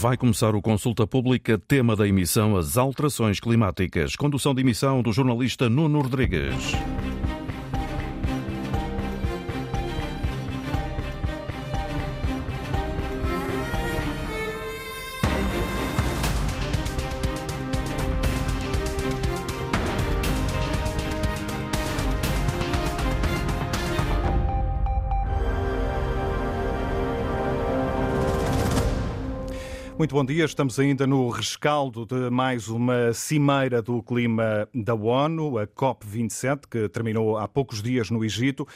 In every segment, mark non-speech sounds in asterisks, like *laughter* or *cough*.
Vai começar o Consulta Pública, tema da emissão As Alterações Climáticas. Condução de emissão do jornalista Nuno Rodrigues. Muito bom dia, estamos ainda no rescaldo de mais uma cimeira do clima da ONU, a COP27, que terminou há poucos dias no Egito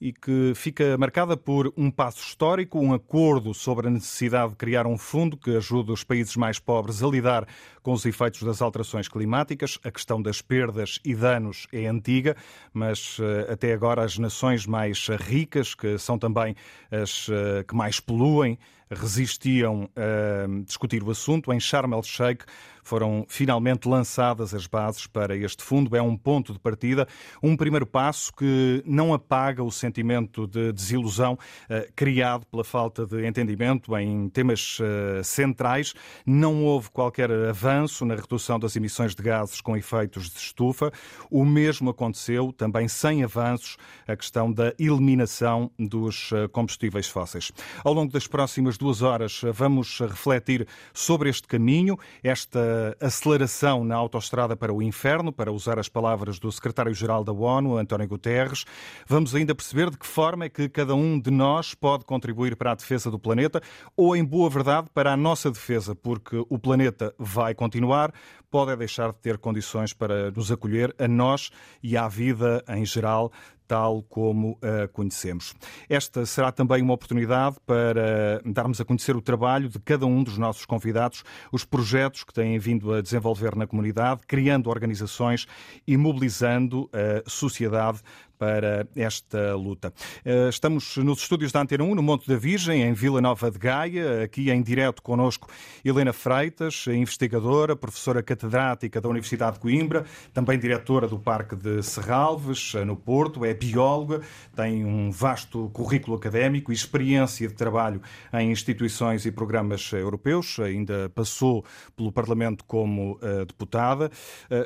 e que fica marcada por um passo histórico, um acordo sobre a necessidade de criar um fundo que ajude os países mais pobres a lidar com os efeitos das alterações climáticas. A questão das perdas e danos é antiga, mas eh, até agora as nações mais ricas, que são também as eh, que mais poluem, resistiam a discutir o assunto. Em Sharm el-Sheikh foram finalmente lançadas as bases para este fundo. É um ponto de partida, um primeiro passo que não apaga o sentimento de desilusão eh, criado pela falta de entendimento em temas eh, centrais. Não houve qualquer avanço na redução das emissões de gases com efeitos de estufa. O mesmo aconteceu, também sem avanços, a questão da eliminação dos eh, combustíveis fósseis. Ao longo das próximas duas horas vamos refletir sobre este caminho, esta aceleração na autoestrada para o inferno, para usar as palavras do secretário-geral da ONU, António Guterres. Vamos ainda perceber de que forma é que cada um de nós pode contribuir para a defesa do planeta ou, em boa verdade, para a nossa defesa, porque o planeta vai continuar, pode é deixar de ter condições para nos acolher a nós e à vida em geral tal como a conhecemos. Esta será também uma oportunidade para darmos a conhecer o trabalho de cada um dos nossos convidados, os projetos que têm vindo a desenvolver na comunidade, criando organizações e mobilizando a sociedade para esta luta. Eh, estamos nos estúdios da Antena 1, no Monte da Virgem, em Vila Nova de Gaia. Aqui em direto connosco Helena Freitas, investigadora, professora catedrática da Universidade de Coimbra, também diretora do Parque de Serralves, no Porto, é bióloga, tem um vasto currículo académico e experiência de trabalho em instituições e programas europeus, ainda passou pelo Parlamento como uh, deputada.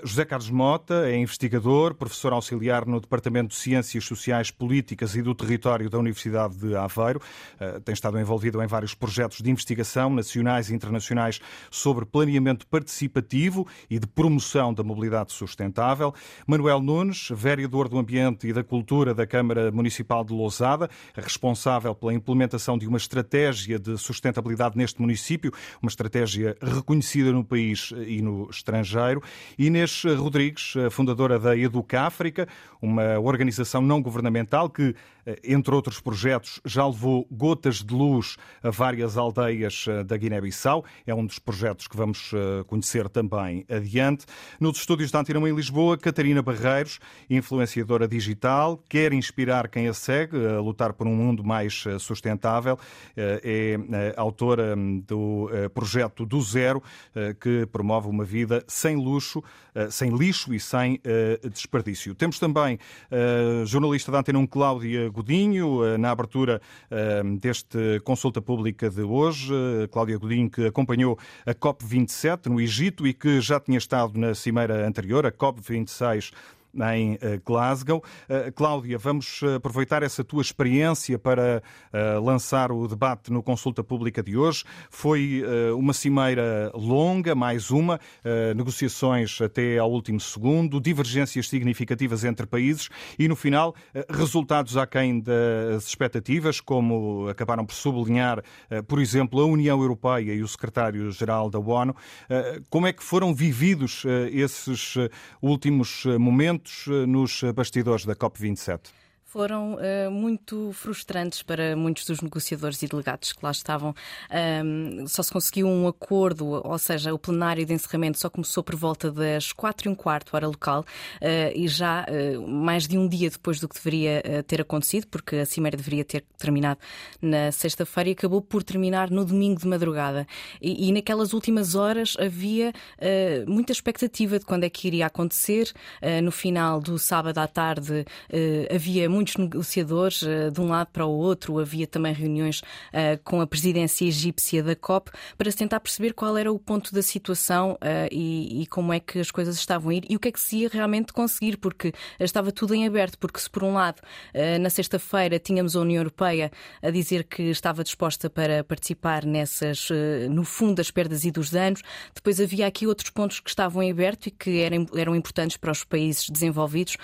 José Carlos Mota é investigador, professor auxiliar no Departamento de Ciências Sociais, Políticas e do Território da Universidade de Aveiro. Uh, tem estado envolvido em vários projetos de investigação nacionais e internacionais sobre planeamento participativo e de promoção da mobilidade sustentável. Manuel Nunes, vereador do Ambiente e da Cultura da Câmara Municipal de Lousada, responsável pela implementação de uma estratégia de sustentabilidade neste município, uma estratégia reconhecida no país e no estrangeiro. Inês Rodrigues, fundadora da Educa África, uma organização não governamental que, entre outros projetos, já levou gotas de luz a várias aldeias eh, da Guiné-Bissau. É um dos projetos que vamos eh, conhecer também adiante. Nos estúdios da Antena em Lisboa, Catarina Barreiros, influenciadora digital, quer inspirar quem a segue a lutar por um mundo mais eh, sustentável. Eh, é eh, autora hum, do projeto do Zero, que promove uma vida sem luxo, sem lixo e sem desperdício. Temos também jornalista da Antena 1, Cláudia Godinho, na abertura deste consulta pública de hoje. Cláudia Godinho, que acompanhou a COP27 no Egito e que já tinha estado na cimeira anterior, a COP26 em eh, Glasgow. Eh, Cláudia, vamos eh, aproveitar essa tua experiência para lançar o debate no Consulta Pública de hoje. Foi uma cimeira longa, mais uma, negociações até ao último segundo, divergências significativas entre países e, no final, resultados aquém das expectativas, como acabaram por sublinhar, por exemplo, a União Europeia e o secretário-geral da ONU. Como é que foram vividos esses últimos momentos? Eh, nos bastidores da COP27? Foram uh, muito frustrantes para muitos dos negociadores e delegados que lá estavam. Um, só se conseguiu um acordo, ou seja, o plenário de encerramento só começou por volta das quatro e um quarto hora local uh, e já uh, mais de um dia depois do que deveria ter acontecido, porque a cimeira deveria ter terminado na sexta-feira e acabou por terminar no domingo de madrugada. E, e naquelas últimas horas havia muita expectativa de quando é que iria acontecer. no final do sábado à tarde havia muito muitos negociadores de um lado para o outro, havia também reuniões com a presidência egípcia da COP para se tentar perceber qual era o ponto da situação e, e como é que as coisas estavam a ir e o que é que se ia realmente conseguir, porque estava tudo em aberto, porque se por um lado na sexta-feira tínhamos a União Europeia a dizer que estava disposta para participar nessas, no fundo, das perdas e dos danos, depois havia aqui outros pontos que estavam em aberto e que eram, eram importantes para os países desenvolvidos,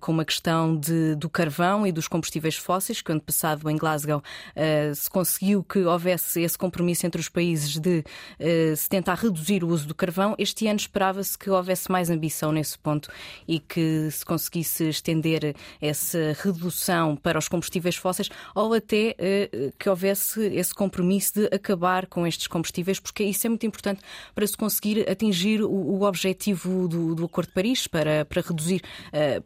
como a questão de, do carvão e dos combustíveis fósseis, que ano passado em Glasgow uh, se conseguiu que houvesse esse compromisso entre os países de uh, se tentar reduzir o uso do carvão. Este ano esperava-se que houvesse mais ambição nesse ponto e que se conseguisse estender essa redução para os combustíveis fósseis ou até que houvesse esse compromisso de acabar com estes combustíveis, porque isso é muito importante para se conseguir atingir o, objetivo do, do, Acordo de Paris, para, para reduzir,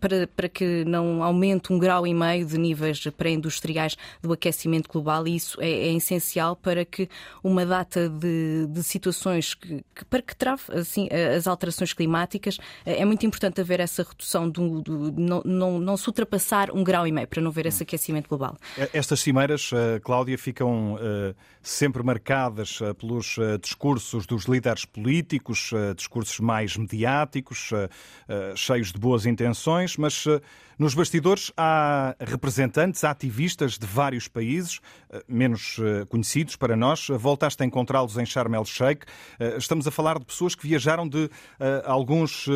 para, para que não aumente um grau e meio de níveis pré-industriais do aquecimento global e isso é, é, essencial para que uma data de, de situações que, que, para que trave assim, as alterações climáticas, é muito importante haver essa redução do, do não, não, não, se ultrapassar um grau e meio para não haver esse aquecimento global. Estas cimeiras, uh, Cláudia, ficam uh, sempre marcadas pelos discursos dos líderes políticos, discursos mais mediáticos, cheios de boas intenções, mas nos bastidores há representantes, ativistas de vários países, eh, menos eh, conhecidos para nós. Voltaste a encontrá-los em Sharm el-Sheikh. Eh, estamos a falar de pessoas que viajaram de alguns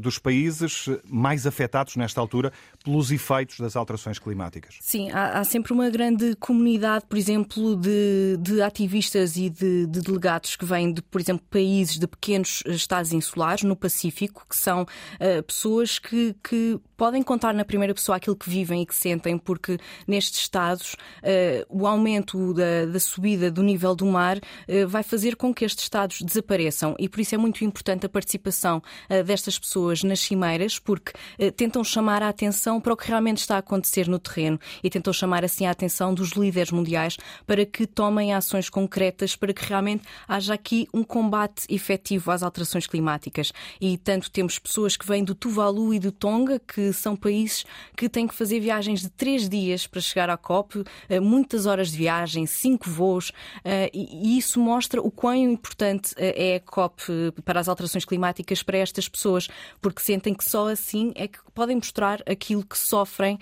dos países mais afetados nesta altura pelos efeitos das alterações climáticas. Sim, há, há sempre uma grande comunidade, por exemplo, de, de ativistas e de, de, delegados que vêm de, por exemplo, países de pequenos estados insulares no Pacífico, que são uh, pessoas que, que podem contar na primeira pessoa aquilo que vivem e que sentem, porque nestes estados uh, o aumento da, da, subida do nível do mar uh, vai fazer com que estes estados desapareçam e por isso é muito importante a participação uh, destas pessoas nas cimeiras, porque tentam chamar a atenção para o que realmente está a acontecer no terreno e tentam chamar assim a atenção dos líderes mundiais para que tomem ações concretas para que realmente haja aqui um combate efetivo às alterações climáticas. E tanto temos pessoas que vêm do Tuvalu e do Tonga, que são países países que têm que fazer viagens de três dias para chegar à COP, eh, muitas horas de viagem, cinco voos, eh, e isso mostra o quão importante eh, é a COP para as alterações climáticas para estas pessoas, porque sentem que só assim é que podem mostrar aquilo que sofrem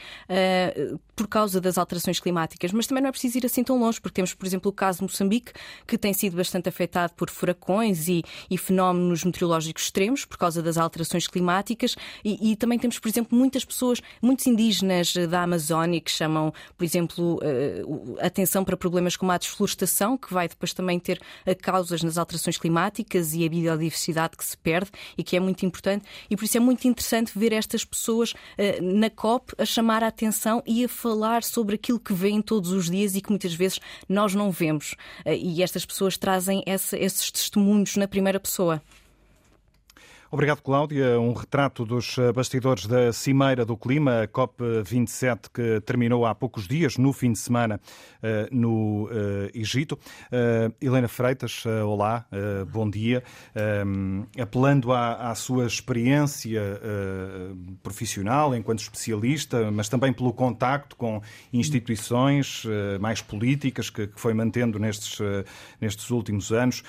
por causa das alterações climáticas. Mas também não é preciso ir assim tão longe, porque temos, por exemplo, o caso de Moçambique, que tem sido bastante afetado por furacões e, e fenómenos meteorológicos extremos por causa das alterações climáticas, e, e também temos, por exemplo, muitas pessoas muitos indígenas da Amazónia que chamam, por exemplo, eh, atenção para problemas como a desflorestação, que vai depois também ter eh, causas nas alterações climáticas e a biodiversidade que se perde e que é muito importante. E por isso é muito interessante ver estas pessoas eh, na COP a chamar a atenção e a falar sobre aquilo que vêem todos os dias e que muitas vezes nós não vemos. E estas pessoas trazem esses testemunhos na primeira pessoa. Obrigado, Cláudia. Um retrato dos eh, bastidores da Cimeira do Clima, a COP27, que terminou há poucos dias, no fim de semana, eh, no eh, Egito. Helena Freitas, olá, bom dia. Apelando à, sua experiência profissional enquanto especialista, mas também pelo contacto com instituições mais políticas que foi mantendo nestes, nestes últimos anos,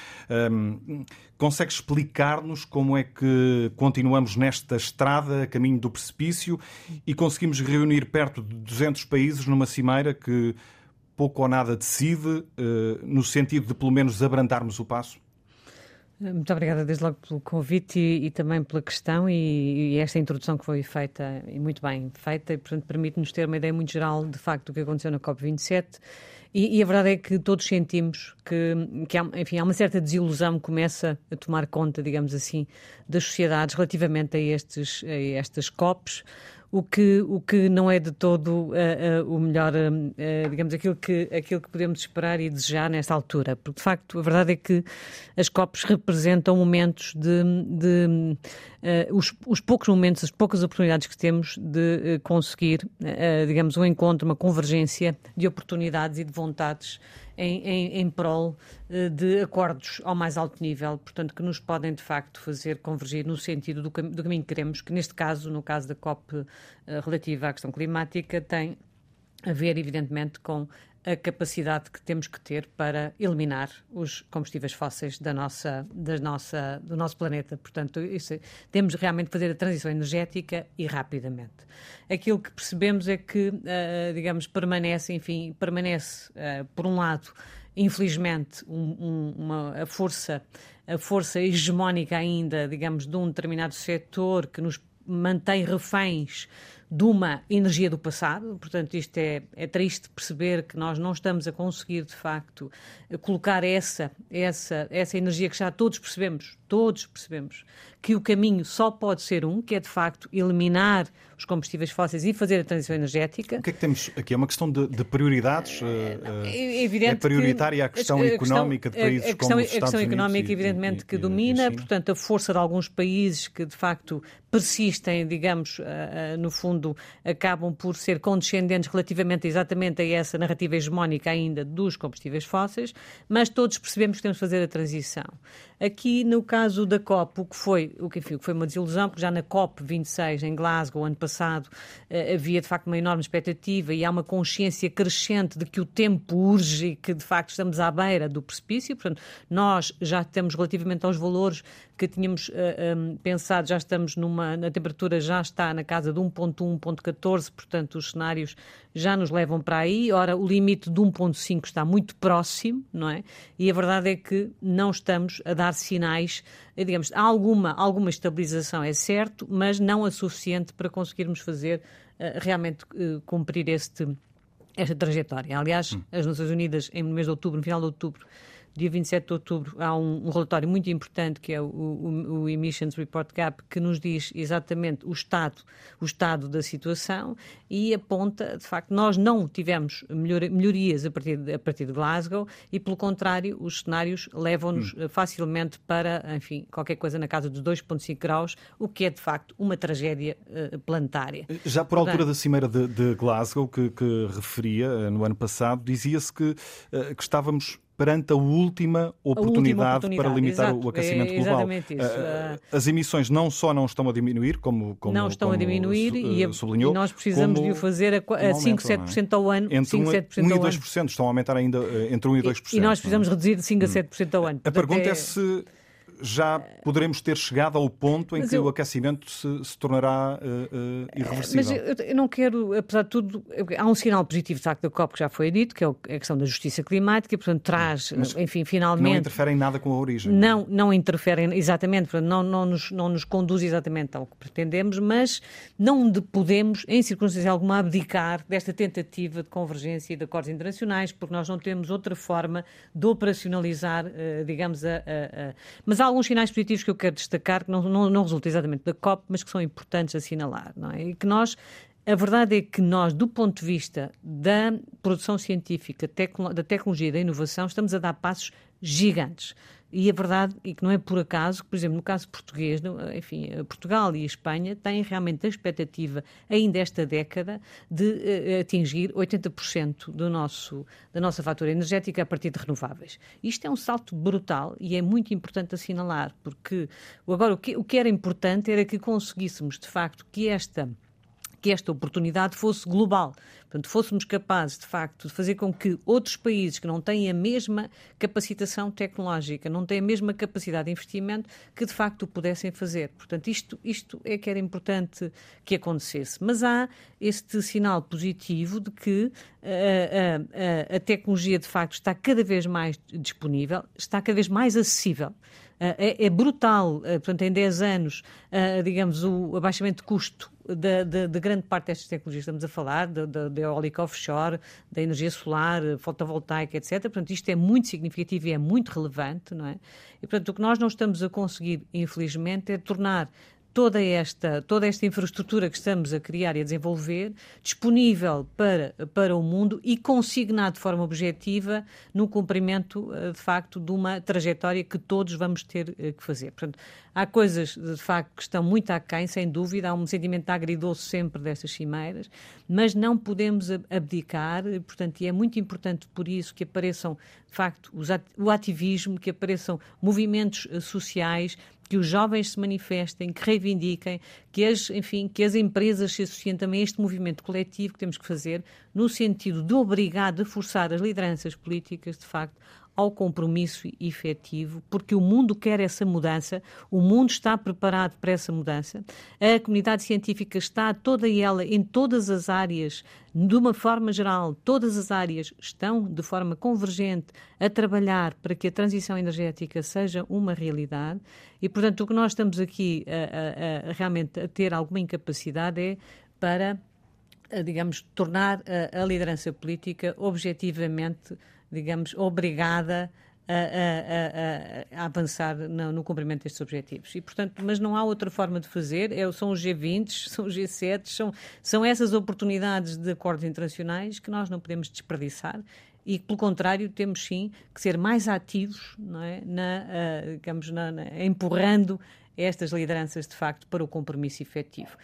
consegue explicar-nos como é que continuamos nesta estrada a caminho do precipício e conseguimos reunir perto de 200 países numa cimeira que pouco ou nada decide, eh, no sentido de pelo menos abrandarmos o passo? Muito obrigada desde logo pelo convite e, e também pela questão e, e, esta introdução que foi feita, e muito bem feita, e portanto permite-nos ter uma ideia muito geral de facto do que aconteceu na COP27 e, e, a verdade é que todos sentimos que, que há, enfim, há uma certa desilusão que começa a tomar conta, digamos assim, das sociedades relativamente a, estes, a estas COPs o que, o que não é de todo uh, uh, o melhor, uh, digamos, aquilo que, aquilo que podemos esperar e desejar nesta altura. Porque, de facto, a verdade é que as COPs representam momentos de. de os, os, poucos momentos, as poucas oportunidades que temos de conseguir, digamos, um encontro, uma convergência de oportunidades e de vontades em, em, em prol de acordos ao mais alto nível, portanto, que nos podem de facto fazer convergir no sentido do, do caminho que queremos, que neste caso, no caso da COP relativa à questão climática, tem a ver, evidentemente, com a capacidade que temos que ter para eliminar os combustíveis fósseis da nossa, da nossa, do nosso planeta. Portanto, isso, temos realmente fazer a transição energética e rapidamente. Aquilo que percebemos é que, uh, digamos, permanece, enfim, permanece, uh, por um lado, infelizmente, um, um, uma, a força a força hegemónica ainda, digamos, de um determinado setor que nos mantém reféns de uma energia do passado. Portanto, isto é, é triste perceber que nós não estamos a conseguir, de facto, colocar essa, essa, essa energia que já todos percebemos, todos percebemos, que o caminho só pode ser um, que é, de facto, eliminar os combustíveis fósseis e fazer a transição energética. O que é que temos aqui? É uma questão de, de prioridades? É, é, é prioritária a questão, a questão económica de países a questão, como os Estados A questão económica, evidentemente, e, que domina, portanto, a força de alguns países que, de facto, persistem, digamos, uh, no fundo, acabam por ser condescendentes relativamente exatamente a essa narrativa hegemónica ainda dos combustíveis fósseis, mas todos percebemos que temos de fazer a transição. Aqui, no caso da COP, o que foi, o que, enfim, foi uma desilusão, porque já na COP 26, em Glasgow, ano passado, uh, havia de facto uma enorme expectativa e há uma consciência crescente de que o tempo urge e que de facto estamos à beira do precipício. Portanto, nós já temos relativamente aos valores que tínhamos uh, eh, um, pensado, já estamos numa, na temperatura já está na casa de 1.1, 1.14, portanto os cenários já nos levam para aí. Ora, o limite de 1.5 está muito próximo, não é? E a verdade é que não estamos a dar sinais, eh, digamos, há alguma, alguma estabilização, é certo, mas não a suficiente para conseguirmos fazer uh, realmente uh, cumprir este, esta trajetória. Aliás, hum. as Nações Unidas, em mês de outubro, no final de outubro, dia 27 de outubro, há um, um relatório muito importante que é o, o, o, Emissions Report Gap, que nos diz exatamente o estado, o estado da situação e aponta, de facto, nós não tivemos melhor, melhorias a partir, de, a partir de Glasgow e, pelo contrário, os cenários levam-nos hum. facilmente para, enfim, qualquer coisa na casa dos 2,5 graus, o que é, de facto, uma tragédia uh, planetária. Já por altura da Cimeira de, de Glasgow, que, que referia uh, no ano passado, dizia-se que, uh, que estávamos perante a última oportunidade, a última oportunidade para limitar exato, o aquecimento é global. Ah, ah, as emissões não só não estão a diminuir, como, como não estão como a diminuir e, a, sublinhou, e nós precisamos de o fazer a, a 5, 7% é? ao ano. Entre 5, 1, 1 e 2%, estão a aumentar ainda entre 1 e 2%. E, e nós precisamos reduzir de 5 a 7% ao ano. A pergunta é, é se já poderemos ter chegado ao ponto em mas que eu... o aquecimento se, se tornará uh, uh, irreversível. Mas eu, eu, não quero, apesar de tudo, há um sinal positivo de facto da COP que já foi dito, que é a questão da justiça climática, portanto traz, mas enfim, finalmente... Não interfere em nada com a origem. Não, não interfere, exatamente, portanto, não, não, nos, não nos conduz exatamente ao que pretendemos, mas não podemos, em circunstância alguma, abdicar desta tentativa de convergência e de acordos internacionais, porque nós não temos outra forma de operacionalizar, uh, digamos, a, a, a... Mas há alguns sinais positivos que eu quero destacar, que não, não, não resultam exatamente da COP, mas que são importantes assinalar. Não é? E que nós a verdade é que nós, do ponto de vista da produção científica, da tecnologia e da inovação, estamos a dar passos gigantes. E a verdade é que não é por acaso que, por exemplo, no caso português, enfim, Portugal e Espanha têm realmente a expectativa, ainda esta década, de uh, atingir 80% do nosso, da nossa fatura energética a partir de renováveis. Isto é um salto brutal e é muito importante assinalar, porque agora o que, o que era importante era que conseguíssemos, de facto, que esta que esta oportunidade fosse global. Portanto, fôssemos capazes, de facto, de fazer com que outros países que não têm a mesma capacitação tecnológica, não têm a mesma capacidade de investimento, que de facto o pudessem fazer. Portanto, isto, isto é que era importante que acontecesse. Mas há este sinal positivo de que a, eh, a, eh, eh, a tecnologia, de facto, está cada vez mais disponível, está cada vez mais acessível. É, é, brutal, portanto, em 10 anos, digamos, o abaixamento de custo de grande parte destas tecnologias estamos a falar, da eólica offshore, da energia solar, fotovoltaica, etc. Portanto, isto é muito significativo e é muito relevante, não é? E, portanto, o que nós não estamos a conseguir, infelizmente, é tornar toda esta, toda esta infraestrutura que estamos a criar e a desenvolver disponível para, para o mundo e consignado de forma objetiva no cumprimento, eh, de facto, de uma trajetória que todos vamos ter eh, que fazer. Portanto, há coisas, de facto, que estão muito aquém, sem dúvida, há um sentimento agridoce sempre destas cimeiras, mas não podemos abdicar, portanto, e é muito importante por isso que apareçam, de facto, o ativismo, que apareçam movimentos eh, sociais, que os jovens se manifestem, que reivindiquem, que as, enfim, que as empresas se associem também a este movimento coletivo que temos que fazer, no sentido de obrigar, de forçar as lideranças políticas, de facto, ao compromisso efetivo, porque o mundo quer essa mudança, o mundo está preparado para essa mudança, a comunidade científica está toda ela em todas as áreas, de uma forma geral, todas as áreas estão de forma convergente a trabalhar para que a transição energética seja uma realidade. E, portanto, o que nós estamos aqui a, a, a realmente a ter alguma incapacidade é para digamos, tornar a, a liderança política objetivamente digamos, obrigada a, a, a, a avançar no, no, cumprimento destes objetivos. E, portanto, mas não há outra forma de fazer, é, são os G20, *laughs* são os G7, são, são essas oportunidades de acordos internacionais que nós não podemos desperdiçar e, pelo contrário, temos sim que ser mais ativos, não é? na, uh, digamos, na, na, empurrando estas lideranças, de facto, para o compromisso efetivo.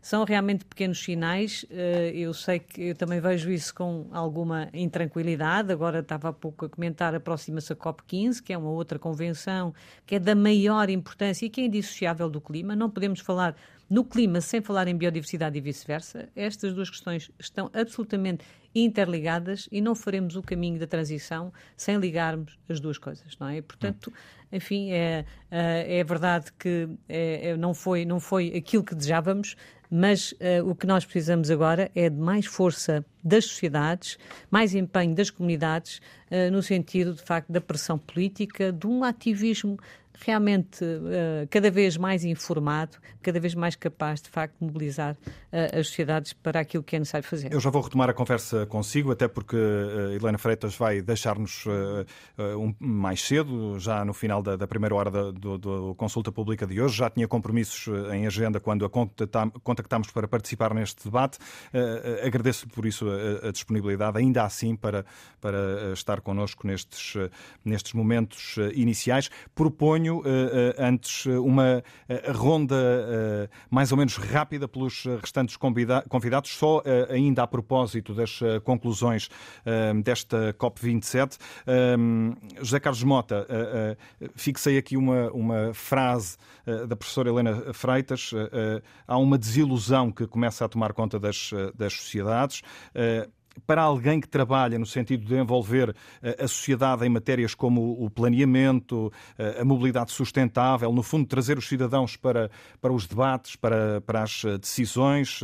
São realmente pequenos sinais, eh, eu sei que eu também vejo isso com alguma intranquilidade. Agora estava há pouco a comentar, aproxima-se a COP15, que é uma outra convenção que é da maior importância e que é indissociável do clima. Não podemos falar no clima sem falar em biodiversidade e vice-versa. Estas duas questões estão absolutamente interligadas e não faremos o caminho da transição sem ligarmos as duas coisas, não é? portanto, enfim, é, é, é verdade que é, é, não, foi, não foi aquilo que desejávamos, mas uh, o que nós precisamos agora é de mais força das sociedades, mais empenho das comunidades, no sentido, de facto, da pressão política, de um ativismo realmente uh, cada vez mais informado, cada vez mais capaz, de facto, de mobilizar uh, as sociedades para aquilo que é necessário fazer. Eu já vou retomar a conversa consigo, até porque uh, Helena Freitas vai deixar-nos um, mais cedo, já no final da, da primeira hora da do, do consulta pública de hoje. Já tinha compromissos em agenda quando a contactámos para participar neste debate. Agradeço-lhe por isso a, a, disponibilidade, ainda assim, para, para estar connosco nestes, nestes momentos iniciais. Proponho eh, eh, antes eh, uma ronda mais ou menos rápida pelos restantes convidados, só ainda a propósito das conclusões desta COP27. José Carlos Mota, fixei aqui uma, uma frase da professora Helena Freitas. Há uma desilusão que começa a tomar conta das, das sociedades para alguém que trabalha no sentido de envolver eh, a sociedade em matérias como o planeamento, eh, a mobilidade sustentável, no fundo, trazer os cidadãos para, para os debates, para, para as eh, decisões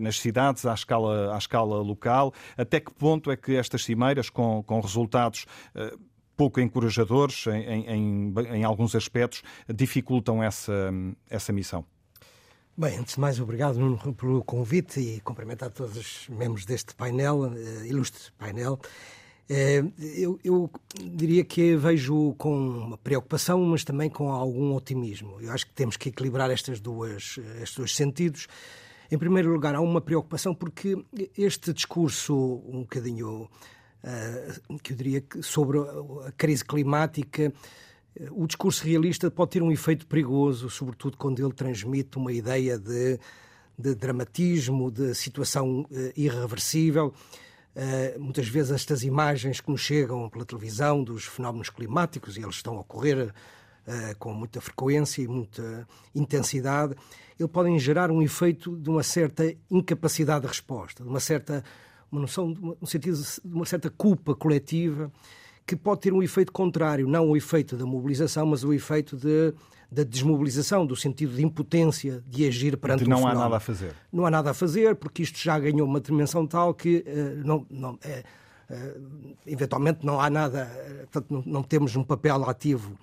nas cidades, à escala, à escala local, até que ponto é que estas cimeiras, com, com resultados pouco encorajadores em, em, em, alguns aspectos, dificultam essa, essa missão? Bem, antes de mais, obrigado pelo convite e cumprimentar todos os membros deste painel, uh, ilustre painel. Uh, eu, eu, diria que vejo com uma preocupação, mas também com algum otimismo. Eu acho que temos que equilibrar estas duas, estes dois sentidos. Em primeiro lugar, há uma preocupação porque este discurso um bocadinho, uh, que eu diria, sobre a crise climática o discurso realista pode ter um efeito perigoso, sobretudo quando ele transmite uma ideia de, de dramatismo, de situação uh, irreversível. Uh, muitas vezes estas imagens que nos chegam pela televisão dos fenómenos climáticos, e eles estão a ocorrer uh, com muita frequência e muita intensidade, eles podem gerar um efeito de uma certa incapacidade de resposta, de uma certa uma noção, no sentido de uma certa culpa coletiva que pode ter um efeito contrário, não o efeito da mobilização, mas o efeito de, da desmobilização, do sentido de impotência de agir perante de não um há nada a fazer. Não há nada a fazer, porque isto já ganhou uma dimensão tal que uh, não, não uh, uh, eventualmente não há nada, portanto, não, não temos um papel ativo.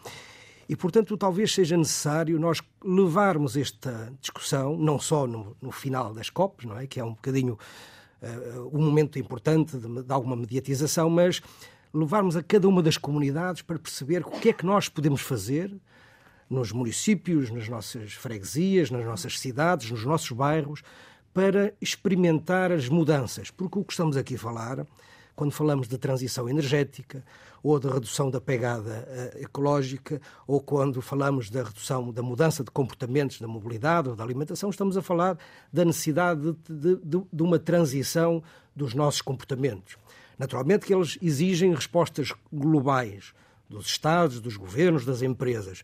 E, portanto, talvez seja necessário nós levarmos esta discussão, não só no, no final das COPs, não é? que é um bocadinho um momento importante de, de alguma mediatização, mas levarmos a cada uma das comunidades para perceber o que é que nós podemos fazer nos municípios, nas nossas freguesias, nas nossas cidades, nos nossos bairros, para experimentar as mudanças. Porque o que estamos aqui a falar, quando falamos de transição energética, ou da redução da pegada uh, ecológica, ou quando falamos da redução da mudança de comportamentos da mobilidade ou da alimentação, estamos a falar da necessidade de, de, de uma transição dos nossos comportamentos. Naturalmente que eles exigem respostas globais dos Estados, dos governos, das empresas,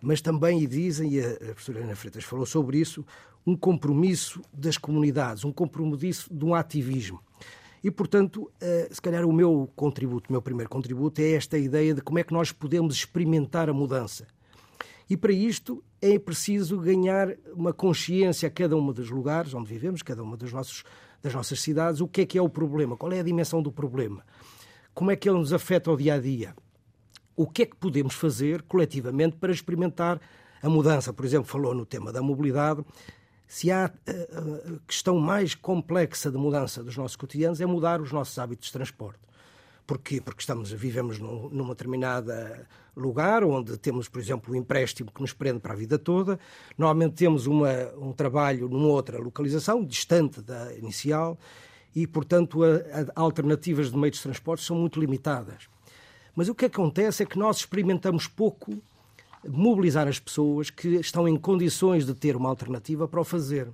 mas também dizem, e a professora Ana Freitas falou sobre isso, um compromisso das comunidades, um compromisso de um ativismo. E, portanto, eh, se calhar o meu contributo, o meu primeiro contributo é esta ideia de como é que nós podemos experimentar a mudança. E para isto é preciso ganhar uma consciência a cada um dos lugares onde vivemos, cada uma dos nossos, das nossas cidades, o que é que é o problema, qual é a dimensão do problema, como é que ele nos afeta ao dia a dia, o que é que podemos fazer coletivamente para experimentar a mudança. Por exemplo, falou no tema da mobilidade. Se há a eh, eh, questão mais complexa de mudança dos nossos cotidianos é mudar os nossos hábitos de transporte. Porquê? Porque estamos, vivemos num, numa determinada lugar onde temos, por exemplo, um empréstimo que nos prende para a vida toda. Normalmente temos uma, um trabalho numa outra localização, distante da inicial, e, portanto, a, a, alternativas de meios de transporte são muito limitadas. Mas o que acontece é que nós experimentamos pouco mobilizar as pessoas que estão em condições de ter uma alternativa para o fazer.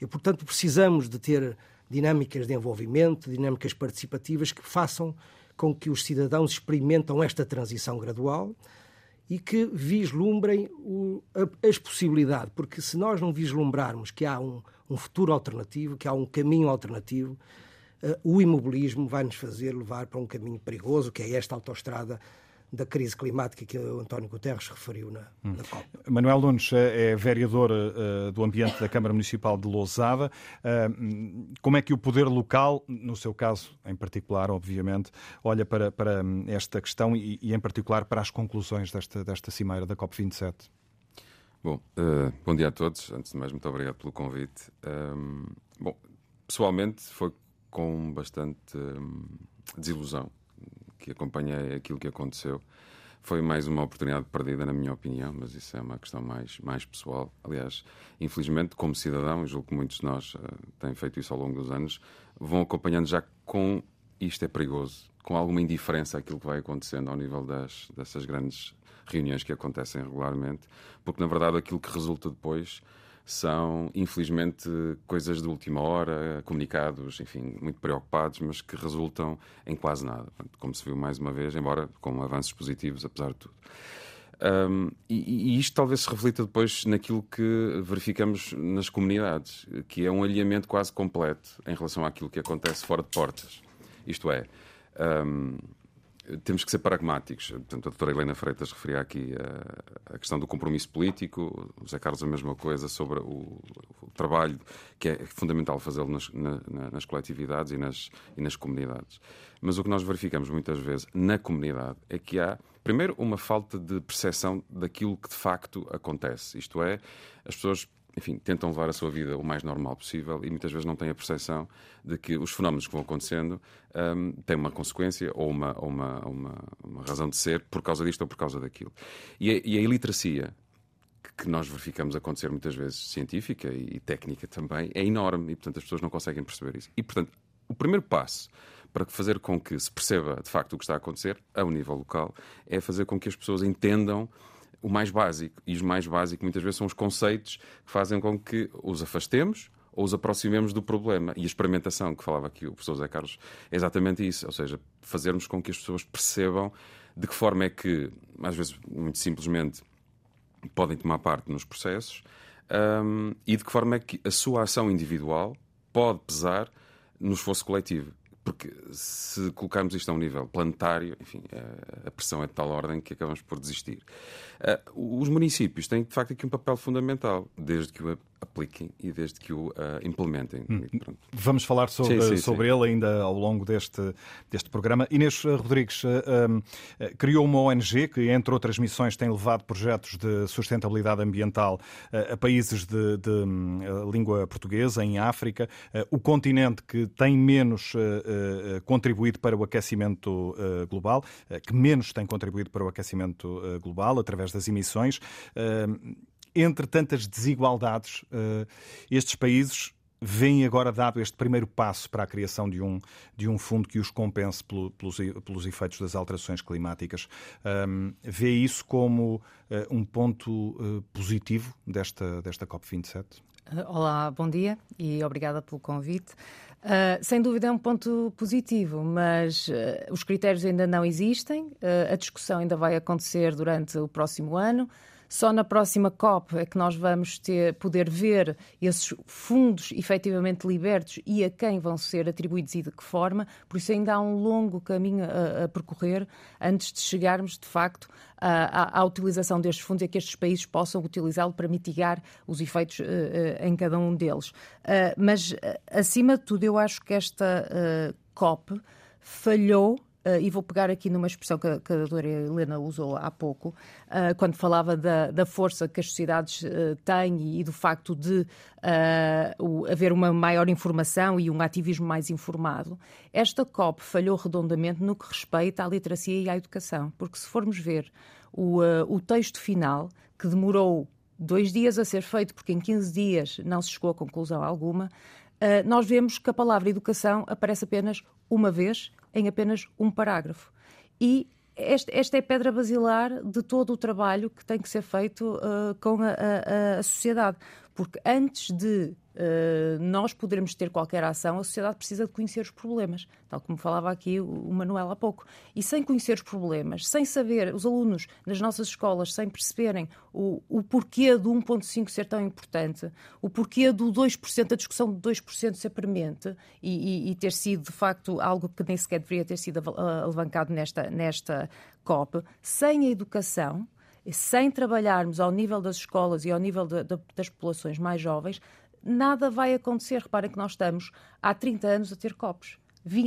E, portanto, precisamos de ter dinâmicas de envolvimento, dinâmicas participativas que façam com que os cidadãos experimentam esta transição gradual e que vislumbrem o, a, as possibilidades, porque se nós não vislumbrarmos que há um, um futuro alternativo, que há um caminho alternativo, uh, o imobilismo vai nos fazer levar para um caminho perigoso, que é esta autoestrada da crise climática que o António Guterres referiu na, hum. na COP. Manuel Nunes é vereador uh, do Ambiente da Câmara Municipal de Lousada. Uh, como é que o poder local, no seu caso em particular, obviamente, olha para, para esta questão e, e, em particular, para as conclusões desta, desta cimeira da COP27? Bom, uh, bom dia a todos. Antes de mais, muito obrigado pelo convite. bom, pessoalmente foi com bastante hum, desilusão que acompanhei aquilo que aconteceu. Foi mais uma oportunidade perdida, na minha opinião, mas isso é uma questão mais, mais pessoal. Aliás, infelizmente, como cidadão, julgo que muitos de nós uh, têm feito isso ao longo dos anos, vão acompanhando já com isto é perigoso, com alguma indiferença àquilo que vai acontecendo ao nível das, dessas grandes reuniões que acontecem regularmente, porque na verdade aquilo que resulta depois são, infelizmente, coisas de última hora, comunicados, enfim, muito preocupados, mas que resultam em quase nada. Como se viu mais uma vez, embora com avanços positivos, apesar de tudo. Um, e, e, isto talvez se reflita depois naquilo que verificamos nas comunidades, que é um alinhamento quase completo em relação àquilo que acontece fora de portas. Isto é, um, temos que ser pragmáticos. Portanto, a doutora Helena Freitas referia aqui a, a, questão do compromisso político, o José Carlos a mesma coisa sobre o, o trabalho que é fundamental fazê-lo nas, na, nas, coletividades e nas, e nas comunidades. Mas o que nós verificamos muitas vezes na comunidade é que há, primeiro, uma falta de percepção daquilo que de facto acontece. Isto é, as pessoas enfim, tentam levar a sua vida o mais normal possível e muitas vezes não têm a percepção de que os fenómenos que vão acontecendo um, têm uma consequência ou uma, ou uma, uma, uma, razão de ser por causa disto ou por causa daquilo. E a, e a iliteracia que nós verificamos acontecer muitas vezes, científica e, e técnica também, é enorme e, portanto, as pessoas não conseguem perceber isso. E, portanto, o primeiro passo para fazer com que se perceba de facto o que está a acontecer, a um nível local, é fazer com que as pessoas entendam o mais básico. E os mais básicos muitas vezes são os conceitos que fazem com que os afastemos ou os aproximemos do problema. E a experimentação que falava aqui o professor Zé Carlos é exatamente isso, ou seja, fazermos com que as pessoas percebam de que forma é que, às vezes, muito simplesmente, podem tomar parte nos processos um, e de que forma é que a sua ação individual pode pesar no esforço coletivo. Porque se colocarmos isto a um nível planetário, enfim, a pressão é de tal ordem que acabamos por desistir. Ah, os municípios têm, de facto, aqui um papel fundamental, desde que apliquem e desde que o uh, implementem. Hum. Vamos falar sobre, sim, sim, sobre sim. ele ainda ao longo deste, deste programa. Inês Rodrigues uh, criou uma ONG que, entre outras missões, tem levado projetos de sustentabilidade ambiental a países de, de língua portuguesa, em África, o continente que tem menos contribuído para o aquecimento global, que menos tem contribuído para o aquecimento global através das emissões entre tantas desigualdades, uh, estes países veem agora dado este primeiro passo para a criação de um, de um fundo que os compense pelo, pelos, pelos efeitos das alterações climáticas. Um, vê isso como uh, um ponto uh, positivo desta, desta COP27? Olá, bom dia e obrigada pelo convite. Uh, sem dúvida é um ponto positivo, mas os critérios ainda não existem, a discussão ainda vai acontecer durante o próximo ano. Só na próxima COP é que nós vamos ter, poder ver esses fundos efetivamente libertos e a quem vão ser atribuídos e de que forma. Por isso, ainda há um longo caminho a, a percorrer antes de chegarmos, de facto, à, à, utilização destes fundos e a que estes países possam utilizá-lo para mitigar os efeitos uh, uh, em cada um deles. Uh, mas, acima de tudo, eu acho que esta COP falhou Uh, e vou pegar aqui numa expressão que, que a doutora Helena usou há pouco, uh, quando falava da, da, força que as sociedades uh, têm e do facto de o, haver uma maior informação e um ativismo mais informado. Esta COP falhou redondamente no que respeita à literacia e à educação, porque se formos ver o, o texto final, que demorou dois dias a ser feito, porque em 15 dias não se chegou a conclusão alguma, nós vemos que a palavra educação aparece apenas uma vez em apenas um parágrafo. E esta é a pedra basilar de todo o trabalho que tem que ser feito uh, com a, a, a, sociedade. Porque antes de uh, nós podermos ter qualquer ação, a sociedade precisa de conhecer os problemas, tal como falava aqui o, Manuel há pouco. E sem conhecer os problemas, sem saber, os alunos nas nossas escolas, sem perceberem o, o porquê do 1,5 ser tão importante, o porquê do 2%, da discussão de 2% ser premente e, e, e, ter sido, de facto, algo que nem sequer deveria ter sido alavancado nesta, nesta COP, sem a educação sem trabalharmos ao nível das escolas e ao nível de, de, das populações mais jovens, nada vai acontecer. Reparem que nós estamos há 30 anos a ter COPs.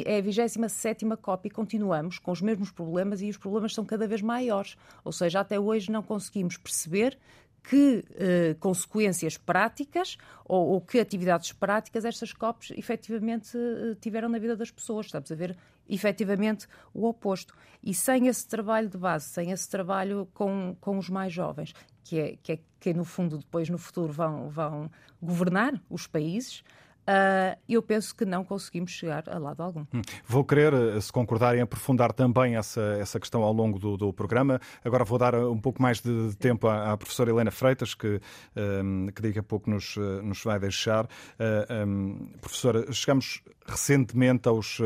É a 27 COP e continuamos com os mesmos problemas e os problemas são cada vez maiores. Ou seja, até hoje não conseguimos perceber que eh, consequências práticas ou, ou, que atividades práticas estas COPs efetivamente eh, tiveram na vida das pessoas. Estamos a ver efetivamente o oposto. E sem esse trabalho de base, sem esse trabalho com, com os mais jovens, que é, que é que no fundo depois no futuro vão, vão governar os países, Uh, eu penso que não conseguimos chegar a lado algum. Hum. Vou querer, eh, se concordarem, aprofundar também essa, essa questão ao longo do, do programa. Agora vou dar eh, um pouco mais de, de tempo à, à, professora Helena Freitas, que, um, que daqui a pouco nos, eh, nos vai deixar. Uh, um, professora, chegamos recentemente aos uh,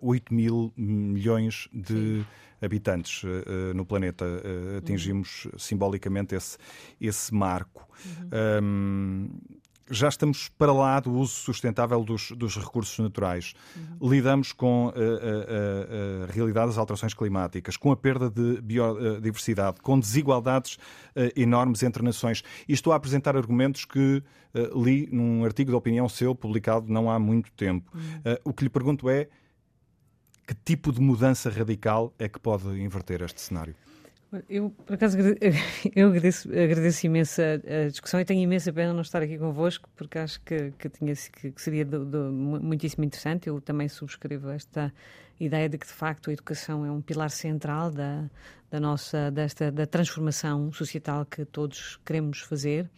8 mil milhões de. Sim habitantes uh, no planeta. Uh, atingimos uhum. simbolicamente esse, esse marco. Uhum. Um, já estamos para lá do uso sustentável dos, dos recursos naturais. Uhum. Lidamos com a, a, a, realidade das alterações climáticas, com a perda de biodiversidade, com desigualdades enormes entre nações. E estou a apresentar argumentos que li num artigo de opinião seu publicado não há muito tempo. Uhum. Uh, o que lhe pergunto é que tipo de mudança radical é que pode inverter este cenário? Eu, por acaso, *laughs* eu agradeço, agradeço imenso a, discussão e tenho imensa pena não estar aqui convosco, porque acho que, que, tinha, que seria do, do, muitíssimo interessante. Eu também subscrevo esta ideia de que, de facto, a educação é um pilar central da, da nossa, desta, da transformação societal que todos queremos fazer.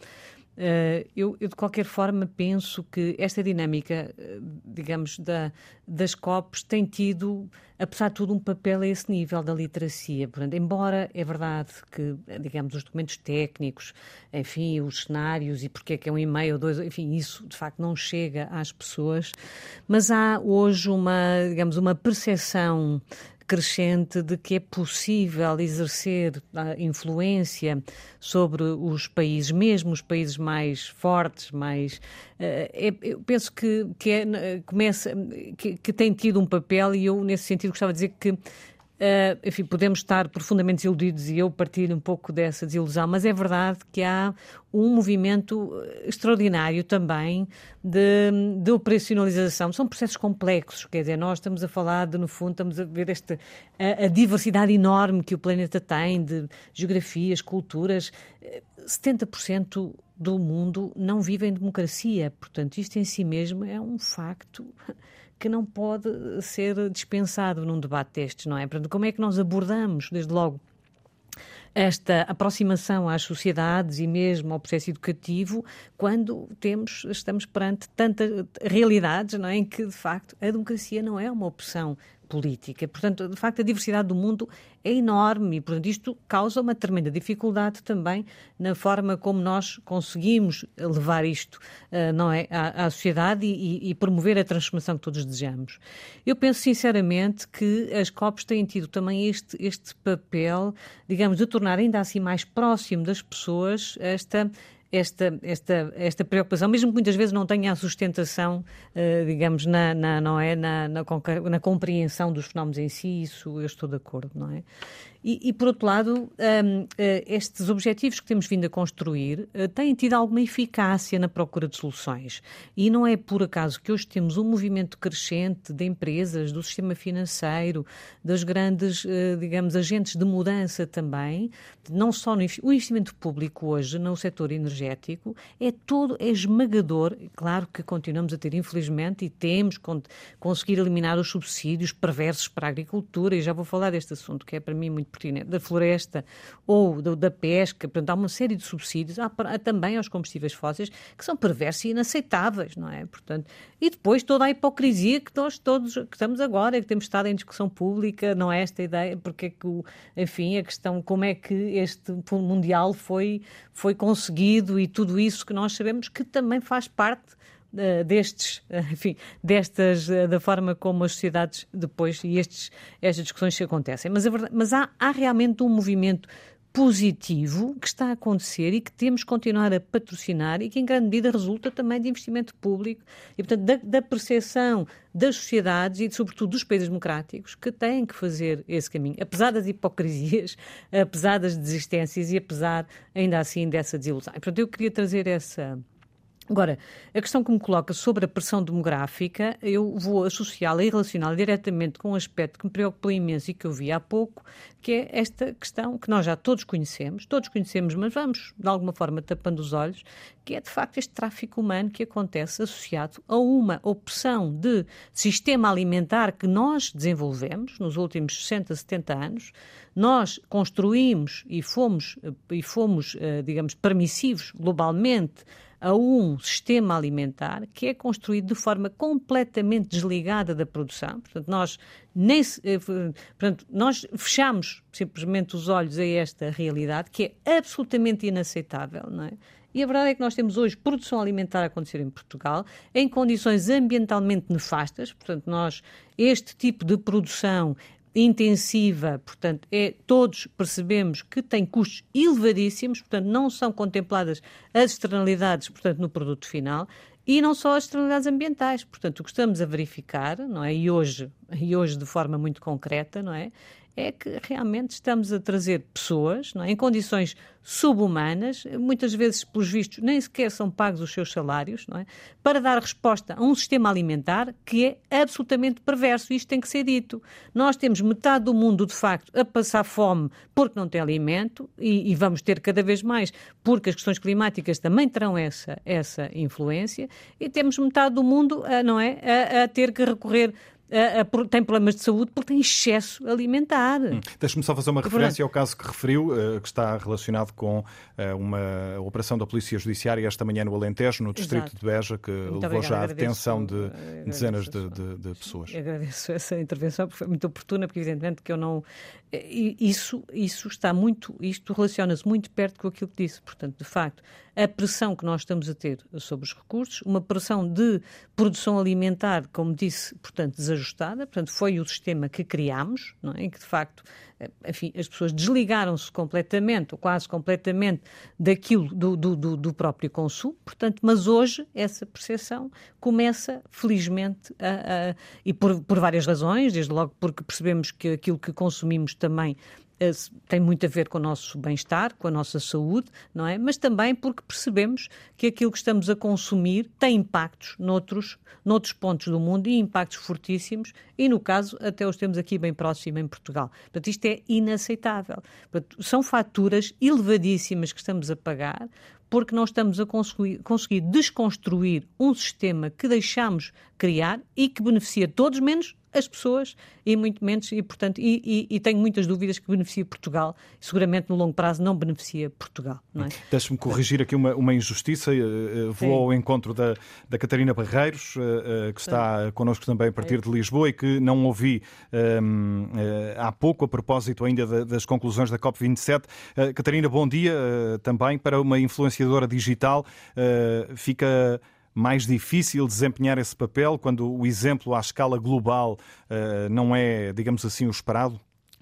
Uh, eu, eu, de qualquer forma, penso que esta dinâmica, uh, digamos, da, das COPs tem tido, apesar de tudo, um papel a esse nível da literacia. Portanto, embora é verdade que, digamos, os documentos técnicos, enfim, os cenários e porque é que é um e-mail, dois, enfim, isso de facto não chega às pessoas, mas há hoje uma, digamos, uma percepção crescente de que é possível exercer influência sobre os países, mesmo os países mais fortes, mais. Eh, é, eu penso que, que, é, começa, que, que tem tido um papel, e eu, nesse sentido, gostava de dizer que Uh, enfim, podemos estar profundamente desiludidos e eu partilho um pouco dessa desilusão, mas é verdade que há um movimento extraordinário também de, de operacionalização. São processos complexos, quer dizer, nós estamos a falar de, no fundo, estamos a ver esta, a, a diversidade enorme que o planeta tem de geografias, culturas. 70% do mundo não vive em democracia, portanto, isto em si mesmo é um facto que não pode ser dispensado num debate destes, não é? Portanto, como é que nós abordamos, desde logo, esta aproximação às sociedades e mesmo ao processo educativo quando temos estamos perante tantas realidades não é, em que de facto a democracia não é uma opção política. Portanto, de facto, a diversidade do mundo é enorme e, portanto, isto causa uma tremenda dificuldade também na forma como nós conseguimos levar isto uh, não é, à, à sociedade e, e, promover a transformação que todos desejamos. Eu penso sinceramente que as COPs têm tido também este, este papel, digamos, de tornar ainda assim mais próximo das pessoas esta esta, esta, esta preocupação, mesmo que muitas vezes não tenha a sustentação, uh, digamos, na, na, não é, na, na, na, compreensão dos fenómenos em si, isso eu estou de acordo, não é? E, e por outro lado, um, eh, estes objetivos que temos vindo a construir uh, têm tido alguma eficácia na procura de soluções. E não é por acaso que hoje temos um movimento crescente de empresas, do sistema financeiro, das grandes, digamos, agentes de mudança também, não só no o investimento público hoje no setor energético, energético é todo, é esmagador. Claro que continuamos a ter, infelizmente, e temos con conseguir eliminar os subsídios perversos para a agricultura, e já vou falar deste assunto, que é para mim muito pertinente, da floresta ou do, da pesca. Portanto, há uma série de subsídios, há, há também aos combustíveis fósseis, que são perversos e inaceitáveis, não é? Portanto, e depois toda a hipocrisia que nós todos que estamos agora, que temos estado em discussão pública, não é esta ideia, porque é que, enfim, a questão como é que este Mundial foi, foi conseguido e tudo isso que nós sabemos que também faz parte destes, uh, enfim, destas, uh, da forma como as sociedades depois e estes, estas discussões se acontecem. Mas, verdade, mas há, há realmente um movimento positivo que está a acontecer e que temos que continuar a patrocinar e que, em grande medida, resulta também de investimento público e, portanto, da, da percepção das sociedades e, sobretudo, dos países democráticos que têm que fazer esse caminho, apesar das hipocrisias, *laughs* apesar das desistências e apesar, ainda assim, dessa desilusão. E, portanto, eu queria trazer essa Agora, a questão que me coloca sobre a pressão demográfica, eu vou associá-la e relacioná-la diretamente com um aspecto que me preocupou imenso e que eu vi há pouco, que é esta questão que nós já todos conhecemos, todos conhecemos, mas vamos, de alguma forma, tapando os olhos, que é, de facto, este tráfico humano que acontece associado a uma opção de sistema alimentar que nós desenvolvemos nos últimos 60, 70 anos, nós construímos e fomos, e fomos eh, digamos, permissivos globalmente a um sistema alimentar que é construído de forma completamente desligada da produção. Portanto, nós, nem, eh, portanto, nós fechamos simplesmente os olhos a esta realidade que é absolutamente inaceitável, não é? E a verdade é que nós temos hoje produção alimentar a acontecer em Portugal em condições ambientalmente nefastas. Portanto, nós, este tipo de produção intensiva, portanto, é, todos percebemos que tem custos elevadíssimos, portanto, não são contempladas as externalidades, portanto, no produto final, e não só as externalidades ambientais. Portanto, o que estamos a verificar, não é? E hoje, e hoje de forma muito concreta, não é? É que realmente estamos a trazer pessoas é, em condições subhumanas, muitas vezes, pelos vistos, nem sequer são pagos os seus salários, é, para dar resposta a um sistema alimentar que é absolutamente perverso. Isto tem que ser dito. Nós temos metade do mundo, de facto, a passar fome porque não tem alimento e, e vamos ter cada vez mais, porque as questões climáticas também terão essa, essa influência, e temos metade do mundo, não é, a, a ter que recorrer uh, tem problemas de saúde porque tem excesso alimentar. Hum. Deixe-me só fazer uma referência ao caso que referiu, uh, que está relacionado com uh, uma operação da Polícia Judiciária esta manhã no Alentejo, no distrito Exato. de Beja, que muito levou já à detenção de dezenas de, de, de, pessoas. Eu agradeço essa intervenção, porque foi muito oportuna, porque evidentemente que eu não... Isso, isso está muito... Isto relaciona-se muito perto com aquilo que disse. Portanto, de facto, a pressão que nós estamos a ter sobre os recursos, uma pressão de produção alimentar, como disse, portanto, desajustada, portanto, foi o sistema que criámos, não é? que de facto enfim, as pessoas desligaram-se completamente, ou quase completamente, daquilo do, do, do, próprio consumo, portanto, mas hoje essa percepção começa, felizmente, a, a, e por, por várias razões, desde logo porque percebemos que aquilo que consumimos também eh, tem muito a ver com o nosso bem-estar, com a nossa saúde, não é? Mas também porque percebemos que aquilo que estamos a consumir tem impactos noutros, noutros pontos do mundo e impactos fortíssimos, e no caso até os temos aqui bem próximo em Portugal. Portanto, isto é inaceitável. Portanto, são faturas elevadíssimas que estamos a pagar porque não estamos a conseguir, conseguir desconstruir um sistema que deixamos criar e que beneficia todos menos as pessoas e muito menos, e portanto, e, e, e, tenho muitas dúvidas que beneficia Portugal, seguramente no longo prazo não beneficia Portugal. Não é? Deixe-me corrigir aqui uma, uma injustiça, uh, vou ao encontro da, da Catarina Barreiros, uh, que está Sim. connosco também a partir de Lisboa e que não ouvi um, há pouco a propósito ainda das conclusões da COP27. Catarina, bom dia também para uma influenciadora digital. fica mais difícil desempenhar esse papel quando o exemplo à escala global uh, não é, digamos assim, o esperado?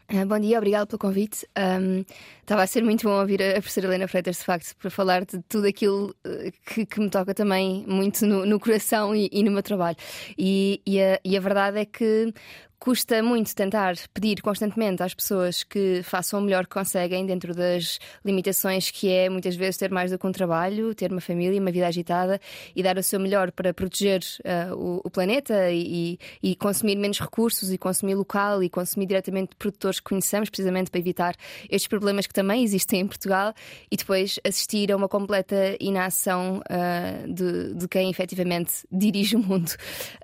Uh, bom dia, obrigado pelo convite. Um, estava a ser muito bom ouvir a professora Helena Freitas, de facto, para falar de tudo aquilo eh, que, que me toca também muito no, no coração e, e, no meu trabalho. E, e, a, e a verdade é que custa muito tentar pedir constantemente às pessoas que façam o melhor que conseguem dentro das limitações que é muitas vezes ter mais do que um trabalho, ter uma família, uma vida agitada e dar o seu melhor para proteger uh, o, o, planeta e, e, consumir menos recursos e consumir local e consumir diretamente produtores que conhecemos, precisamente para evitar estes problemas que também existem em Portugal e depois assistir a uma completa inação uh, de, de quem efetivamente *laughs* dirige o mundo.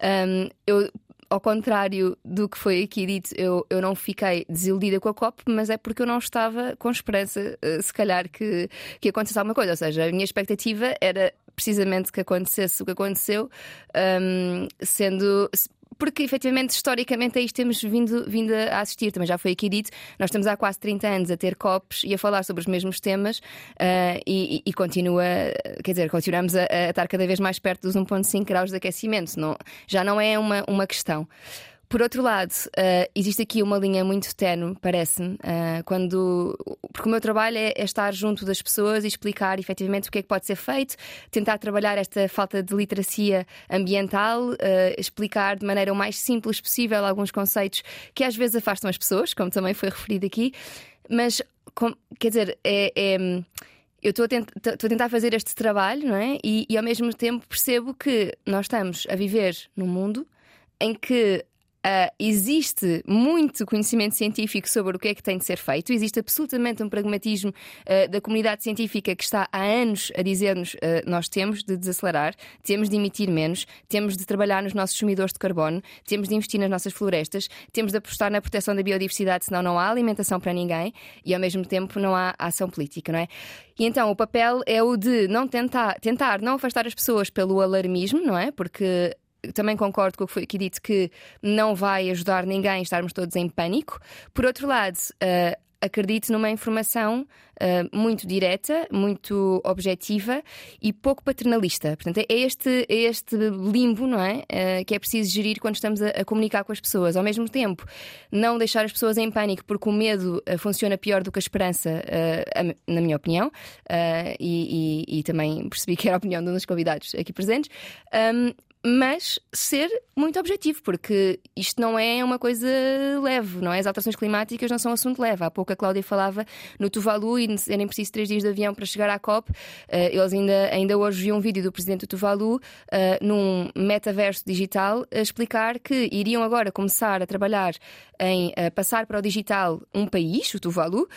Um, eu ao contrário do que foi aqui dito, eu, eu não fiquei desiludida com a COP, mas é porque eu não estava com esperança, eh, se calhar, que, que acontecesse alguma coisa. Ou seja, a minha expectativa era precisamente que acontecesse o que aconteceu, um, sendo porque efetivamente, historicamente, a isto temos vindo, vindo a assistir. Também já foi aqui dito, nós estamos há quase 30 anos a ter COPs e a falar sobre os mesmos temas uh, e, e, continua, quer dizer, continuamos a, a, estar cada vez mais perto dos 1,5 graus de aquecimento. Não, já não é uma, uma questão. Por outro lado, uh, existe aqui uma linha muito tenue, parece-me, uh, quando. Porque o meu trabalho é, é, estar junto das pessoas e explicar efetivamente o que é que pode ser feito, tentar trabalhar esta falta de literacia ambiental, uh, explicar de maneira o mais simples possível alguns conceitos que às vezes afastam as pessoas, como também foi referido aqui, mas, com, quer dizer, é, é eu estou a, a, tentar fazer este trabalho, não é? E, e, ao mesmo tempo percebo que nós estamos a viver num mundo em que Uh, existe muito conhecimento científico sobre o que é que tem de ser feito, existe absolutamente um pragmatismo uh, da comunidade científica que está há anos a dizer-nos uh, nós temos de desacelerar, temos de emitir menos, temos de trabalhar nos nossos sumidores de carbono, temos de investir nas nossas florestas, temos de apostar na proteção da biodiversidade, senão não há alimentação para ninguém e ao mesmo tempo não há ação política, não é? E então o papel é o de não tentar, tentar não afastar as pessoas pelo alarmismo, não é? Porque também concordo com o que foi aqui dito que não vai ajudar ninguém estarmos todos em pânico. Por outro lado, uh, acredito numa informação uh, muito direta, muito objetiva e pouco paternalista. Portanto, é este, é este limbo, não é? Uh, que é preciso gerir quando estamos a, a, comunicar com as pessoas. Ao mesmo tempo, não deixar as pessoas em pânico, porque o medo uh, funciona pior do que a esperança, na minha opinião, e, e, e, também percebi que era a opinião de um dos convidados aqui presentes. Um, mas ser muito objetivo, porque isto não é uma coisa leve, não é? As alterações climáticas não são um assunto leve. Há pouco a Cláudia falava no Tuvalu e serem preciso três dias de avião para chegar à COP. Uh, eles ainda, ainda hoje viram um vídeo do presidente do Tuvalu uh, num metaverso digital a explicar que iriam agora começar a trabalhar em uh, passar para o digital um país, o Tuvalu,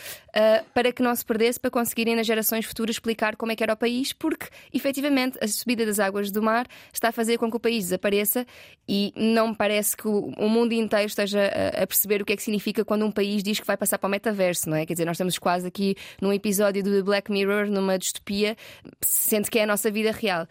para que não se perdesse, para conseguirem nas gerações futuras explicar como é que era o país, porque efetivamente a subida das águas do mar está a fazer com que o país desapareça e não me parece que o mundo inteiro esteja a perceber o que é que significa quando um país diz que vai passar para o metaverso, não é? Quer dizer, nós estamos quase aqui num episódio do Black Mirror, numa distopia, sendo que é a nossa vida real.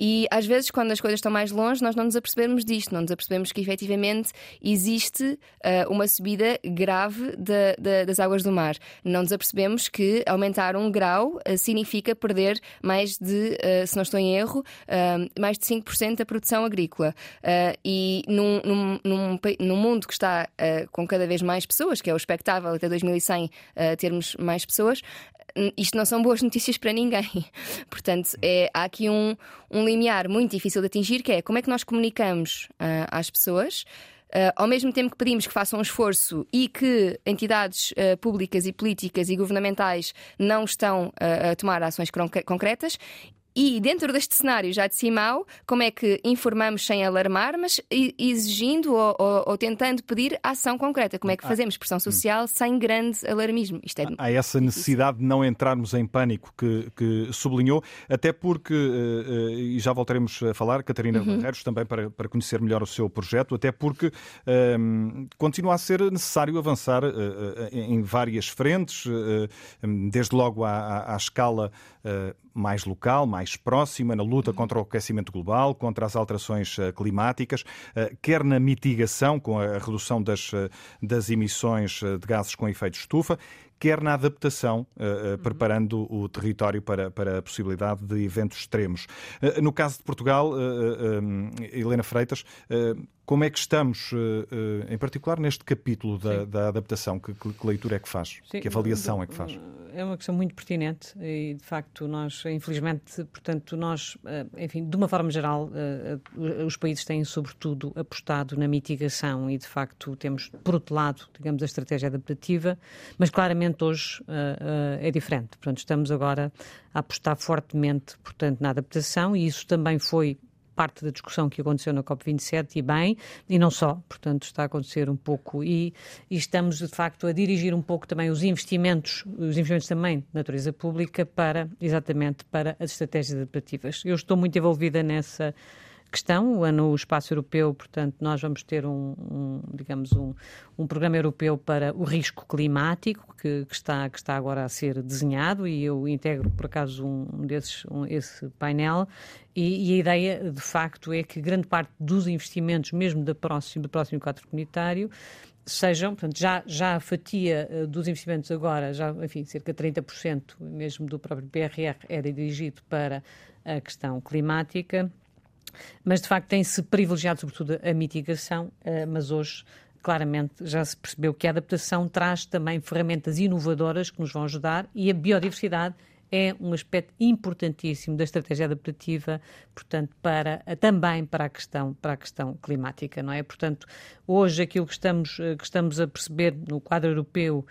E às vezes, quando as coisas estão mais longe, nós não nos apercebemos disto, não nos apercebemos que efetivamente existe uh, uma subida grave de, de, das águas do mar. Não nos apercebemos que aumentar um grau uh, significa perder mais de, uh, se não estou em erro, mais de 5% da produção agrícola. e num, num, num, num, mundo que está com cada vez mais pessoas, que é o expectável até 2100 termos mais pessoas, isto não são boas notícias para ninguém. *laughs* Portanto, é, há aqui um, um limiar muito difícil de atingir, que é como é que nós comunicamos uh, às pessoas. Uh, ao mesmo tempo que pedimos que façam um esforço e que entidades uh, públicas e políticas e governamentais não estão uh, a tomar ações concretas, e dentro deste cenário já de Simau, como é que informamos sem alarmar, mas exigindo ou, ou, ou tentando pedir ação concreta? Como é que ah. fazemos pressão social sem grande alarmismo? Isto é... Há essa necessidade de não entrarmos em pânico que, que sublinhou, até porque, uh, uh, e já voltaremos a falar, Catarina uhum. Barreiros, também para, para conhecer melhor o seu projeto, até porque uh, continua a ser necessário avançar em várias frentes, desde logo à, à, à escala mais local, mais próxima, na luta contra o aquecimento global, contra as alterações eh, climáticas, eh, quer na mitigação, com a redução das, eh, das emissões de gases com efeito estufa, quer na adaptação, uh, uh, preparando o território para, para a possibilidade de eventos extremos. Uh, no caso de Portugal, Helena Freitas, como é que estamos, em particular neste capítulo da, da adaptação? Que, que, leitura é que faz? Sim, que avaliação é que faz? É uma questão muito pertinente e, de facto, nós, infelizmente, portanto, nós, enfim, de uma forma geral, os países têm, sobretudo, apostado na mitigação e, de facto, temos, por outro lado, digamos, a estratégia adaptativa, mas claramente hoje é diferente. Portanto, estamos agora a apostar fortemente, portanto, na adaptação e isso também foi parte da discussão que aconteceu na COP27 e bem, e não só, portanto está a acontecer um pouco e, e, estamos de facto a dirigir um pouco também os investimentos, os investimentos também de natureza pública para, exatamente, para as estratégias adaptativas. Eu estou muito envolvida nessa questão. No espaço europeu, portanto, nós vamos ter um, um digamos, um, um, programa europeu para o risco climático que, que, está, que está agora a ser desenhado e eu integro, por acaso, um desses, um, esse painel. E, e, a ideia, de facto, é que grande parte dos investimentos, mesmo do próximo, do próximo quadro comunitário, sejam, portanto, já, já a fatia uh, dos investimentos agora, já, enfim, cerca de 30% mesmo do próprio PRR era dirigido para a questão climática mas, de facto, tem-se privilegiado, sobretudo, a mitigação, eh, mas hoje claramente já se percebeu que a adaptação traz também ferramentas inovadoras que nos vão ajudar e a biodiversidade é um aspecto importantíssimo da estratégia adaptativa, portanto, para também para a questão para a questão climática, não é? Portanto, hoje aquilo que estamos eh, que estamos a perceber no quadro europeu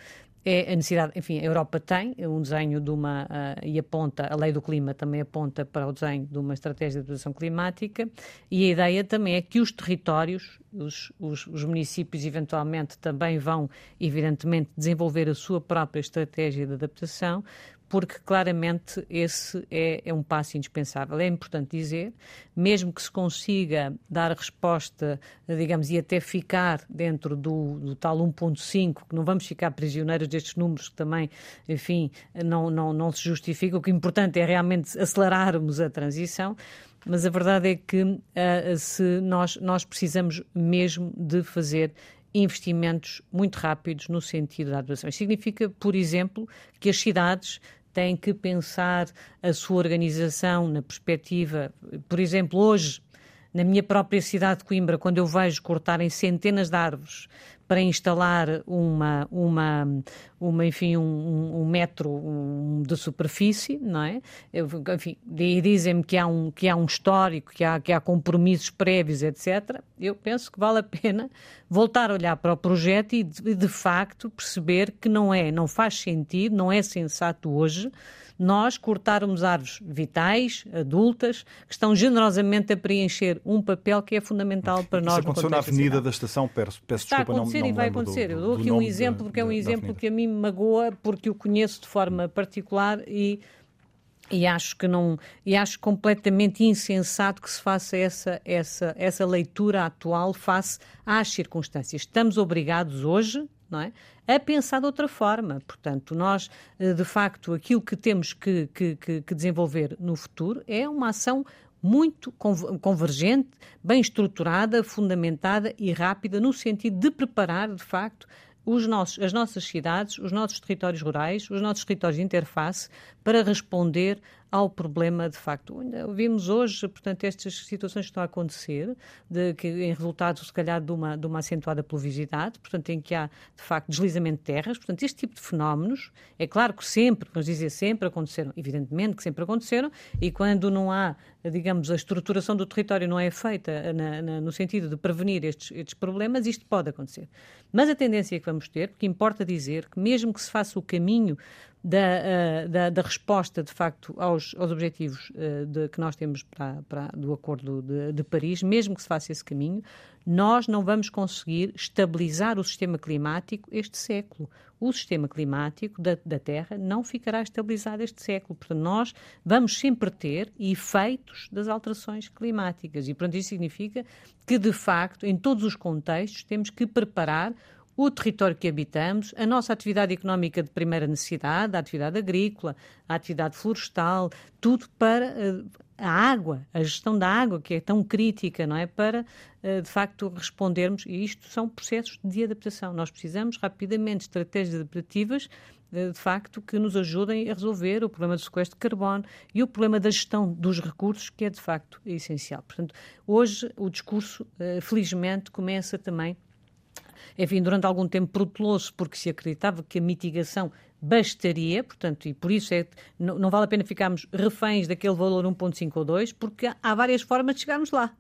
é a necessidade, enfim, a Europa tem um desenho de uma, uh, e aponta, a lei do clima também aponta para o desenho de uma estratégia de adaptação climática, e a ideia também é que os territórios, os, os, os, municípios eventualmente também vão, evidentemente, desenvolver a sua própria estratégia de adaptação, porque claramente esse é, é, um passo indispensável. É importante dizer, mesmo que se consiga dar resposta, digamos, e até ficar dentro do, do tal 1.5, que não vamos ficar prisioneiros destes números que também, enfim, não, não, não se justificam. O que é importante é realmente acelerarmos a transição. Mas a verdade é que uh, se nós, nós precisamos mesmo de fazer investimentos muito rápidos no sentido da. Isso significa, por exemplo, que as cidades têm que pensar a sua organização na perspectiva. Por exemplo, hoje, na minha própria cidade de Coimbra, quando eu vejo cortarem centenas de árvores para instalar uma, uma, uma enfim, um, um metro de superfície, não é? Eu, enfim, dizem-me que há um que há um histórico, que há que há compromissos prévios, etc. Eu penso que vale a pena voltar a olhar para o projeto e de, de facto perceber que não é, não faz sentido, não é sensato hoje nós cortarmos árvores vitais, adultas, que estão generosamente a preencher um papel que é fundamental para nós. Isso aconteceu na Avenida da Estação, peço, peço Está desculpa, a acontecer não, não e vai acontecer. Eu dou aqui um exemplo, porque é um exemplo que a mim me magoa, porque o conheço de forma particular e e acho que não e acho completamente insensato que se faça essa essa essa leitura atual face às circunstâncias. Estamos obrigados hoje não é? A pensar de outra forma. Portanto, nós, eh, de facto, aquilo que temos que, que, que desenvolver no futuro é uma ação muito convergente, bem estruturada, fundamentada e rápida, no sentido de preparar, de facto, os nossos, as nossas cidades, os nossos territórios rurais, os nossos territórios de interface para responder ao problema de facto. Ainda vimos hoje, portanto, estas situações que estão a acontecer, de, que, em resultado, se calhar, de uma, de uma acentuada pluviosidade, portanto, em que há, de facto, deslizamento de terras. Portanto, este tipo de fenómenos, é claro que sempre, vamos dizer sempre, aconteceram, evidentemente que sempre aconteceram, e quando não há, digamos, a estruturação do território não é feita na, na, no sentido de prevenir estes, estes problemas, isto pode acontecer. Mas a tendência que vamos ter, porque importa dizer que mesmo que se faça o caminho da, uh, da, da, resposta, de facto, aos, aos objetivos uh, de, que nós temos para, para, do Acordo de, de, Paris, mesmo que se faça esse caminho, nós não vamos conseguir estabilizar o sistema climático este século. O sistema climático da, da Terra não ficará estabilizado este século. Portanto, nós vamos sempre ter efeitos das alterações climáticas. E, portanto, isso significa que, de facto, em todos os contextos, temos que preparar o território que habitamos, a nossa atividade económica de primeira necessidade, a atividade agrícola, a atividade florestal, tudo para uh, a água, a gestão da água, que é tão crítica, não é? Para, uh, de facto, respondermos. E isto são processos de adaptação. Nós precisamos rapidamente de estratégias adaptativas eh, de facto, que nos ajudem a resolver o problema do sequestro de carbono e o problema da gestão dos recursos, que é de facto essencial. Portanto, hoje o discurso, felizmente, começa também enfim, durante algum tempo protelou-se porque se acreditava que a mitigação bastaria, portanto, e por isso é, não, não vale a pena ficarmos reféns daquele valor 1.5 ou 2, porque há várias formas de chegarmos lá.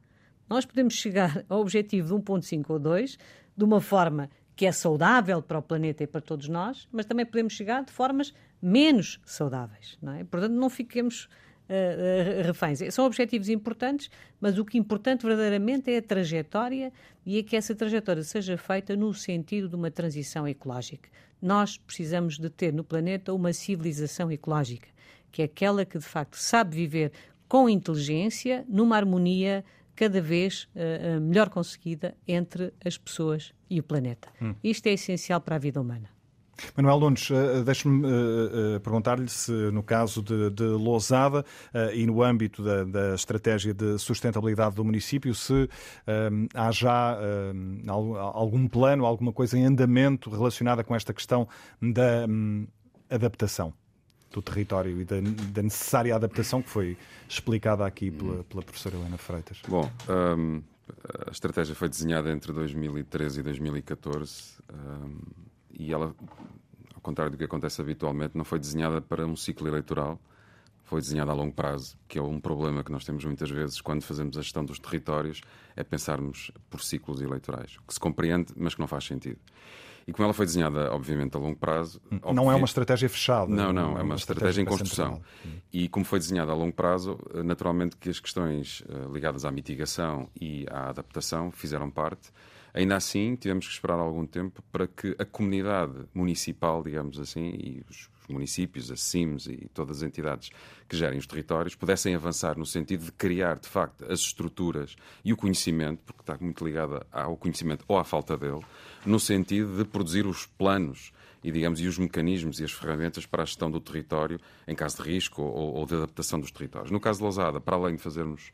Nós podemos chegar *laughs* ao objetivo de 1.5 ou 2 de uma forma que é saudável para o planeta e para todos nós, mas também podemos chegar de formas menos saudáveis. Não é? Portanto, não fiquemos uh, reféns. São objetivos importantes, mas o que é importante verdadeiramente é a trajetória e é que essa trajetória seja feita no sentido de uma transição ecológica. Nós precisamos de ter no planeta uma civilização ecológica, que é aquela que de facto sabe viver com inteligência, numa harmonia cada vez uh, melhor conseguida entre as pessoas e o planeta. Hum. Isto é essencial para a vida humana. Manuel Nunes, eh, deixe-me eh, eh, perguntar-lhe se, no caso de, de Lousada e no âmbito da, da, estratégia de sustentabilidade do município, se há já algum plano, alguma coisa em andamento relacionada com esta questão da um, adaptação do território e da, da, necessária adaptação que foi explicada aqui pela, pela professora Helena Freitas. Bom, um, a estratégia foi desenhada entre 2013 e 2014. E ela, ao contrário do que acontece habitualmente, não foi desenhada para um ciclo eleitoral, foi desenhada a longo prazo, que é um problema que nós temos muitas vezes quando fazemos a gestão dos territórios, é pensarmos por ciclos eleitorais, que se compreende, mas que não faz sentido. E como ela foi desenhada, obviamente, a longo prazo. Não é uma estratégia fechada. Não, não, é uma, uma estratégia, estratégia, em construção. E como foi desenhada a longo prazo, naturalmente que as questões eh, ligadas à mitigação e à adaptação fizeram parte. Ainda assim, tivemos que esperar algum tempo para que a comunidade municipal, digamos assim, e os municípios, as CIMs e todas as entidades que gerem os territórios pudessem avançar no sentido de criar, de facto, as estruturas e o conhecimento, porque está muito ligada ao conhecimento ou à falta dele, no sentido de produzir os planos e, digamos, e os mecanismos e as ferramentas para a gestão do território em caso de risco ou, ou de adaptação dos territórios. No caso de Lousada, para além de fazermos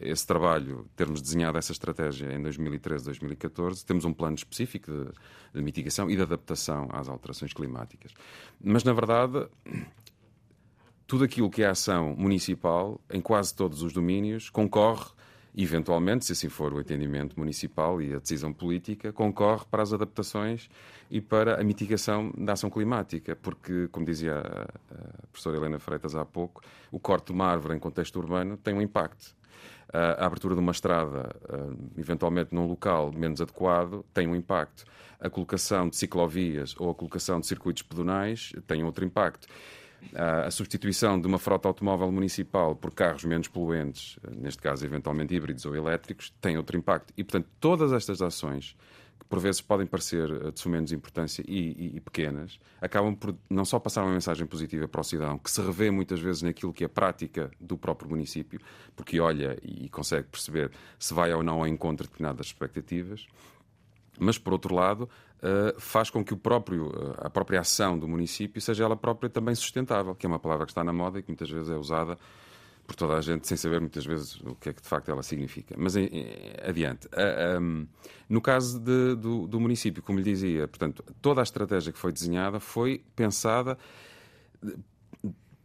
esse trabalho, termos desenhado essa estratégia em 2013, 2014, temos um plano específico de, de, mitigação e de adaptação às alterações climáticas. Mas, na verdade, tudo aquilo que é ação municipal, em quase todos os domínios, concorre, eventualmente, se assim for o entendimento municipal e a decisão política, concorre para as adaptações e para a mitigação da ação climática, porque, como dizia a professora Helena Freitas há pouco, o corte de uma árvore em contexto urbano tem um impacto a abertura de uma estrada, eventualmente num local menos adequado, tem um impacto. A colocação de ciclovias ou a colocação de circuitos pedonais tem outro impacto. A substituição de uma frota automóvel municipal por carros menos poluentes, neste caso eventualmente híbridos ou elétricos, tem outro impacto. E, portanto, todas estas ações por vezes podem parecer eh, de menos importância e, e, e, pequenas, acabam por não só passar uma mensagem positiva para o cidadão, que se revê muitas vezes naquilo que é prática do próprio município, porque olha e consegue perceber se vai ou não ao encontro de determinadas expectativas, mas por outro lado uh, faz com que o próprio, uh, a própria ação do município seja ela própria também sustentável, que é uma palavra que está na moda e que muitas vezes é usada por toda a gente, sem saber muitas vezes o que é que de facto ela significa. Mas adiante. No caso de, do, do, município, como lhe dizia, portanto, toda a estratégia que foi desenhada foi pensada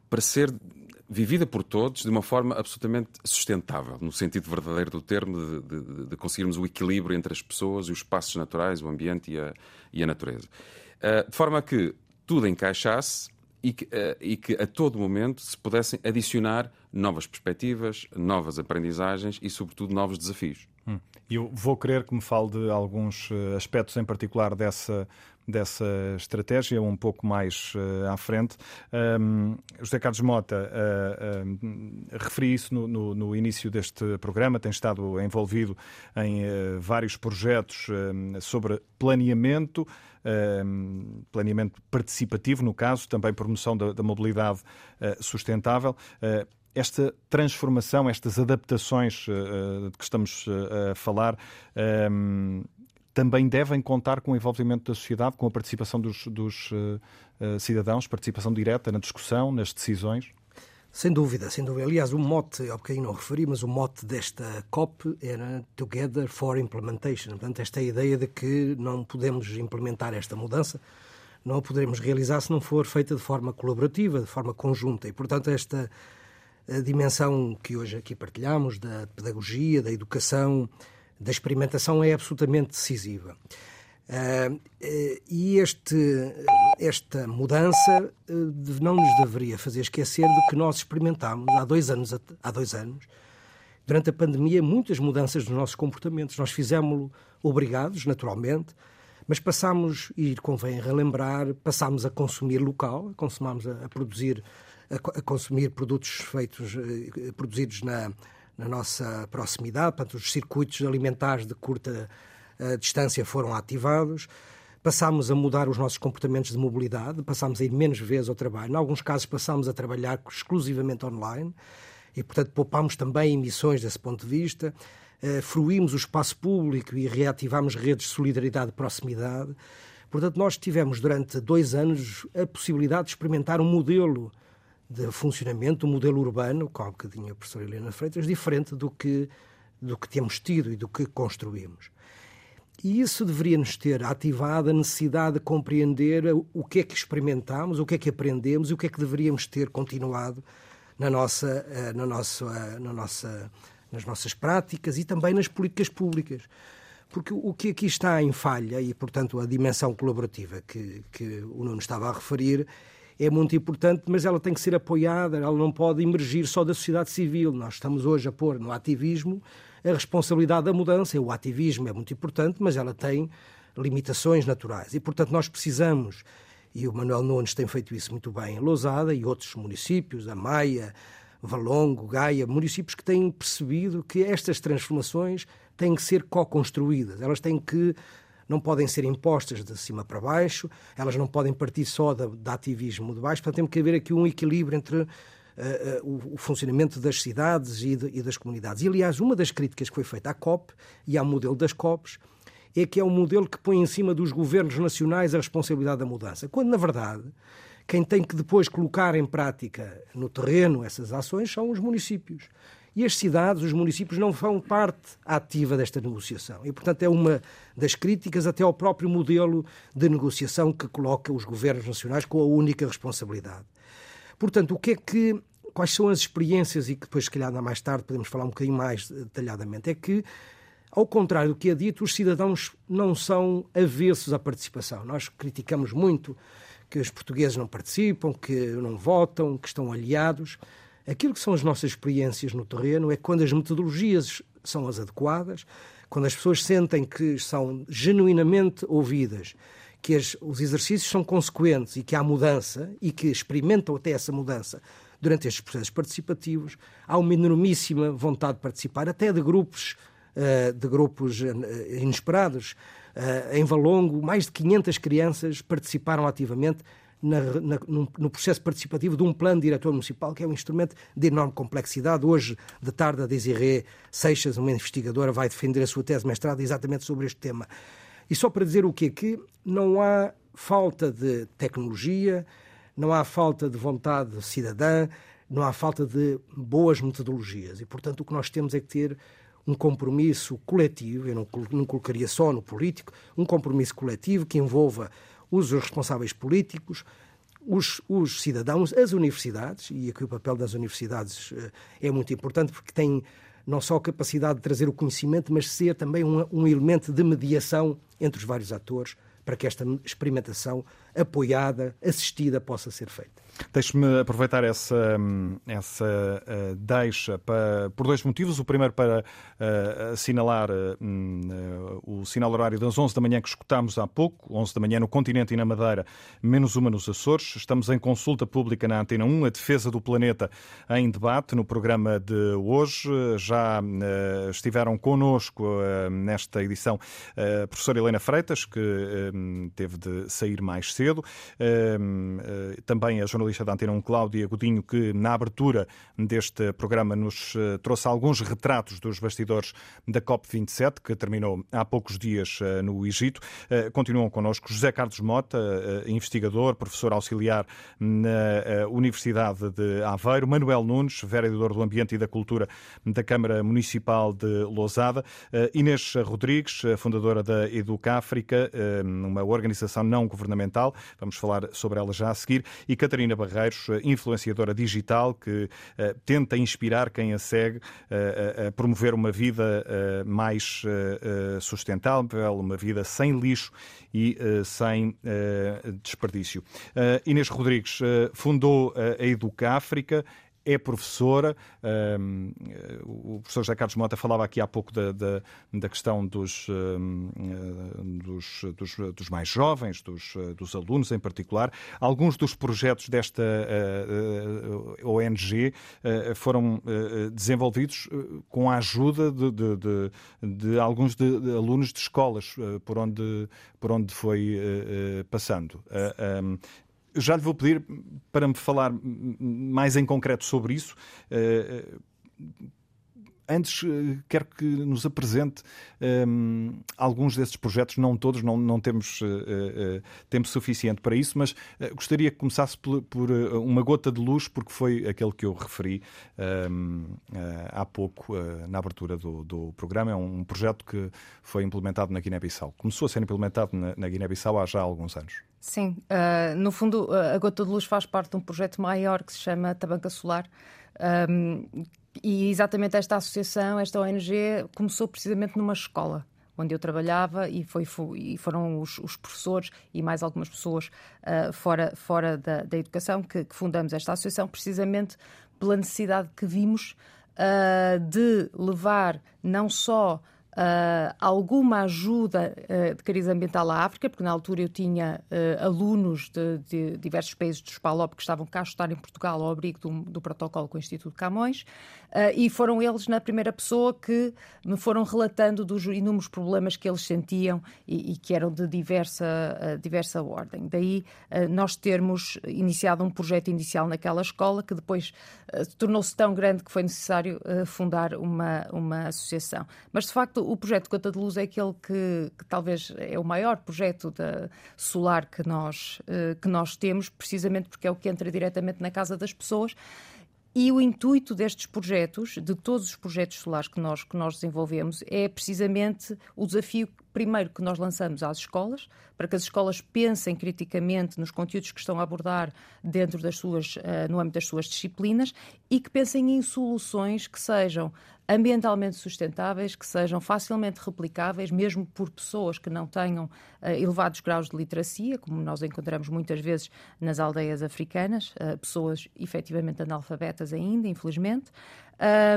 para ser vivida por todos de uma forma absolutamente sustentável, no sentido verdadeiro do termo, de, de, de conseguirmos o equilíbrio entre as pessoas e os espaços naturais, o ambiente e a, e a natureza. Uh, de forma a que tudo encaixasse e que, uh, e que a todo momento se pudessem adicionar novas perspectivas, novas aprendizagens e, sobretudo, novos desafios. Hum. Eu vou querer que me fale de alguns uh, aspectos em particular dessa, dessa estratégia, um pouco mais uh, à frente. Um, José Carlos Mota uh, referi isso no, no, no, início deste programa, tem estado envolvido em vários projetos sobre planeamento planeamento participativo, no caso, também promoção da, da mobilidade uh, sustentável. Esta transformação, estas adaptações uh, de que estamos a falar, um, também devem contar com o envolvimento da sociedade, com a participação dos, dos cidadãos, participação direta na discussão, nas decisões? Sem dúvida, sem dúvida. Aliás, o mote, ao bocadinho não referi, mas o mote desta COP era Together for Implementation. Portanto, esta é ideia de que não podemos implementar esta mudança, não a poderemos realizar se não for feita de forma colaborativa, de forma conjunta. E, portanto, esta dimensão que hoje aqui partilhamos, da pedagogia, da educação, da experimentação, é absolutamente decisiva. Uh, e este, esta mudança uh, não nos deveria fazer esquecer do que nós experimentámos há dois anos, há dois anos durante a pandemia, muitas mudanças nos nossos comportamentos. Nós fizemos-lo obrigados, naturalmente, mas passámos, e convém relembrar, passámos a consumir local, consumámos a, a produzir, a, consumir produtos feitos, uh, produzidos na, na nossa proximidade, portanto, os circuitos alimentares de curta a distância foram ativados. Passámos a mudar os nossos comportamentos de mobilidade, passámos a ir menos vezes ao trabalho. Em alguns casos, passámos a trabalhar exclusivamente online e, portanto, poupámos também emissões desse ponto de vista. Uh, fruímos o espaço público e reativámos redes de solidariedade e proximidade. Portanto, nós tivemos durante dois anos a possibilidade de experimentar um modelo de funcionamento, um modelo urbano, com um bocadinho a professora Helena Freitas, diferente do que, do que temos tido e do que construímos. E isso deveria nos ter ativado a necessidade de compreender o que é que experimentámos, o que é que aprendemos e o que é que deveríamos ter continuado na nossa, eh, na nossa, na nossa, nas nossas práticas e também nas políticas públicas. Porque o que aqui está em falha, e portanto a dimensão colaborativa que, que o Nuno estava a referir, é muito importante, mas ela tem que ser apoiada, ela não pode emergir só da sociedade civil. Nós estamos hoje a pôr no ativismo a responsabilidade da mudança. O ativismo é muito importante, mas ela tem limitações naturais. E, portanto, nós precisamos, e o Manuel Nunes tem feito isso muito bem em Lousada e outros municípios, a Maia, Valongo, Gaia, municípios que têm percebido que estas transformações têm que ser co-construídas. Elas têm que não podem ser impostas de cima para baixo, elas não podem partir só de ativismo de baixo, portanto tem que haver aqui um equilíbrio entre uh, o, o, funcionamento das cidades e, de, e, das comunidades. E, aliás, uma das críticas que foi feita à COP e ao modelo das COPs é que é um modelo que põe em cima dos governos nacionais a responsabilidade da mudança, quando, na verdade, quem tem que depois colocar em prática no terreno essas ações são os municípios. E as cidades, os municípios, não são parte ativa desta negociação. E, portanto, é uma das críticas até ao próprio modelo de negociação que coloca os governos nacionais com a única responsabilidade. Portanto, o que é que quais são as experiências e que depois, se calhar, mais tarde podemos falar um bocadinho mais detalhadamente, é que, ao contrário do que é dito, os cidadãos não são avessos à participação. Nós criticamos muito que os portugueses não participam, que não votam, que estão aliados. Aquilo que são as nossas experiências no terreno é quando as metodologias são as adequadas, quando as pessoas sentem que são genuinamente ouvidas que as, os exercícios são consequentes e que há mudança e que experimentam até essa mudança durante estes processos participativos, há uma enormíssima vontade de participar, até de grupos, uh, de grupos uh, inesperados. Uh, em Valongo, mais de 500 crianças participaram ativamente na, na, no, processo participativo de um plano diretor municipal, que é um instrumento de enorme complexidade. Hoje, de tarde, a Desirê Seixas, uma investigadora, vai defender a sua tese de mestrado exatamente sobre este tema. E só para dizer o quê? Que não há falta de tecnologia, não há falta de vontade cidadã, não há falta de boas metodologias e, portanto, o que nós temos é que ter um compromisso coletivo, eu não, não colocaria só no político, um compromisso coletivo que envolva os responsáveis políticos, os, os, cidadãos, as universidades, e aqui o papel das universidades eh, é muito importante porque tem não só a capacidade de trazer o conhecimento, mas ser também um, um elemento de mediação entre os vários atores para que esta experimentação apoiada, assistida, possa ser feita. Deixe-me aproveitar essa, essa uh, deixa para, por dois motivos. O primeiro para uh, assinalar uh, o sinal horário das 11 da manhã que escutámos há pouco, 11 da manhã no continente e na Madeira, menos uma nos Açores. Estamos em consulta pública na Antena 1, a defesa do planeta em debate no programa de hoje. Já estiveram connosco nesta edição a professora Helena Freitas, que teve de sair mais cedo, também a jornalista jornalista da Antena 1, Cláudia Godinho, que na abertura deste programa nos eh, trouxe alguns retratos dos bastidores da COP27, que terminou há poucos dias eh, no Egito. Eh, continuam connosco José Carlos Mota, investigador, professor auxiliar na Universidade de Aveiro, Manuel Nunes, vereador do Ambiente e da Cultura da Câmara Municipal de Lousada, Inês Rodrigues, fundadora da Educáfrica, uma organização não governamental, vamos falar sobre ela já a seguir, e Catarina Catarina Barreiros, eh, influenciadora digital, que uh, tenta inspirar quem a segue uh, a promover uma vida mais sustentável, uma vida sem lixo e sem desperdício. Inês Rodrigues fundou a Educa África, é professora. Um, o professor José Carlos Mota falava aqui há pouco da, da, da questão dos, um, dos, dos, dos, mais jovens, dos, dos, alunos em particular. Alguns dos projetos desta uh, ONG uh, foram desenvolvidos com a ajuda de, de, de, de alguns de, alunos de escolas por, onde, por onde foi passando. Um, já lhe vou pedir para me falar mais em concreto sobre isso. Antes, eh, quero que nos apresente um, ehm, alguns desses projetos, não todos, não, não temos uh, uh, tempo suficiente para isso, mas uh, gostaria que começasse por, por uma gota de luz, porque foi aquele que eu referi um, ehm, há pouco na abertura do, do, programa. É um projeto que foi implementado na Guiné-Bissau. Começou a ser implementado na, na Guiné-Bissau há já alguns anos. Sim, no fundo, a gota de luz faz parte de um projeto maior que se chama Tabanca Solar. Um, ehm, e exatamente esta associação, esta ONG, começou precisamente numa escola onde eu trabalhava e, foi, foi e foram os, os, professores e mais algumas pessoas uh, fora, fora da, da educação que, que, fundamos esta associação precisamente pela necessidade que vimos uh, de levar não só uh, alguma ajuda uh, de cariz ambiental à África, porque na altura eu tinha uh, alunos de, de, diversos países dos PALOP que estavam cá a estudar em Portugal ao abrigo do, do protocolo com o Instituto Camões, e foram eles, na primeira pessoa, que me foram relatando dos inúmeros problemas que eles sentiam e, e que eram de diversa, diversa ordem. Daí nós termos iniciado um projeto inicial naquela escola que depois tornou-se tão grande que foi necessário fundar uma, uma associação. Mas, de facto, o projeto Gota de Luz é aquele que, que talvez é o maior projeto da solar que nós, uh, que nós temos, precisamente porque é o que entra diretamente na casa das pessoas. E o intuito destes projetos, de todos os projetos solares que nós, que nós desenvolvemos, é precisamente o desafio primeiro que nós lançamos às escolas, para que as escolas pensem criticamente nos conteúdos que estão a abordar dentro das suas, uh, no âmbito das suas disciplinas e que pensem em soluções que sejam ambientalmente sustentáveis, que sejam facilmente replicáveis, mesmo por pessoas que não tenham uh, elevados graus de literacia, como nós encontramos muitas vezes nas aldeias africanas, uh, pessoas efetivamente analfabetas ainda, infelizmente,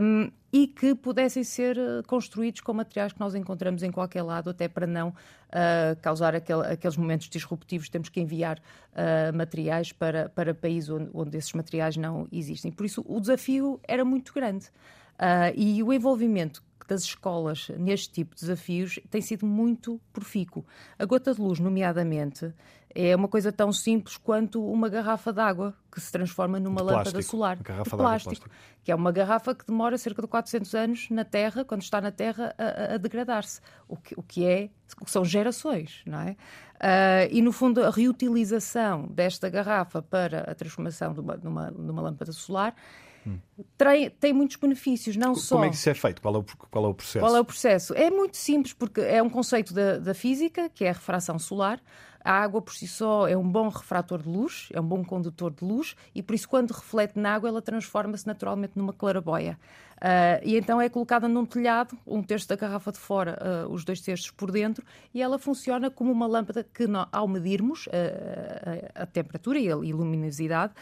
um, e que pudessem ser eh, construídos com materiais que nós encontramos em qualquer lado, até para não uh, causar aquele, aqueles momentos disruptivos. Temos que enviar uh, materiais para, para países onde, onde esses materiais não existem. Por isso, o desafio era muito grande. Uh, e o envolvimento das escolas neste tipo de desafios tem sido muito profícuo. A gota de luz, nomeadamente, é uma coisa tão simples quanto uma garrafa d'água que se transforma numa de lâmpada plástico. solar. Garrafa de plástico, plástico. Que é uma garrafa que demora cerca de 400 anos na Terra, quando está na Terra, a, a- degradar-se. O que, o que é, o que são gerações, não é? Ah, e, no fundo, a reutilização desta garrafa para a transformação de uma, numa, numa lâmpada solar tem, tem muitos benefícios, não só... Como é que isso é feito? Qual é o, qual é o processo? Qual é o processo? É muito simples, porque é um conceito da, da física, que é a refração solar. A água por si só é um bom refrator de luz, é um bom condutor de luz, e por isso, quando reflete na água, ela transforma-se naturalmente numa claraboia. Ah, e então é colocada num telhado, um terço da garrafa de fora, ah, os dois terços por dentro, e ela funciona como uma lâmpada que, ao medirmos ah, a, a temperatura e a e luminosidade,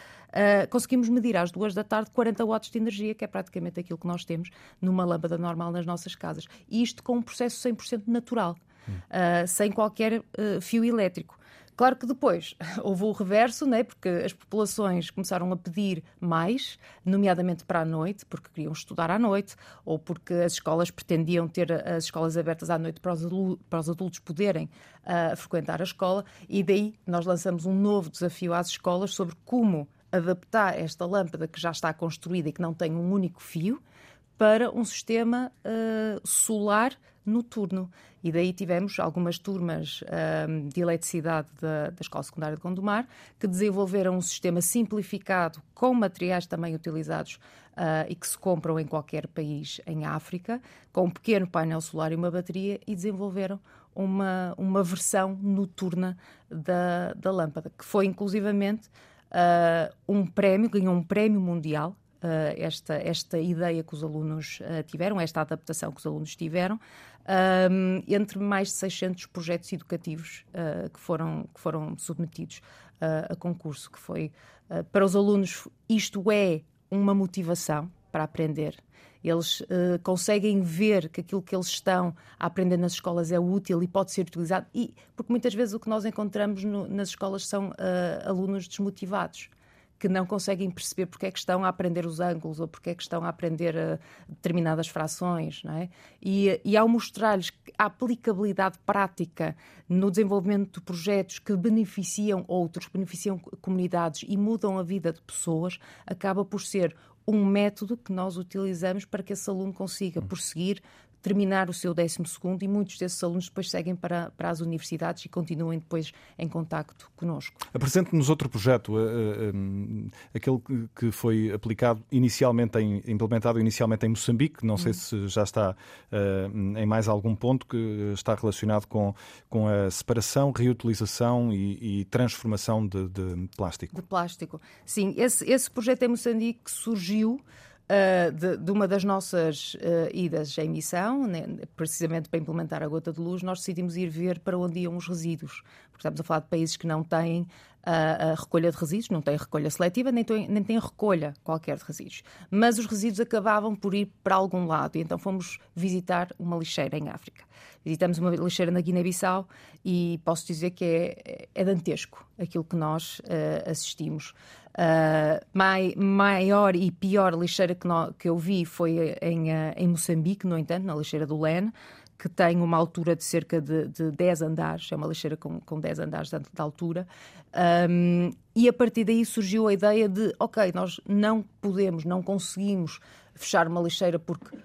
conseguimos medir às duas da tarde 40 watts de energia, que é praticamente aquilo que nós temos numa lâmpada normal nas nossas casas. E isto com um processo 100% natural, ah, sem qualquer fio elétrico. Claro que depois *laughs* houve o reverso, né? porque as populações começaram a pedir mais, nomeadamente para a noite, porque queriam estudar à noite, ou porque as escolas pretendiam ter as escolas abertas à noite para os, para os adultos poderem ah, frequentar a escola, e daí nós lançamos um novo desafio às escolas sobre como adaptar esta lâmpada que já está construída e que não tem um único fio para um sistema ah, solar noturno. E daí tivemos algumas turmas ah, de eletricidade da, da Escola Secundária de Gondomar que desenvolveram um sistema simplificado com materiais também utilizados ah, e que se compram em qualquer país em África, com um pequeno painel solar e uma bateria, e desenvolveram uma, uma versão noturna da, da lâmpada, que foi inclusivamente ah, um prémio, ganhou um prémio mundial uh, esta, esta ideia que os alunos uh, tiveram, esta adaptação que os alunos tiveram, um, entre mais de 600 projetos educativos uh, que, foram, que foram submetidos uh, a concurso, que foi uh, para os alunos isto é uma motivação para aprender. Eles conseguem ver que aquilo que eles estão a aprender nas escolas é útil e pode ser utilizado, e, porque muitas vezes o que nós encontramos no, nas escolas são alunos desmotivados que não conseguem perceber porque é que estão a aprender os ângulos ou porque é que estão a aprender uh, determinadas frações, não é? E, e ao mostrar-lhes a aplicabilidade prática no desenvolvimento de projetos que beneficiam outros, beneficiam comunidades e mudam a vida de pessoas, acaba por ser um método que nós utilizamos para que esse aluno consiga prosseguir terminar o seu 12 e muitos desses alunos depois seguem para, para as universidades e continuem depois em contacto connosco. Apresente-nos outro projeto, uh, uh, aquele que foi aplicado inicialmente, em, implementado inicialmente em Moçambique, não sei se já está em mais algum ponto, que está relacionado com, com a separação, reutilização e, e transformação de, de, plástico. De plástico. Sim, esse, esse projeto em Moçambique surgiu Uh, de, de, uma das nossas uh, idas em missão, né, precisamente para implementar a gota de luz, nós decidimos ir ver para onde iam os resíduos. Porque estamos a falar de países que não têm uh, a recolha de resíduos, não têm recolha seletiva, nem têm, nem recolha qualquer de resíduos. Mas os resíduos acabavam por ir para algum lado, e então fomos visitar uma lixeira em África. Visitamos uma lixeira na Guiné-Bissau e posso dizer que é, é dantesco aquilo que nós assistimos. Uh, mai, maior e pior lixeira que, no, que eu vi foi em, uh, em Moçambique, no entanto, na lixeira do Lene, que tem uma altura de cerca de, de 10 andares, é uma lixeira com, com 10 andares de, de altura, um, e a partir daí surgiu a ideia de, ok, nós não podemos, não conseguimos fechar uma lixeira porque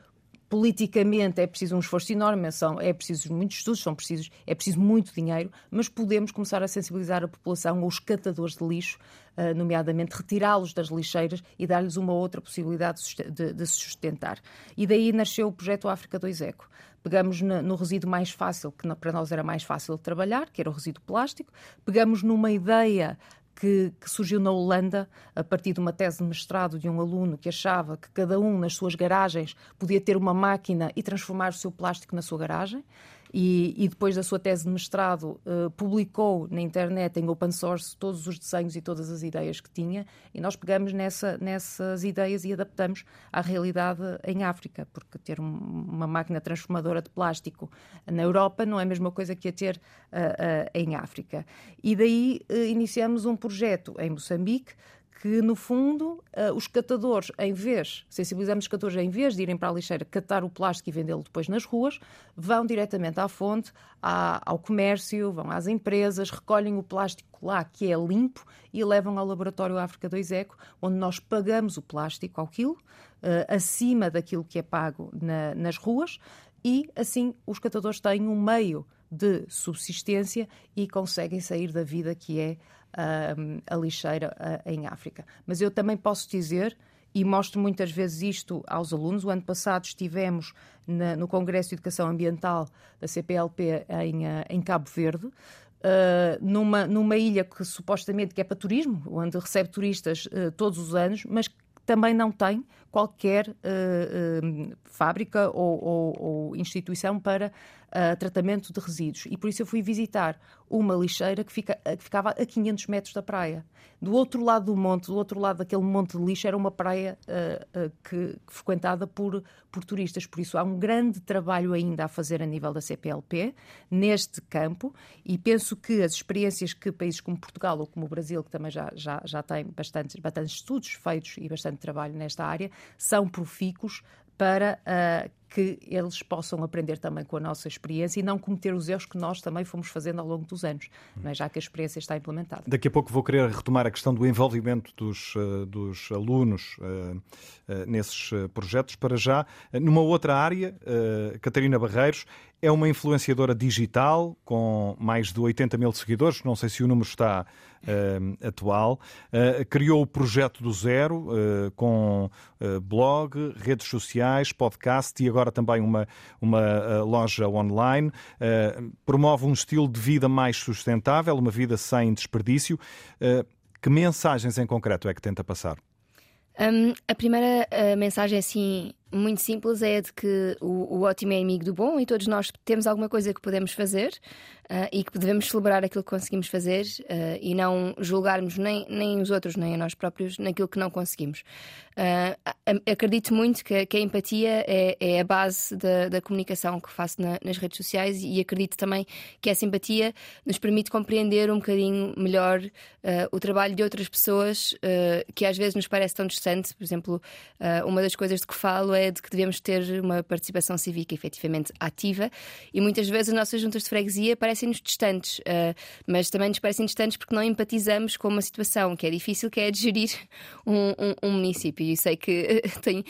politicamente é preciso um esforço enorme, são, é preciso muitos estudos, são precisos, é preciso muito dinheiro, mas podemos começar a sensibilizar a população os catadores de lixo, uh, nomeadamente retirá-los das lixeiras e dar-lhes uma outra possibilidade de, se sustentar. E daí nasceu o projeto África 2 Eco. Pegamos no resíduo mais fácil, que para nós era mais fácil de trabalhar, que era o resíduo plástico, pegamos numa ideia que, que, surgiu na Holanda a partir de uma tese de mestrado de um aluno que achava que cada um nas suas garagens podia ter uma máquina e transformar o seu plástico na sua garagem. E, e depois da sua tese de mestrado, uh, publicou na internet, em open source, todos os desenhos e todas as ideias que tinha. E nós pegamos nessa, nessas ideias e adaptamos à realidade em África, porque ter um, uma máquina transformadora de plástico na Europa não é a mesma coisa que a ter uh, uh, em África. E daí iniciamos um projeto em Moçambique que, no fundo, uh, os catadores, em vez, sensibilizamos os catadores, em vez de irem para a lixeira catar o plástico e vendê-lo depois nas ruas, vão diretamente à fonte, à, ao comércio, vão às empresas, recolhem o plástico lá que é limpo e levam ao laboratório África 2 Eco, onde nós pagamos o plástico ao quilo, uh, acima daquilo que é pago na, nas ruas, e assim os catadores têm um meio de subsistência e conseguem sair da vida que é a lixeira uh, em África. Mas eu também posso dizer, e mostro muitas vezes isto aos alunos, o ano passado estivemos na, no Congresso de Educação Ambiental da CPLP em, uh, em Cabo Verde, Uh, numa, numa ilha que supostamente que é para turismo, onde recebe turistas uh, todos os anos, mas também não tem qualquer uh, uh, fábrica ou, ou, ou, instituição para uh, tratamento de resíduos. E por isso eu fui visitar uma lixeira que, fica, que ficava a 500 metros da praia. Do outro lado do monte, do outro lado daquele monte de lixo, era uma praia que, que, frequentada por, por turistas. Por isso há um grande trabalho ainda a fazer a nível da CPLP neste campo e penso que as experiências que países como Portugal ou como o Brasil, que também já, já, já têm bastantes, bastantes estudos feitos e bastante trabalho nesta área, são profícuos para uh, que eles possam aprender também com a nossa experiência e não cometer os erros que nós também fomos fazendo ao longo dos anos, é? já que a experiência está implementada. Daqui a pouco vou querer retomar a questão do envolvimento dos, uh, dos alunos uh, uh, nesses projetos. Para já, numa outra área, Catarina Barreiros é uma influenciadora digital com mais de 80 mil seguidores, não sei se o número está uh, atual. Uh, criou o projeto do zero uh, com blog, redes sociais, podcast e agora também uma, uma loja online. promove um estilo de vida mais sustentável, uma vida sem desperdício. que mensagens em concreto é que tenta passar? Um, a primeira mensagem assim muito simples é de que o, o, ótimo é amigo do bom e todos nós temos alguma coisa que podemos fazer uh, e que devemos celebrar aquilo que conseguimos fazer uh, e não julgarmos nem, nem os outros, nem a nós próprios naquilo que não conseguimos. Uh, acredito muito que, que a empatia é, é, a base da, da comunicação que faço na, nas redes sociais e acredito também que essa empatia nos permite compreender um bocadinho melhor o trabalho de outras pessoas que às vezes nos parece tão distante. Por exemplo, uma das coisas de que falo é de que devemos ter uma participação cívica efetivamente ativa e muitas vezes as nossas juntas de freguesia parecem-nos distantes, uh, mas também nos parecem distantes porque não empatizamos com uma situação que é difícil, que é de gerir um, um, um município. E sei que *laughs* tem,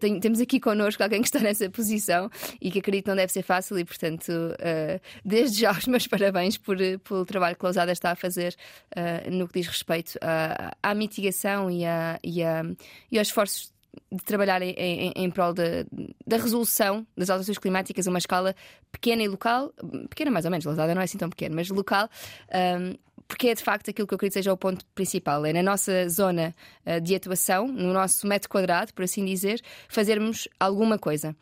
tem, temos aqui connosco alguém que está nessa posição e que acredito não deve ser fácil e, portanto, uh, desde já os meus *laughs* parabéns por, pelo trabalho que a Lousada está a fazer no que diz respeito à, à mitigação e, a, e, a, e aos esforços de trabalhar em, em, em prol de, da resolução das alterações climáticas a uma escala pequena e local, pequena mais ou menos, Lazada não é assim tão pequena, mas local, um, porque é de facto aquilo que eu acredito seja o ponto principal. É na nossa zona uh, de atuação, no nosso metro quadrado, por assim dizer, fazermos alguma coisa.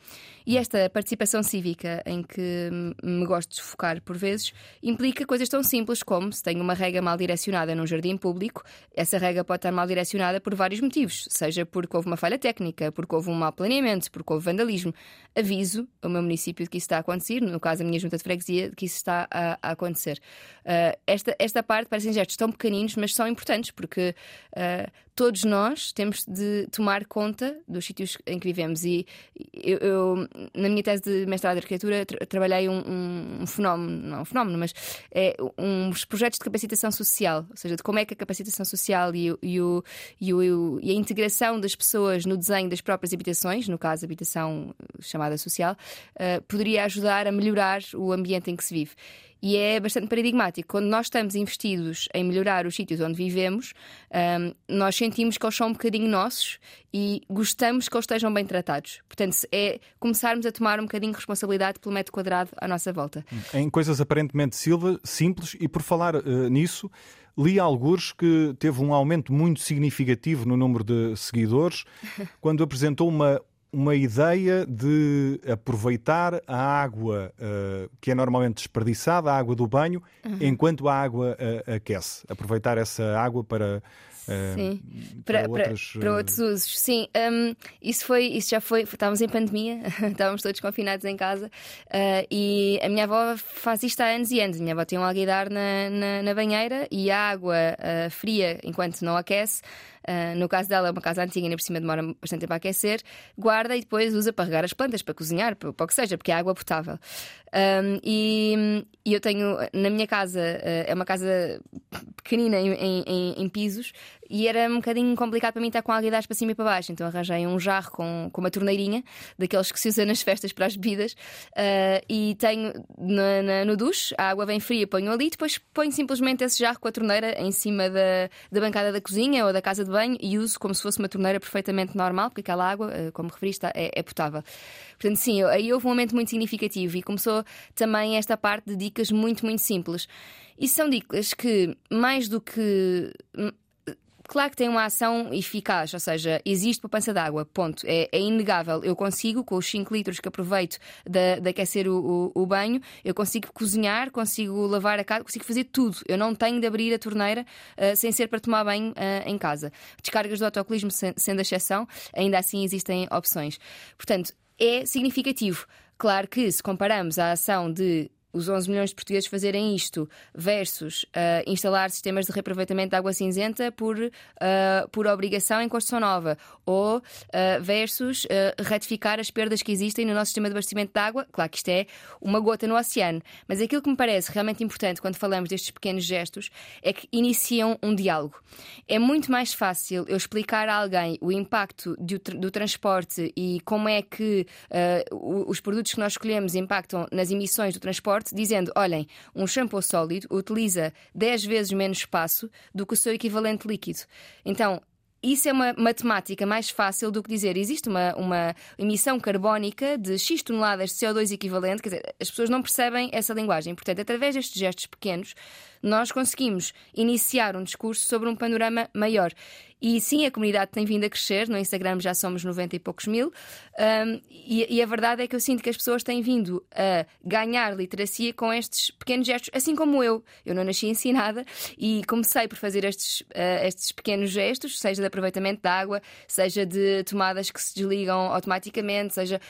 E esta participação cívica, em que me gosto de focar por vezes, implica coisas tão simples como se tenho uma rega mal direcionada num jardim público, essa rega pode estar mal direcionada por vários motivos, seja porque houve uma falha técnica, porque houve um mau planeamento, porque houve vandalismo. Aviso ao meu município de que isso está a acontecer, no caso a minha junta de freguesia, de que isso está a, a acontecer. Uh, esta, esta parte parecem gestos tão pequeninos, mas são importantes porque uh, todos nós temos de tomar conta dos sítios em que vivemos. E eu, eu na minha tese de mestrado de arquitetura, tra trabalhei um, um, fenómeno, não um fenómeno, mas é, uns projetos de capacitação social, ou seja, de como é que a capacitação social e, e, o, e, o, e a integração das pessoas no desenho das próprias habitações, no caso, habitação chamada social, uh, poderia ajudar a melhorar o ambiente em que se vive. E é bastante paradigmático. Quando nós estamos investidos em melhorar os sítios onde vivemos, um, nós sentimos que eles são um bocadinho nossos e gostamos que eles estejam bem tratados. Portanto, é começarmos a tomar um bocadinho de responsabilidade pelo metro quadrado à nossa volta. Em coisas aparentemente simples, e por falar uh, nisso, li alguns que teve um aumento muito significativo no número de seguidores *laughs* quando apresentou uma uma ideia de aproveitar a água uh, que é normalmente desperdiçada, a água do banho, uhum. enquanto a água uh, aquece. Aproveitar essa água para Sim. Para, para, outros, para, para outros usos. Sim, um, isso foi, isso já foi. Estávamos em pandemia, *laughs* estávamos todos confinados em casa e a minha avó faz isto há anos e anos. A minha avó tem um alguidar na, na, na banheira e a água fria, enquanto não aquece, Uh, no caso dela, é uma casa antiga, ainda por cima demora bastante tempo a aquecer, guarda e depois usa para regar as plantas, para cozinhar, para, para o que seja, porque é água potável. Um, e, e, eu tenho, na minha casa, uh, é uma casa pequenina em, em, em, pisos, e era um bocadinho complicado para mim estar com a água para cima e para baixo. Então arranjei um jarro com, com uma torneirinha, daqueles que se usa nas festas para as bebidas, uh, e tenho na, na, no duche, a água vem fria, ponho ali, depois ponho simplesmente esse jarro com a torneira em cima da, da bancada da cozinha ou da casa de banho e uso como se fosse uma torneira perfeitamente normal, porque aquela água, uh, como referiste, é, é potável. Portanto, sim, aí houve um momento muito significativo e começou também esta parte de dicas muito, muito simples. E são dicas que, mais do que Claro que tem uma ação eficaz, ou seja, existe poupança de água, ponto. É, é, inegável. Eu consigo, com os 5 litros que aproveito de, de aquecer o, o, o, banho, eu consigo cozinhar, consigo lavar a casa, consigo fazer tudo. Eu não tenho de abrir a torneira uh, sem ser para tomar banho uh, em casa. Descargas do autocolismo sendo a exceção, ainda assim existem opções. Portanto, é significativo. Claro que se comparamos a ação de os 11 milhões de portugueses fazerem isto versus uh, instalar sistemas de reaproveitamento de água cinzenta por, uh, por obrigação em construção nova ou uh, versus ratificar as perdas que existem no nosso sistema de abastecimento de água. Claro que isto é uma gota no oceano, mas aquilo que me parece realmente importante quando falamos destes pequenos gestos é que iniciam um diálogo. É muito mais fácil eu explicar a alguém o impacto do, do transporte e como é que os produtos que nós escolhemos impactam nas emissões do transporte dizendo: olhem, um shampoo sólido utiliza 10 vezes menos espaço do que o seu equivalente líquido. Então, isso é uma matemática mais fácil do que dizer existe uma, uma emissão carbónica de X toneladas de CO2 equivalente. Quer dizer, as pessoas não percebem essa linguagem. Portanto, através destes gestos pequenos, nós conseguimos iniciar um discurso sobre um panorama maior. E sim, a comunidade tem vindo a crescer. No Instagram já somos 90 e poucos mil. Um, e, e, a verdade é que eu sinto que as pessoas têm vindo a ganhar literacia com estes pequenos gestos, assim como eu. Eu não nasci ensinada e comecei por fazer estes, uh, estes pequenos gestos, seja de aproveitamento da água, seja de tomadas que se desligam automaticamente, seja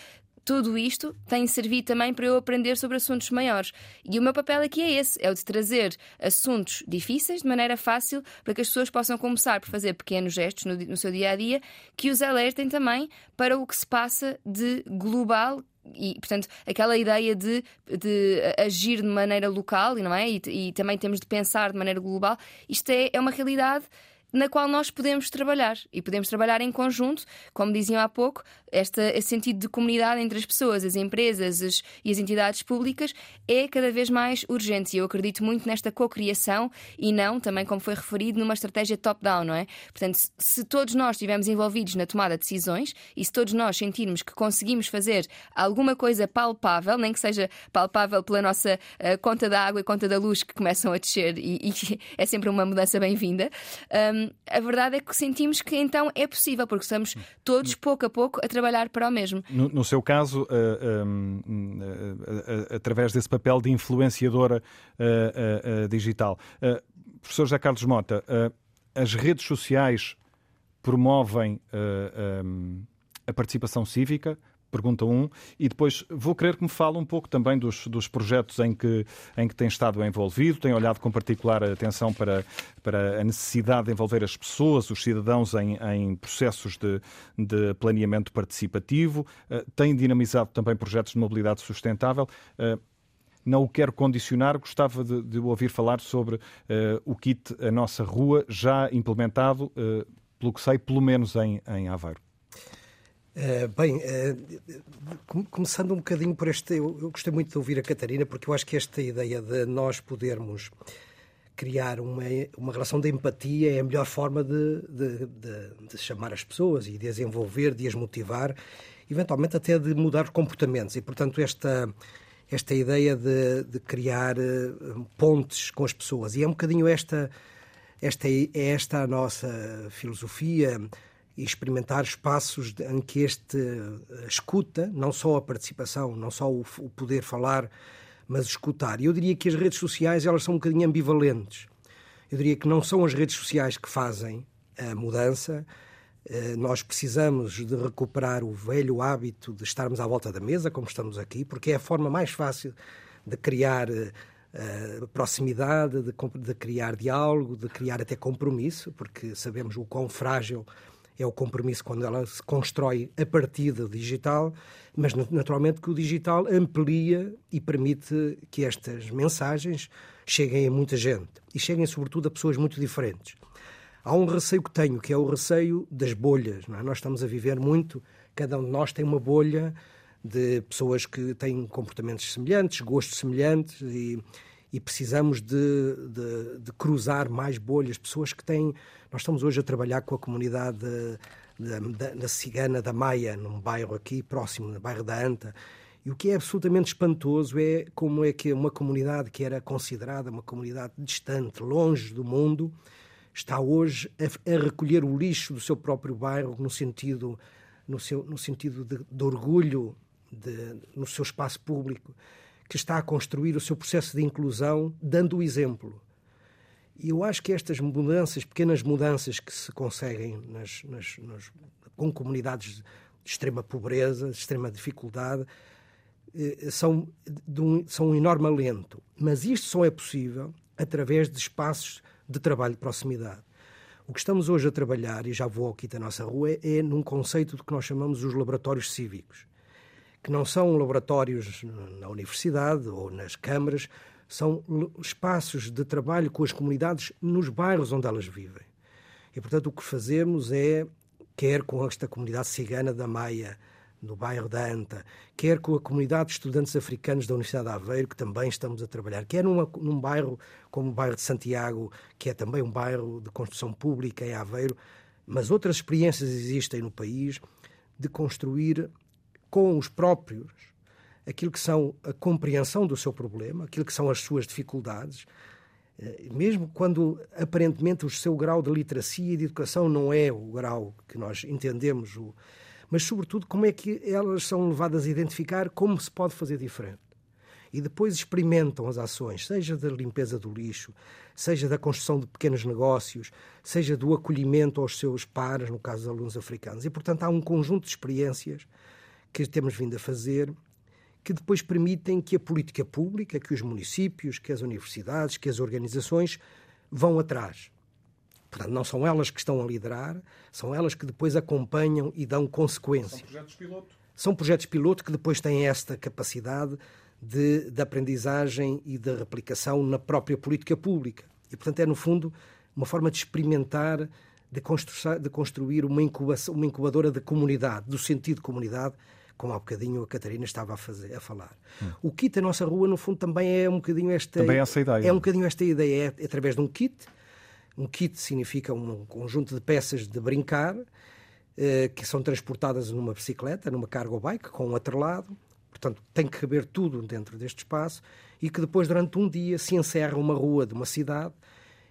tudo isto tem servido também para eu aprender sobre assuntos maiores. E o meu papel aqui é esse: é o de trazer assuntos difíceis de maneira fácil para que as pessoas possam começar por fazer pequenos gestos no, no seu dia a dia que os alertem também para o que se passa de global e, portanto, aquela ideia de, de agir de maneira local, não é? E, e, também temos de pensar de maneira global, isto é, é uma realidade na qual nós podemos trabalhar e podemos trabalhar em conjunto, como diziam há pouco, esta, esse sentido de comunidade entre as pessoas, as empresas as, e as entidades públicas é cada vez mais urgente e eu acredito muito nesta cocriação e não, também como foi referido, numa estratégia top-down, não é? Portanto, se todos nós estivermos envolvidos na tomada de decisões e se todos nós sentirmos que conseguimos fazer alguma coisa palpável, nem que seja palpável pela nossa uh, conta da água e conta da luz que começam a descer e, e *laughs* é sempre uma mudança bem-vinda, a verdade é que sentimos que então é possível, porque estamos todos pouco a pouco a trabalhar para o mesmo. No, no seu caso, uh, uh, através desse papel de influenciadora digital. professor José Carlos Mota, as redes sociais promovem a participação cívica, pergunta 1, um, e depois vou querer que me fale um pouco também dos, dos projetos em que, em que tem estado envolvido, tem olhado com particular atenção para, para a necessidade de envolver as pessoas, os cidadãos, em, em processos de, de planeamento participativo, uh, tem dinamizado também projetos de mobilidade sustentável. Uh, não o quero condicionar, gostava de, de ouvir falar sobre uh, o kit A Nossa Rua, já implementado, pelo que sei, pelo menos em, em Aveiro. Uh, bem, uh, começando um bocadinho por este. Eu, eu, gostei muito de ouvir a Catarina, porque eu acho que esta ideia de nós podermos criar uma, uma relação de empatia é a melhor forma de, de, de, de chamar as pessoas e de as envolver, de as motivar, eventualmente até de mudar comportamentos. E, portanto, esta, esta ideia de, de criar uh, pontes com as pessoas. E é um bocadinho esta, esta, é esta a nossa filosofia e experimentar espaços em que este eh, escuta, não só a participação, não só o, o poder falar, mas escutar. Eu diria que as redes sociais elas são um bocadinho ambivalentes. Eu diria que não são as redes sociais que fazem a mudança. Eh, nós precisamos de recuperar o velho hábito de estarmos à volta da mesa, como estamos aqui, porque é a forma mais fácil de criar uh, proximidade, de, de, criar diálogo, de criar até compromisso, porque sabemos o quão frágil é o compromisso quando ela se constrói a partir do digital, mas naturalmente que o digital amplia e permite que estas mensagens cheguem a muita gente e cheguem sobretudo a pessoas muito diferentes. Há um receio que tenho, que é o receio das bolhas. É? Nós estamos a viver muito, cada um de nós tem uma bolha de pessoas que têm comportamentos semelhantes, gostos semelhantes e, e precisamos de, de, de, cruzar mais bolhas, pessoas que têm. Nós estamos hoje a trabalhar com a comunidade da, cigana da Maia, num bairro aqui próximo, no bairro da Anta. E o que é absolutamente espantoso é como é que uma comunidade que era considerada uma comunidade distante, longe do mundo, está hoje a, a recolher o lixo do seu próprio bairro no sentido, no seu, no sentido de, de orgulho de, no seu espaço público, que está a construir o seu processo de inclusão, dando o exemplo. E eu acho que estas mudanças, pequenas mudanças que se conseguem nas, nas, nas, com comunidades de extrema pobreza, de extrema dificuldade, eh, são, de um, são um enorme alento. Mas isto só é possível através de espaços de trabalho de proximidade. O que estamos hoje a trabalhar, e já vou aqui da nossa rua, é, num conceito de que nós chamamos os laboratórios cívicos que não são laboratórios na universidade ou nas câmaras, são espaços de trabalho com as comunidades nos bairros onde elas vivem. E, portanto, o que fazemos é, quer com esta comunidade cigana da Maia, no bairro da Anta, quer com a comunidade de estudantes africanos da Universidade de Aveiro, que também estamos a trabalhar, quer numa, num bairro como o bairro de Santiago, que é também um bairro de construção pública em Aveiro, mas outras experiências existem no país de construir com os próprios aquilo que são a compreensão do seu problema, aquilo que são as suas dificuldades, eh, mesmo quando aparentemente o seu grau de literacia e de educação não é o grau que nós entendemos, mas sobretudo como é que elas são levadas a identificar como se pode fazer diferente. E depois experimentam as ações, seja da limpeza do lixo, seja da construção de pequenos negócios, seja do acolhimento aos seus pares, no caso dos alunos africanos. E, portanto, há um conjunto de experiências que temos vindo a fazer, que depois permitem que a política pública, que os municípios, que as universidades, que as organizações vão atrás. Portanto, não são elas que estão a liderar, são elas que depois acompanham e dão consequências. São projetos piloto. São projetos piloto que depois têm esta capacidade de, de aprendizagem e de replicação na própria política pública. E, portanto, é, no fundo, uma forma de experimentar, de, de construir uma, incubação, uma incubadora de comunidade, do sentido de comunidade, como há bocadinho a Catarina estava a, fazer, a falar. Hum. O kit da nossa rua, no fundo, também é um bocadinho esta... Também é essa ideia. É um bocadinho esta ideia, é, através de um kit. Um kit significa um conjunto de peças de brincar eh, que são transportadas numa bicicleta, numa cargo bike, com um atrelado. Portanto, tem que caber tudo dentro deste espaço e que depois, durante um dia, se encerra uma rua de uma cidade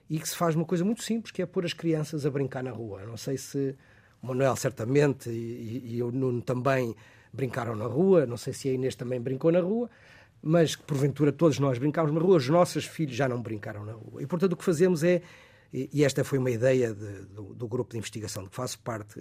e que se faz uma coisa muito simples, que é pôr as crianças a brincar na rua. Não sei se o Manuel, certamente, e, e o Nuno também brincaram na rua, não sei se a Inês também brincou na rua, mas que porventura todos nós brincámos na rua, os nossos filhos já não brincaram na rua. E portanto o que fazemos é, e esta foi uma ideia de, do, do, grupo de investigação de que faço parte,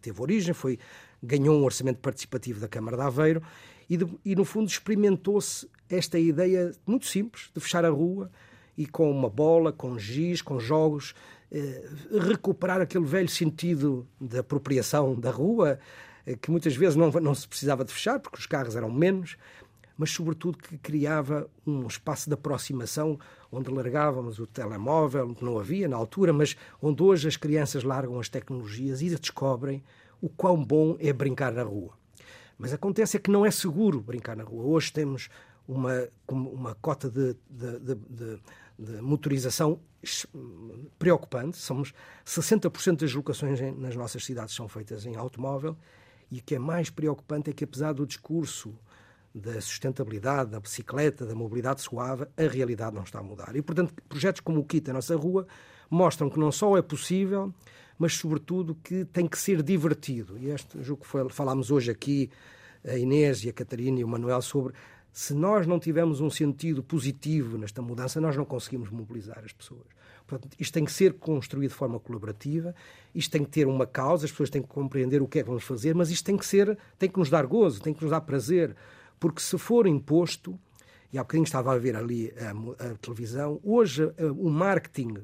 teve origem, foi, ganhou um orçamento participativo da Câmara de Aveiro e, de, e no fundo experimentou-se esta ideia muito simples de fechar a rua e com uma bola, com giz, com jogos, eh, recuperar aquele velho sentido de apropriação da rua, que muitas vezes não, não se precisava de fechar, porque os carros eram menos, mas sobretudo que criava um espaço de aproximação onde largávamos o telemóvel, que não havia na altura, mas onde hoje as crianças largam as tecnologias e descobrem o quão bom é brincar na rua. Mas acontece é que não é seguro brincar na rua. Hoje temos uma, uma cota de, de, de, de motorização preocupante. Somos 60% das locações nas nossas cidades são feitas em automóvel e o que é mais preocupante é que, apesar do discurso da sustentabilidade, da bicicleta, da mobilidade suave, a realidade não está a mudar. E, portanto, projetos como o Kit, a nossa rua, mostram que não só é possível, mas, sobretudo, que tem que ser divertido. E este jogo que falámos hoje aqui, a Inês e a Catarina e o Manuel, sobre se nós não tivermos um sentido positivo nesta mudança, nós não conseguimos mobilizar as pessoas. Portanto, isto tem que ser construído de forma colaborativa, isto tem que ter uma causa, as pessoas têm que compreender o que é que vamos fazer, mas isto tem que ser, tem que nos dar gozo, tem que nos dar prazer, porque se for imposto, e há bocadinho estava a ver ali a, a televisão, hoje o marketing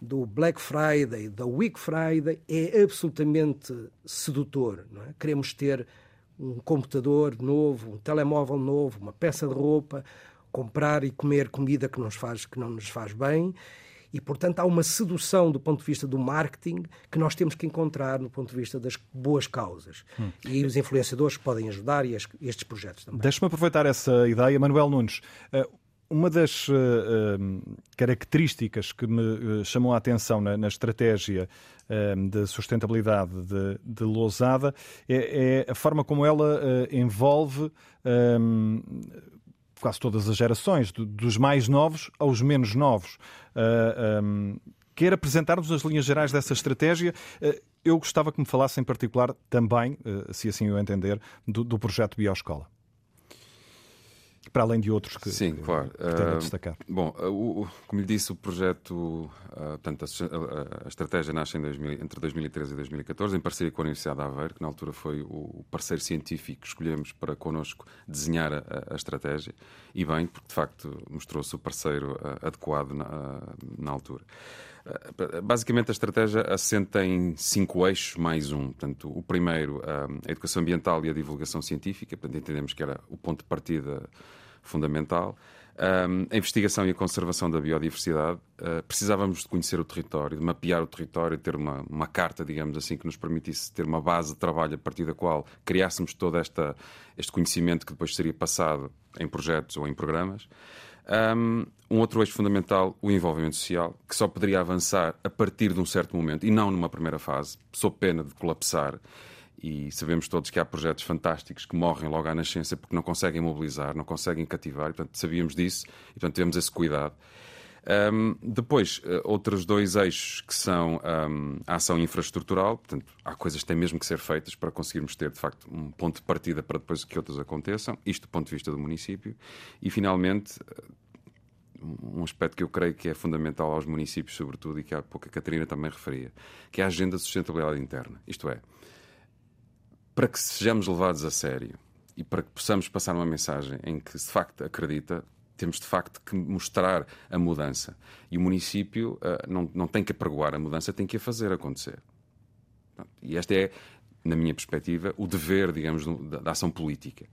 do Black Friday, da Week Friday, é absolutamente sedutor. É? Queremos ter um computador novo, um telemóvel novo, uma peça de roupa, comprar e comer comida que, nos faz, que não nos faz bem. E, portanto, há uma sedução do ponto de vista do marketing que nós temos que encontrar no ponto de vista das boas causas. Hum. E os influenciadores podem ajudar e estes projetos também. Deixe-me aproveitar essa ideia. Manuel Nunes, eh, uma das uh, uh, características que me uh, chamou a atenção na, na estratégia de sustentabilidade de, de Lousada é, é, a forma como ela envolve quase todas as gerações, do, dos mais novos aos menos novos. Um, quer apresentar-nos as linhas gerais dessa estratégia? eu gostava que me falasse em particular também, se assim eu entender, do, do projeto Bioscola para além de outros que, Sim, claro. que tenho a destacar. Uh, bom, uh, o, como lhe disse, o projeto, uh, portanto, a, a, estratégia nasce 2000, entre 2013 e 2014, em parceria com a Universidade de Aveiro, que na altura foi o parceiro científico que escolhemos para connosco desenhar a, a estratégia, e bem, porque de facto mostrou-se o parceiro uh, adequado na, na altura. Basicamente, a estratégia assenta em cinco eixos mais um. Portanto, o primeiro, a educação ambiental e a divulgação científica. Portanto, entendemos que era o ponto de partida fundamental. Um, a investigação e a conservação da biodiversidade. Uh, precisávamos de conhecer o território, de mapear o território, ter uma, uma carta, digamos assim, que nos permitisse ter uma base de trabalho a partir da qual criássemos todo esta, este conhecimento que depois seria passado em projetos ou em programas. Um, um outro eixo fundamental, o envolvimento social, que só poderia avançar a partir de um certo momento e não numa primeira fase, sob pena de colapsar e sabemos todos que há projetos fantásticos que morrem logo à nascença porque não conseguem mobilizar, não conseguem cativar, e, portanto sabíamos disso e portanto tivemos esse cuidado. Um, depois, uh, outros dois eixos que são um, a ação infraestrutural, portanto, há coisas que têm mesmo que ser feitas para conseguirmos ter, de facto, um ponto de partida para depois que outras aconteçam, isto do ponto de vista do município. E, finalmente, um aspecto que eu creio que é fundamental aos municípios, sobretudo, e que há pouco a Catarina também referia, que é a agenda de sustentabilidade interna. Isto é, para que sejamos levados a sério e para que possamos passar uma mensagem em que de facto acredita, temos de facto que mostrar a mudança. E o município uh, não, não tem que apregoar a mudança, tem que a fazer acontecer. E este é, na minha perspectiva, o dever, digamos, da, da ação política.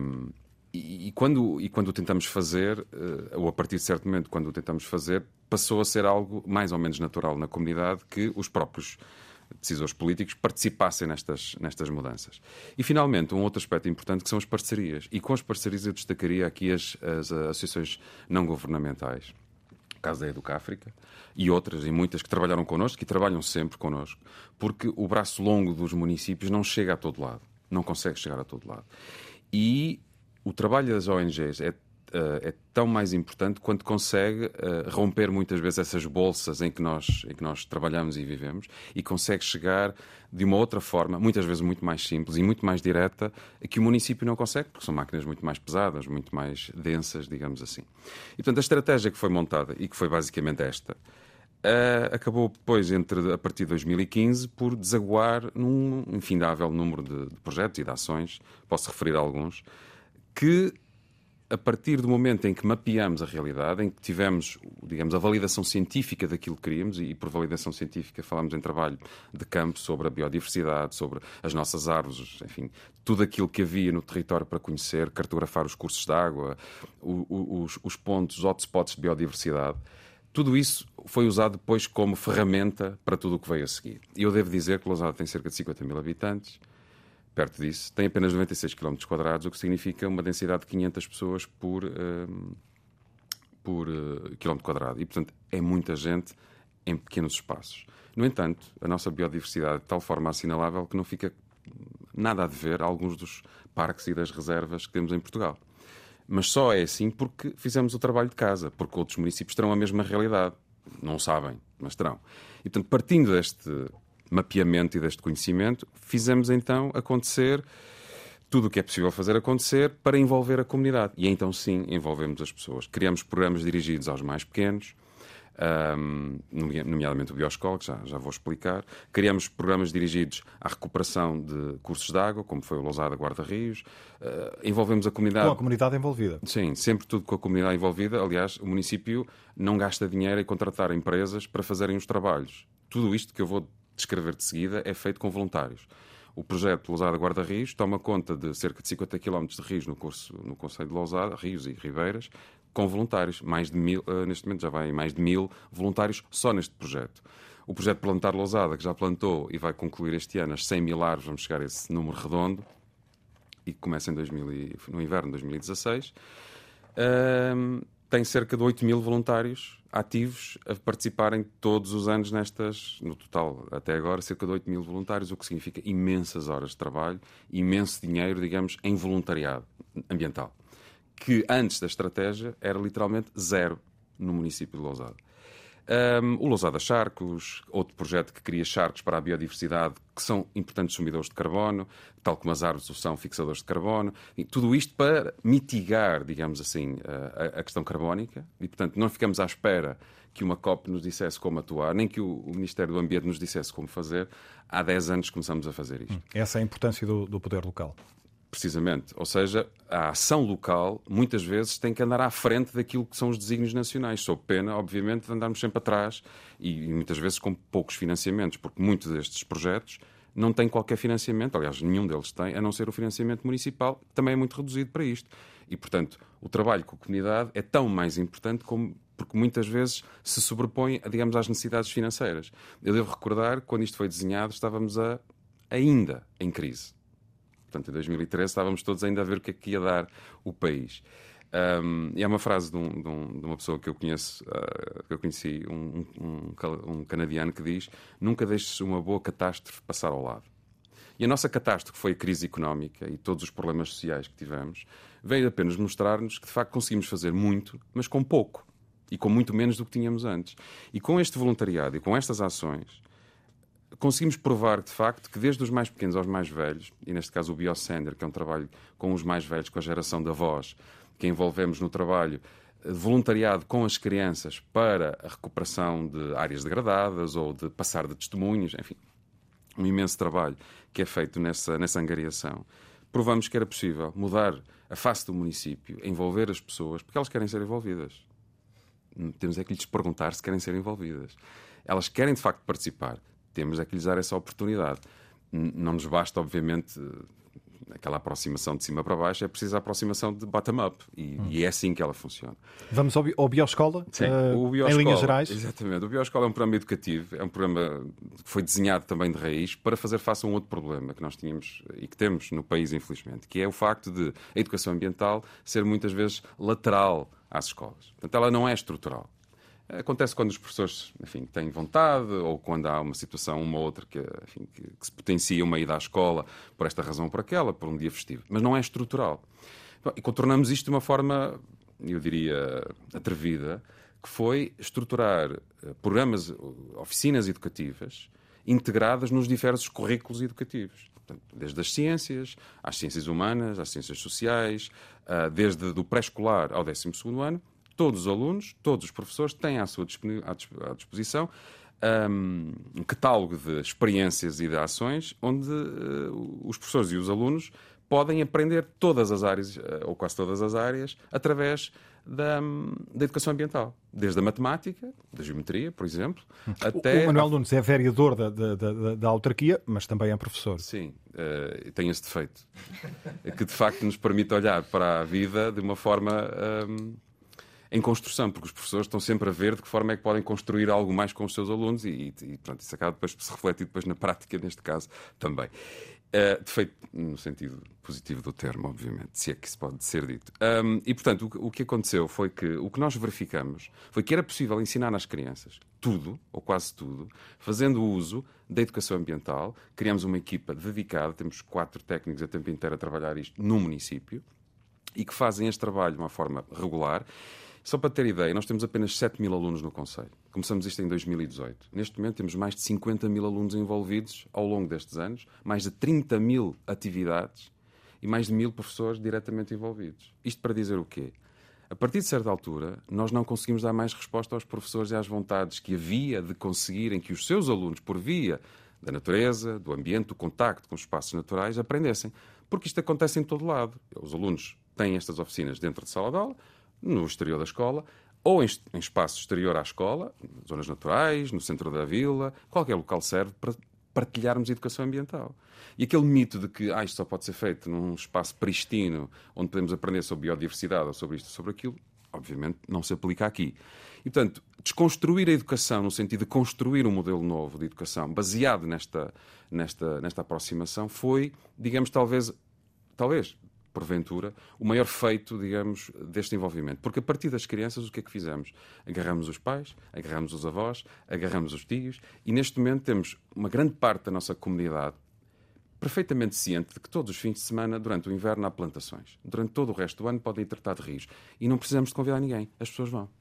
Um, e, e, quando, e quando o tentamos fazer, uh, ou a partir de certo momento, quando o tentamos fazer, passou a ser algo mais ou menos natural na comunidade que os próprios decisores políticos participassem nestas, nestas mudanças. E, finalmente, um outro aspecto importante que são as parcerias. E com as parcerias eu destacaria aqui as, as associações não governamentais, caso da Educáfrica, e outras, e muitas que trabalharam connosco e trabalham sempre connosco, porque o braço longo dos municípios não chega a todo lado, não consegue chegar a todo lado. E o trabalho das ONGs é é tão mais importante quanto consegue uh, romper muitas vezes essas bolsas em que, nós, em que nós trabalhamos e vivemos e consegue chegar de uma outra forma, muitas vezes muito mais simples e muito mais direta, que o município não consegue, porque são máquinas muito mais pesadas, muito mais densas, digamos assim. E portanto, a estratégia que foi montada e que foi basicamente esta. Uh, acabou depois, entre, a partir de 2015, por desaguar num infindável número de, de projetos e de ações, posso referir a alguns, que a partir do momento em que mapeamos a realidade, em que tivemos, digamos, a validação científica daquilo que queríamos, e por validação científica falamos em trabalho de campo sobre a biodiversidade, sobre as nossas árvores, enfim, tudo aquilo que havia no território para conhecer, cartografar os cursos de água, os, os pontos, os hotspots de biodiversidade. Tudo isso foi usado depois como ferramenta para tudo o que veio a seguir. E eu devo dizer que Lousada tem cerca de 50 mil habitantes, perto disso, tem apenas 96 km o que significa uma densidade de 500 pessoas por, uh, por uh, quilómetro quadrado. E, portanto, é muita gente em pequenos espaços. No entanto, a nossa biodiversidade é de tal forma assinalável que não fica nada a dever a alguns dos parques e das reservas que temos em Portugal. Mas só é assim porque fizemos o trabalho de casa, porque outros municípios terão a mesma realidade. Não sabem, mas terão. E, portanto, partindo deste mapeamento e deste conhecimento, fizemos então acontecer tudo o que é possível fazer acontecer para envolver a comunidade. E então sim, envolvemos as pessoas. Criamos programas dirigidos aos mais pequenos, um, nomeadamente o Bioscola, que já, já vou explicar. Criamos programas dirigidos à recuperação de cursos de água, como foi o Lousada Guarda-Rios. Uh, envolvemos a comunidade. Com a comunidade envolvida. Sim, sempre tudo com a comunidade envolvida. Aliás, o município não gasta dinheiro em contratar empresas para fazerem os trabalhos. Tudo isto que eu vou descrever de seguida é feito com voluntários. O projeto Lousada Guarda-Rios toma conta de cerca de 50 km de rios no, curso, no Conselho de Lousada, rios e ribeiras, com voluntários. Mais de mil, uh, neste momento já vai mais de mil voluntários só neste projeto. O projeto Plantar Lousada, que já plantou e vai concluir este ano as 100 mil árvores, vamos chegar a esse número redondo, e que começa em 2000, no inverno de 2016, uh, tem cerca de 8 mil voluntários ativos a participarem todos os anos nestas, no total até agora, cerca de 8 mil voluntários, o que significa imensas horas de trabalho, imenso dinheiro, digamos, em voluntariado ambiental que antes da estratégia era literalmente zero no município de Lousada. Um, o Lousada Charcos, outro projeto que cria charcos para a biodiversidade, que são importantes sumidores de carbono, tal como as árvores são fixadores de carbono. E tudo isto para mitigar, digamos assim, a, a, questão carbónica. E, portanto, não ficamos à espera que uma COP nos dissesse como atuar, nem que o, o Ministério do Ambiente nos dissesse como fazer. Há 10 anos começamos a fazer isto. Essa é a importância do, do poder local. Precisamente. Ou seja, a ação local muitas vezes tem que andar à frente daquilo que são os desígnios nacionais, sob pena, obviamente, de andarmos sempre atrás e, e muitas vezes com poucos financiamentos, porque muitos destes projetos não têm qualquer financiamento, aliás, nenhum deles tem, a não ser o financiamento municipal, que também é muito reduzido para isto. E, portanto, o trabalho com a comunidade é tão mais importante como porque muitas vezes se sobrepõe, digamos, às necessidades financeiras. Eu devo recordar que quando isto foi desenhado estávamos a, ainda em crise Portanto, em 2013 estávamos todos ainda a ver o que é que ia dar o país. Um, e é uma frase de, um, de, um, de, uma pessoa que eu conheço, uh, que eu conheci, um, canadiano, que diz: Nunca deixes uma boa catástrofe passar ao lado. E a nossa catástrofe foi a crise económica e todos os problemas sociais que tivemos, veio apenas mostrar-nos que de facto conseguimos fazer muito, mas com pouco e com muito menos do que tínhamos antes. E com este voluntariado e com estas ações, conseguimos provar, de facto, que desde os mais pequenos aos mais velhos, e neste caso o Biosender, que é um trabalho com os mais velhos, com a geração da voz, que envolvemos no trabalho voluntariado com as crianças para a recuperação de áreas degradadas ou de passar de testemunhos, enfim, um imenso trabalho que é feito nessa, nessa angariação. Provamos que era possível mudar a face do município, envolver as pessoas, porque elas querem ser envolvidas. Temos é que lhes perguntar se querem ser envolvidas. Elas querem de facto participar temos é que lhes dar essa oportunidade. Não nos basta, obviamente, aquela aproximação de cima para baixo, é preciso a aproximação de bottom-up e, hum. e, é assim que ela funciona. Vamos ao, ao Bioscola? Sim, uh, o Bioscola, em linhas gerais? Exatamente. O Bioscola é um programa educativo, é um programa que foi desenhado também de raiz para fazer face a um outro problema que nós tínhamos e que temos no país, infelizmente, que é o facto de a educação ambiental ser muitas vezes lateral às escolas. Portanto, ela não é estrutural. Acontece quando os professores enfim, têm vontade ou quando há uma situação, uma ou outra, que, enfim, que, que, se potencia uma ida à escola por esta razão ou por aquela, por um dia festivo. Mas não é estrutural. E contornamos isto de uma forma, eu diria, atrevida, que foi estruturar eh, programas, oficinas educativas integradas nos diversos currículos educativos. Desde as ciências, às ciências humanas, às ciências sociais, ah, desde do pré-escolar ao 12 ano, todos os alunos, todos os professores têm à sua à disposição um, um catálogo de experiências e de ações onde uh, os professores e os alunos podem aprender todas as áreas, uh, ou quase todas as áreas, através da, um, da, educação ambiental. Desde a matemática, da geometria, por exemplo, até. O Manuel Nunes é vereador da, da, da, da autarquia, mas também é professor. Sim, uh, tem esse defeito. que de facto nos permite olhar para a vida de uma forma. Um, em construção, porque os professores estão sempre a ver de que forma é que podem construir algo mais com os seus alunos e, e pronto, isso acaba depois por se refletir depois na prática, neste caso, também. Uh, defeito no sentido positivo do termo, obviamente, se é que isso pode ser dito. Um, e, portanto, o, o, que aconteceu foi que o que nós verificamos foi que era possível ensinar às crianças tudo, ou quase tudo, fazendo uso da educação ambiental. Criamos uma equipa dedicada, temos quatro técnicos a tempo inteiro a trabalhar isto no município e que fazem este trabalho de uma forma regular só para ter ideia, nós temos apenas 7 mil alunos no Conselho. Começamos isto em 2018. Neste momento temos mais de 50 mil alunos envolvidos ao longo destes anos, mais de 30 mil atividades e mais de mil professores diretamente envolvidos. Isto para dizer o quê? A partir de certa altura, nós não conseguimos dar mais resposta aos professores e às vontades que havia de conseguirem que os seus alunos, por via da natureza, do ambiente, do contacto com os espaços naturais, aprendessem. Porque isto acontece em todo lado. Os alunos têm estas oficinas dentro de sala de aula, no exterior da escola, ou em, em espaço exterior à escola, zonas naturais, no centro da vila, qualquer local serve para partilharmos educação ambiental. E aquele mito de que ah, isto só pode ser feito num espaço pristino, onde podemos aprender sobre biodiversidade ou sobre isto ou sobre aquilo, obviamente não se aplica aqui. E, portanto, desconstruir a educação no sentido de construir um modelo novo de educação baseado nesta, nesta, nesta aproximação foi, digamos, talvez, talvez, porventura, o maior feito, digamos, deste envolvimento. Porque a partir das crianças, o que é que fizemos? Agarramos os pais, agarramos os avós, agarramos os tios e neste momento temos uma grande parte da nossa comunidade perfeitamente ciente de que todos os fins de semana, durante o inverno, há plantações. Durante todo o resto do ano podem tratar de rios. E não precisamos de convidar ninguém. As pessoas vão.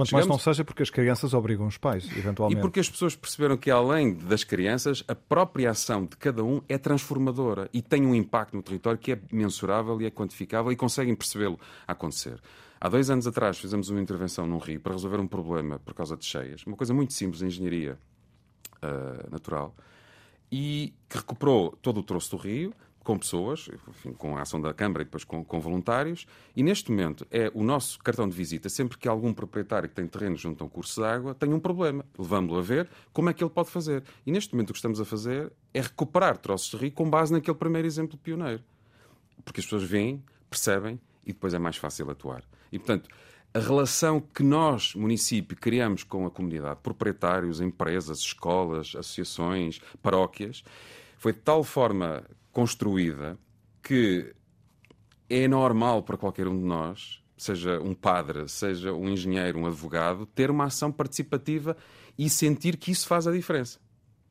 Quanto Chegamos... mais não seja porque as crianças obrigam os pais, eventualmente. E porque as pessoas perceberam que, além das crianças, a própria ação de cada um é transformadora e tem um impacto no território que é mensurável e é quantificável e conseguem percebê-lo acontecer. Há dois anos atrás fizemos uma intervenção num rio para resolver um problema por causa de cheias, uma coisa muito simples de engenharia uh, natural, e que recuperou todo o troço do rio, com pessoas, enfim, com a ação da Câmara e depois com, com, voluntários, e neste momento é o nosso cartão de visita. Sempre que algum proprietário que tem terreno junto a um curso de água tem um problema, levamos-lo a ver como é que ele pode fazer. E neste momento o que estamos a fazer é recuperar troços de rio com base naquele primeiro exemplo pioneiro. Porque as pessoas veem, percebem e depois é mais fácil atuar. E portanto, a relação que nós, município, criamos com a comunidade, proprietários, empresas, escolas, associações, paróquias, foi de tal forma construída que é normal para qualquer um de nós, seja um padre, seja um engenheiro, um advogado, ter uma ação participativa e sentir que isso faz a diferença.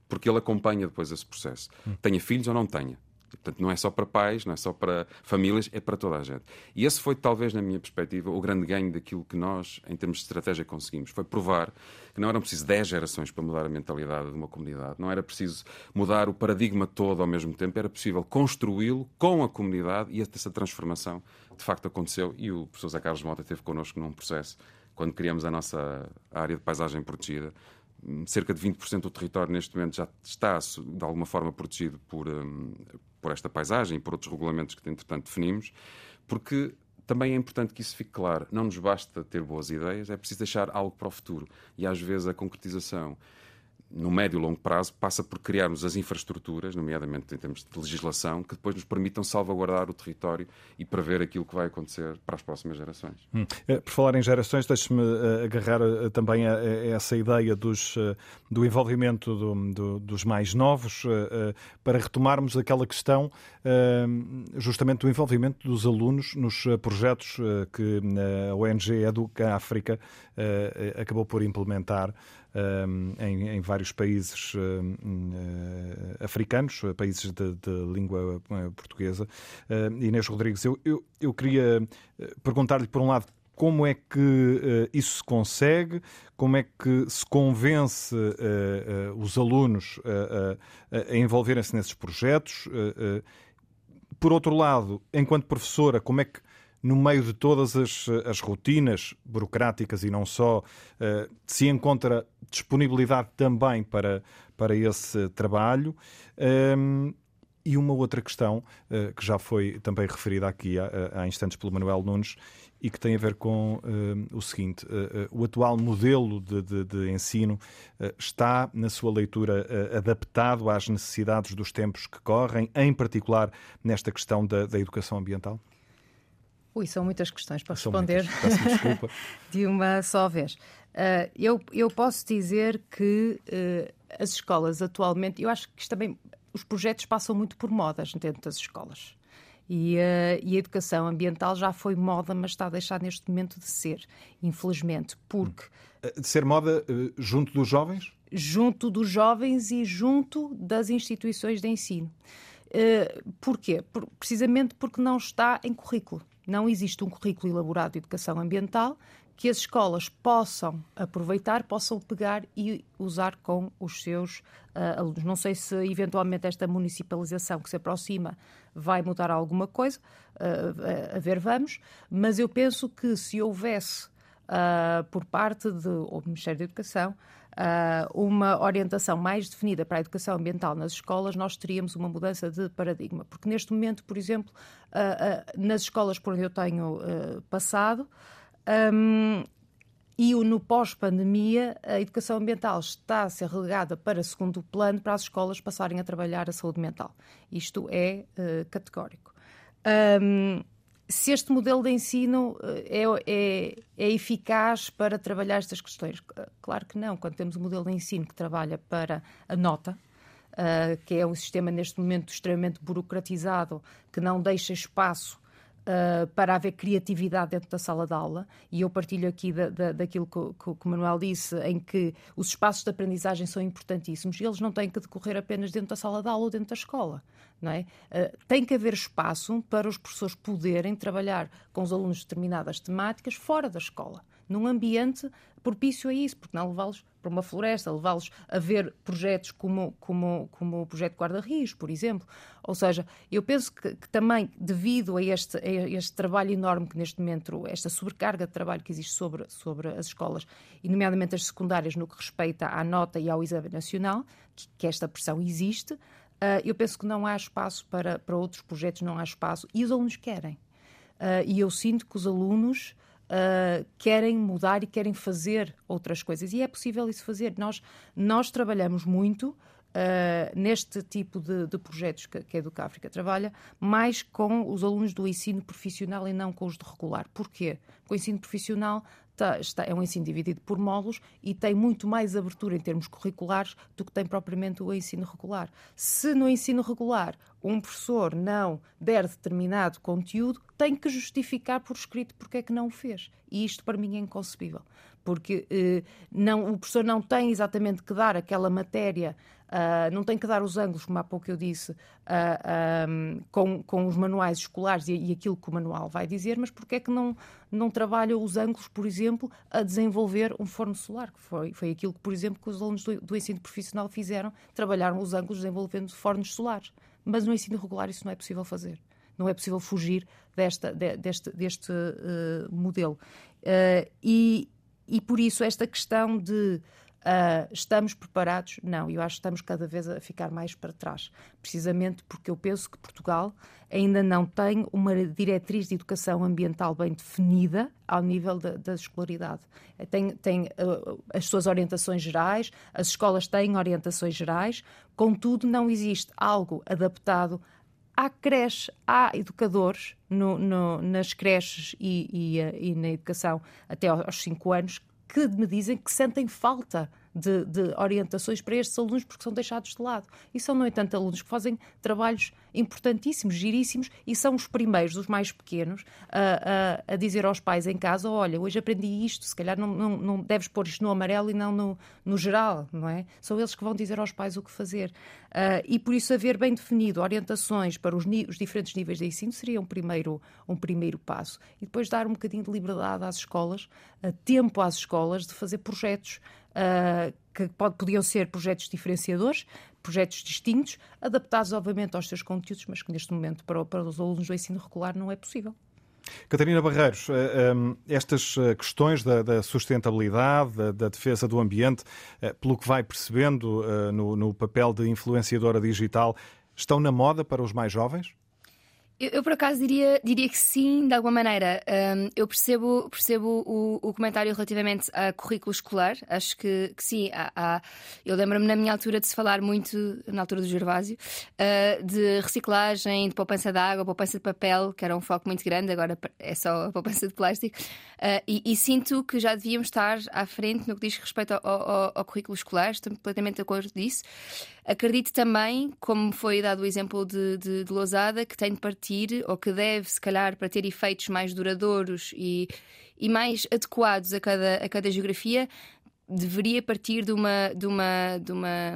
Porque ele acompanha depois esse processo. Hum. Tenha filhos ou não tenha. Portanto, não é só para pais, não é só para famílias, é para toda a gente. E esse foi, talvez, na minha perspectiva, o grande ganho daquilo que nós, em termos de estratégia, conseguimos. Foi provar que não eram preciso 10 gerações para mudar a mentalidade de uma comunidade, não era preciso mudar o paradigma todo ao mesmo tempo, era possível construí-lo com a comunidade e essa transformação de facto aconteceu. E o professor Zé Carlos Mota esteve connosco num processo, quando criamos a nossa área de paisagem protegida, cerca de 20% do território neste momento já está de alguma forma protegido por, um, por esta paisagem e por outros regulamentos que entretanto definimos, porque também é importante que isso fique claro. Não nos basta ter boas ideias, é preciso deixar algo para o futuro. E às vezes a concretização no médio e longo prazo, passa por criarmos as infraestruturas, nomeadamente em termos de legislação, que depois nos permitam salvaguardar o território e prever aquilo que vai acontecer para as próximas gerações. Hum. Eh, por falar em gerações, deixe-me eh, agarrar eh, também a, essa ideia dos, do envolvimento do, do, dos mais novos, para retomarmos aquela questão justamente do envolvimento dos alunos nos projetos que a ONG Educa África acabou por implementar em, em, vários países uh, africanos, países de, de língua eh, portuguesa. Inês Rodrigues, eu, eu, eu queria perguntar-lhe, por um lado, como é que uh, isso se consegue, como é que se convence uh, uh, os alunos a envolverem-se nesses projetos. por outro lado, enquanto professora, como é que no meio de todas as, as rotinas burocráticas e não só, uh, se encontra disponibilidade também para, para esse trabalho. Ehm, e uma outra questão, uh, que já foi também referida aqui há, há, instantes pelo Manuel Nunes, e que tem a ver com o seguinte: o atual modelo de, de, de ensino está, na sua leitura, adaptado às necessidades dos tempos que correm, em particular nesta questão da, da educação ambiental? Ui, são muitas questões para são responder *laughs* de uma só vez. Uh, eu, eu posso dizer que uh, as escolas atualmente, eu acho que isto também, os projetos passam muito por modas dentro das escolas. E, uh, e, a educação ambiental já foi moda, mas está a deixar neste momento de ser, infelizmente, porque. De ser moda junto dos jovens? Junto dos jovens e junto das instituições de ensino. Porquê? Por, precisamente porque não está em currículo. Não existe um currículo elaborado de educação ambiental que as escolas possam aproveitar, possam pegar e usar com os seus uh, alunos. Não sei se eventualmente esta municipalização que se aproxima vai mudar alguma coisa, uh, a ver vamos, mas eu penso que se houvesse uh, por parte do Ministério da Educação uma orientação mais definida para a educação ambiental nas escolas, nós teríamos uma mudança de paradigma. Porque neste momento, por exemplo, nas escolas por onde eu tenho passado, um, e no pós-pandemia, a educação ambiental está a ser relegada para segundo plano para as escolas passarem a trabalhar a saúde mental. Isto é uh, categórico. Um, se este modelo de ensino eh, é, é, é, eficaz para trabalhar estas questões? Claro que não. Quando temos um modelo de ensino que trabalha para a nota, uh, que é um sistema neste momento extremamente burocratizado, que não deixa espaço uh, para haver criatividade dentro da sala de aula, e eu partilho aqui da, da, daquilo que, que, o Manuel disse, em que os espaços de aprendizagem são importantíssimos, e eles não têm que decorrer apenas dentro da sala de aula ou dentro da escola. Não é? Uh, tem que haver espaço para os professores poderem trabalhar com os alunos determinadas temáticas fora da escola num ambiente propício a isso, porque não levá-los para uma floresta, levá-los a ver projetos como, como, como o projeto Guarda-Rios, por exemplo. Ou seja, eu penso que, que também, devido a este, a este, trabalho enorme que neste momento, esta sobrecarga de trabalho que existe sobre, sobre as escolas, e nomeadamente as secundárias, no que respeita à nota e ao exame nacional, que, que esta pressão existe, uh, eu penso que não há espaço para, para outros projetos, não há espaço, e os alunos querem. Uh, e eu sinto que os alunos uh, querem mudar e querem fazer outras coisas. E é possível isso fazer. Nós, nós trabalhamos muito. Uh, neste tipo de, de projetos que, que a Educáfrica trabalha, mais com os alunos do ensino profissional e não com os de regular. Porquê? Porque o ensino profissional está, está, é um ensino dividido por módulos e tem muito mais abertura em termos curriculares do que tem propriamente o ensino regular. Se no ensino regular um professor não der determinado conteúdo, tem que justificar por escrito porque é que não o fez. E isto para mim é inconcebível, porque eh, não, o professor não tem exatamente que dar aquela matéria Uh, não tem que dar os ângulos, como há pouco eu disse, uh, um, com, com os manuais escolares e, e, aquilo que o manual vai dizer, mas porque é que não, não trabalha os ângulos, por exemplo, a desenvolver um forno solar? Que foi, foi aquilo que, por exemplo, que os alunos do, do ensino profissional fizeram, trabalharam os ângulos desenvolvendo fornos solares. Mas no ensino regular isso não é possível fazer. Não é possível fugir desta, de, deste, deste uh, modelo. e, e por isso esta questão de Uh, estamos preparados? Não, eu acho que estamos cada vez a ficar mais para trás, precisamente porque eu penso que Portugal ainda não tem uma diretriz de educação ambiental bem definida ao nível da, da escolaridade. Tem, tem uh, as suas orientações gerais, as escolas têm orientações gerais, contudo, não existe algo adaptado à creche, há educadores no, no, nas creches e, e, e, na educação até aos 5 anos que me dizem que sentem falta de, de, orientações para estes alunos porque são deixados de lado. E são, no entanto, alunos que fazem trabalhos importantíssimos, giríssimos, e são os primeiros, os mais pequenos, a, a, a dizer aos pais em casa: olha, hoje aprendi isto, se calhar não, não, não deves pôr isto no amarelo e não no, no geral, não é? São eles que vão dizer aos pais o que fazer. Uh, e por isso, haver bem definido orientações para os, os, diferentes níveis de ensino seria um primeiro, um primeiro passo. E depois dar um bocadinho de liberdade às escolas, tempo às escolas de fazer projetos. Uh, que pode, podiam ser projetos diferenciadores, projetos distintos, adaptados, obviamente, aos seus conteúdos, mas que neste momento, para, para os alunos do ensino regular, não é possível. Catarina Barreiros, eh, ehm, estas questões da, sustentabilidade, da, defesa do ambiente, pelo que vai percebendo no papel de influenciadora digital, estão na moda para os mais jovens? Eu, eu, por acaso diria, diria que sim, de alguma maneira. Um, eu percebo, percebo o, o, comentário relativamente a currículo escolar. Acho que, que sim. Há, há... eu lembro-me na minha altura de se falar muito, na altura do Gervásio, uh, de reciclagem, de poupança de água, poupança de papel, que era um foco muito grande, agora é só a poupança de plástico. Uh, e, e, sinto que já devíamos estar à frente no que diz respeito ao, ao, ao currículo escolar. Estou completamente de acordo disso. Acredito também, como foi dado o exemplo de, de, de Lousada, que tem de partir, ou que deve, se calhar, para ter efeitos mais duradouros e, e mais adequados a cada, a cada geografia, deveria partir de uma. De uma, de uma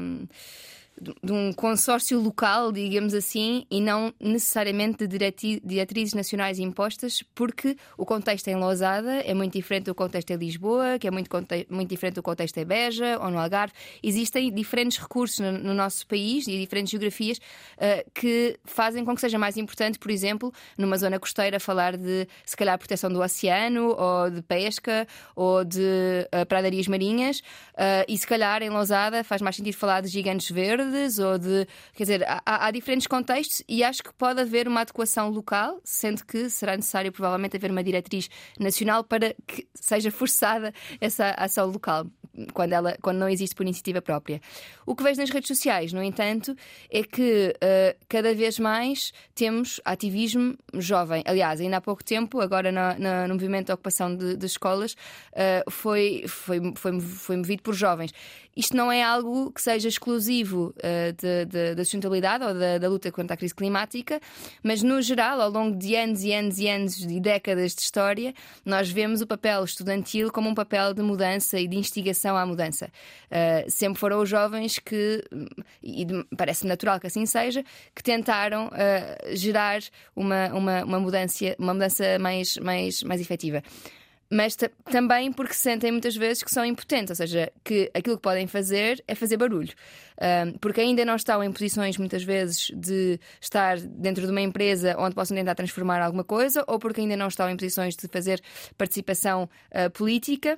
de um consórcio local, digamos assim, e não necessariamente de diretrizes nacionais impostas, porque o contexto em Lousada é muito diferente do contexto em Lisboa, que é muito, muito diferente do contexto em Beja ou no Algarve. Existem diferentes recursos no, no nosso país e diferentes geografias uh, que fazem com que seja mais importante, por exemplo, numa zona costeira, falar de, se calhar, proteção do oceano, ou de pesca, ou de uh, pradarias marinhas, uh, e se calhar em Lousada faz mais sentido falar de gigantes verdes, ou de. Quer dizer, há, há diferentes contextos e acho que pode haver uma adequação local, sendo que será necessário provavelmente haver uma diretriz nacional para que seja forçada essa ação local, quando, ela, quando não existe por iniciativa própria. O que vejo nas redes sociais, no entanto, é que uh, cada vez mais temos ativismo jovem. Aliás, ainda há pouco tempo, agora no movimento de ocupação de, de escolas, uh, foi, foi, foi, foi movido por jovens. Isto não é algo que seja exclusivo uh, de, de, da sustentabilidade ou da, da, luta contra a crise climática, mas no geral, ao longo de anos e anos e anos e décadas de história, nós vemos o papel estudantil como um papel de mudança e de instigação à mudança. Uh, sempre foram os jovens que, e parece natural que assim seja, que tentaram uh, gerar uma, uma, uma, mudança, uma mudança mais, mais, mais efetiva mas também porque sentem muitas vezes que são impotentes, ou seja, que aquilo que podem fazer é fazer barulho. Um, porque ainda não estão em posições, muitas vezes, de estar dentro de uma empresa onde possam tentar transformar alguma coisa, ou porque ainda não estão em posições de fazer participação uh, política.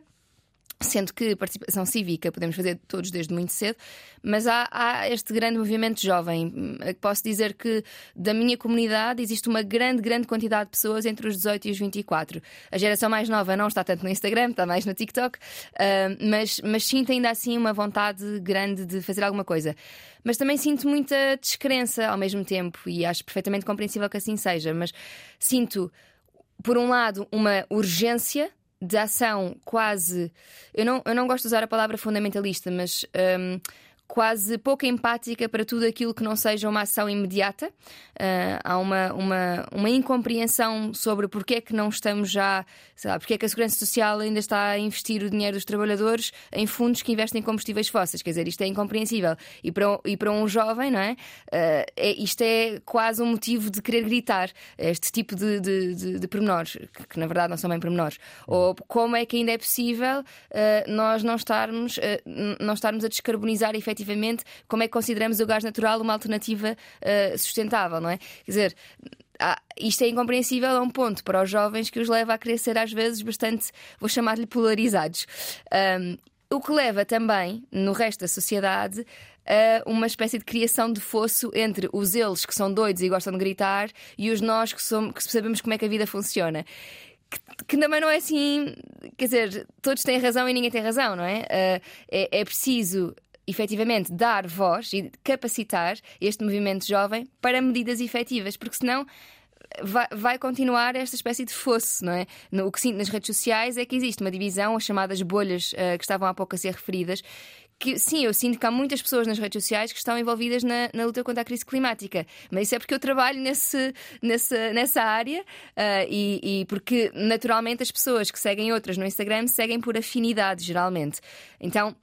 Sendo que participação cívica podemos fazer todos desde muito cedo, mas há, há, este grande movimento jovem. Posso dizer que da minha comunidade existe uma grande, grande quantidade de pessoas entre os 18 e os 24. A geração mais nova não está tanto no Instagram, está mais no TikTok, uh, mas, mas sinto ainda assim uma vontade grande de fazer alguma coisa. Mas também sinto muita descrença ao mesmo tempo, e acho perfeitamente compreensível que assim seja, mas sinto, por um lado, uma urgência de ação quase. Eu não, eu não gosto de usar a palavra fundamentalista, mas. Um, quase pouco empática para tudo aquilo que não seja uma ação imediata. Uh, há uma, uma, uma incompreensão sobre porque é que não estamos já, sei lá, porque é que a Segurança Social ainda está a investir o dinheiro dos trabalhadores em fundos que investem em combustíveis fósseis. Quer dizer, isto é incompreensível. E para, e para um jovem, não é? Uh, é isto é quase um motivo de querer gritar este tipo de, de, de, de pormenores, que, que, na verdade não são bem pormenores. Ou como é que ainda é possível uh, nós não estarmos, não estarmos a descarbonizar efetivamente efetivamente como é que consideramos o gás natural uma alternativa uh, sustentável, não é? Quer dizer, isto é incompreensível a um ponto para os jovens que os leva a ser às vezes bastante, vou chamar-lhe polarizados. Um, o que leva também, no resto da sociedade, a uma espécie de criação de fosso entre os eles que são doidos e gostam de gritar e os nós que, somos, que sabemos como é que a vida funciona. Que, que, também não é assim, quer dizer, todos têm razão e ninguém tem razão, não é? Uh, é, é preciso efetivamente dar voz e capacitar este movimento jovem para medidas efetivas, porque senão vai, vai continuar esta espécie de fosse, não é? No, o que sinto nas redes sociais é que existe uma divisão, as chamadas bolhas uh, que estavam há pouco a ser referidas, que sim, eu sinto que há muitas pessoas nas redes sociais que estão envolvidas na, na luta contra a crise climática, mas isso é porque eu trabalho nesse, nessa, nessa área uh, e, e, porque naturalmente as pessoas que seguem outras no Instagram seguem por afinidade, geralmente. Então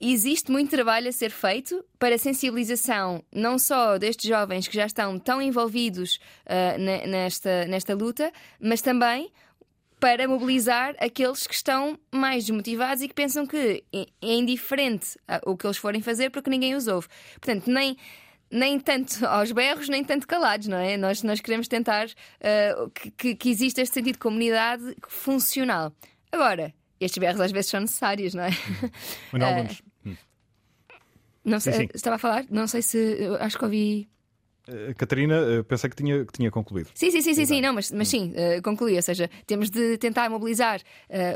existe muito trabalho a ser feito para a sensibilização não só destes jovens que já estão tão envolvidos uh, nesta, nesta luta, mas também para mobilizar aqueles que estão mais desmotivados e que pensam que é indiferente o que eles forem fazer porque ninguém os ouve. Portanto, nem nem tanto *laughs* aos berros, nem tanto calados, não é? Nós, nós queremos tentar uh, que, que exista este sentido de comunidade funcional. Agora, estes berros às vezes são necessários, não é? Manuel Nunes. Não sei, sim, sim. estava a falar, não sei se acho que ouvi Catarina, uh, pensei que tinha, que tinha concluído. Sim, sim, sim, sim, sim, não, mas, mas sim, uh, concluí. Ou seja, temos de tentar mobilizar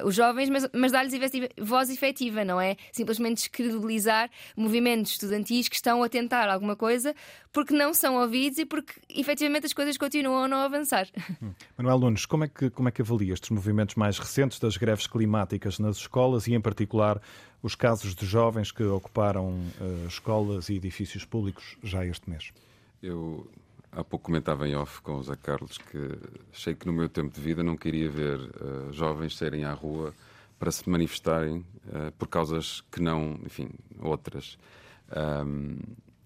os jovens, mas, mas dar-lhes voz efetiva, não é? Simplesmente descredibilizar movimentos estudantis que estão a tentar alguma coisa porque não são ouvidos e porque efetivamente as coisas continuam a não avançar. Hum. Manuel Nunes, como é, que, como é que avalia estes movimentos mais recentes das greves climáticas nas escolas e, em particular, os casos de jovens que ocuparam escolas e edifícios públicos já este mês? Eu há pouco comentava em off com o Zé Carlos que achei que no meu tempo de vida não queria ver uh, jovens saírem à rua para se manifestarem uh, por causas que não, enfim, outras. Um,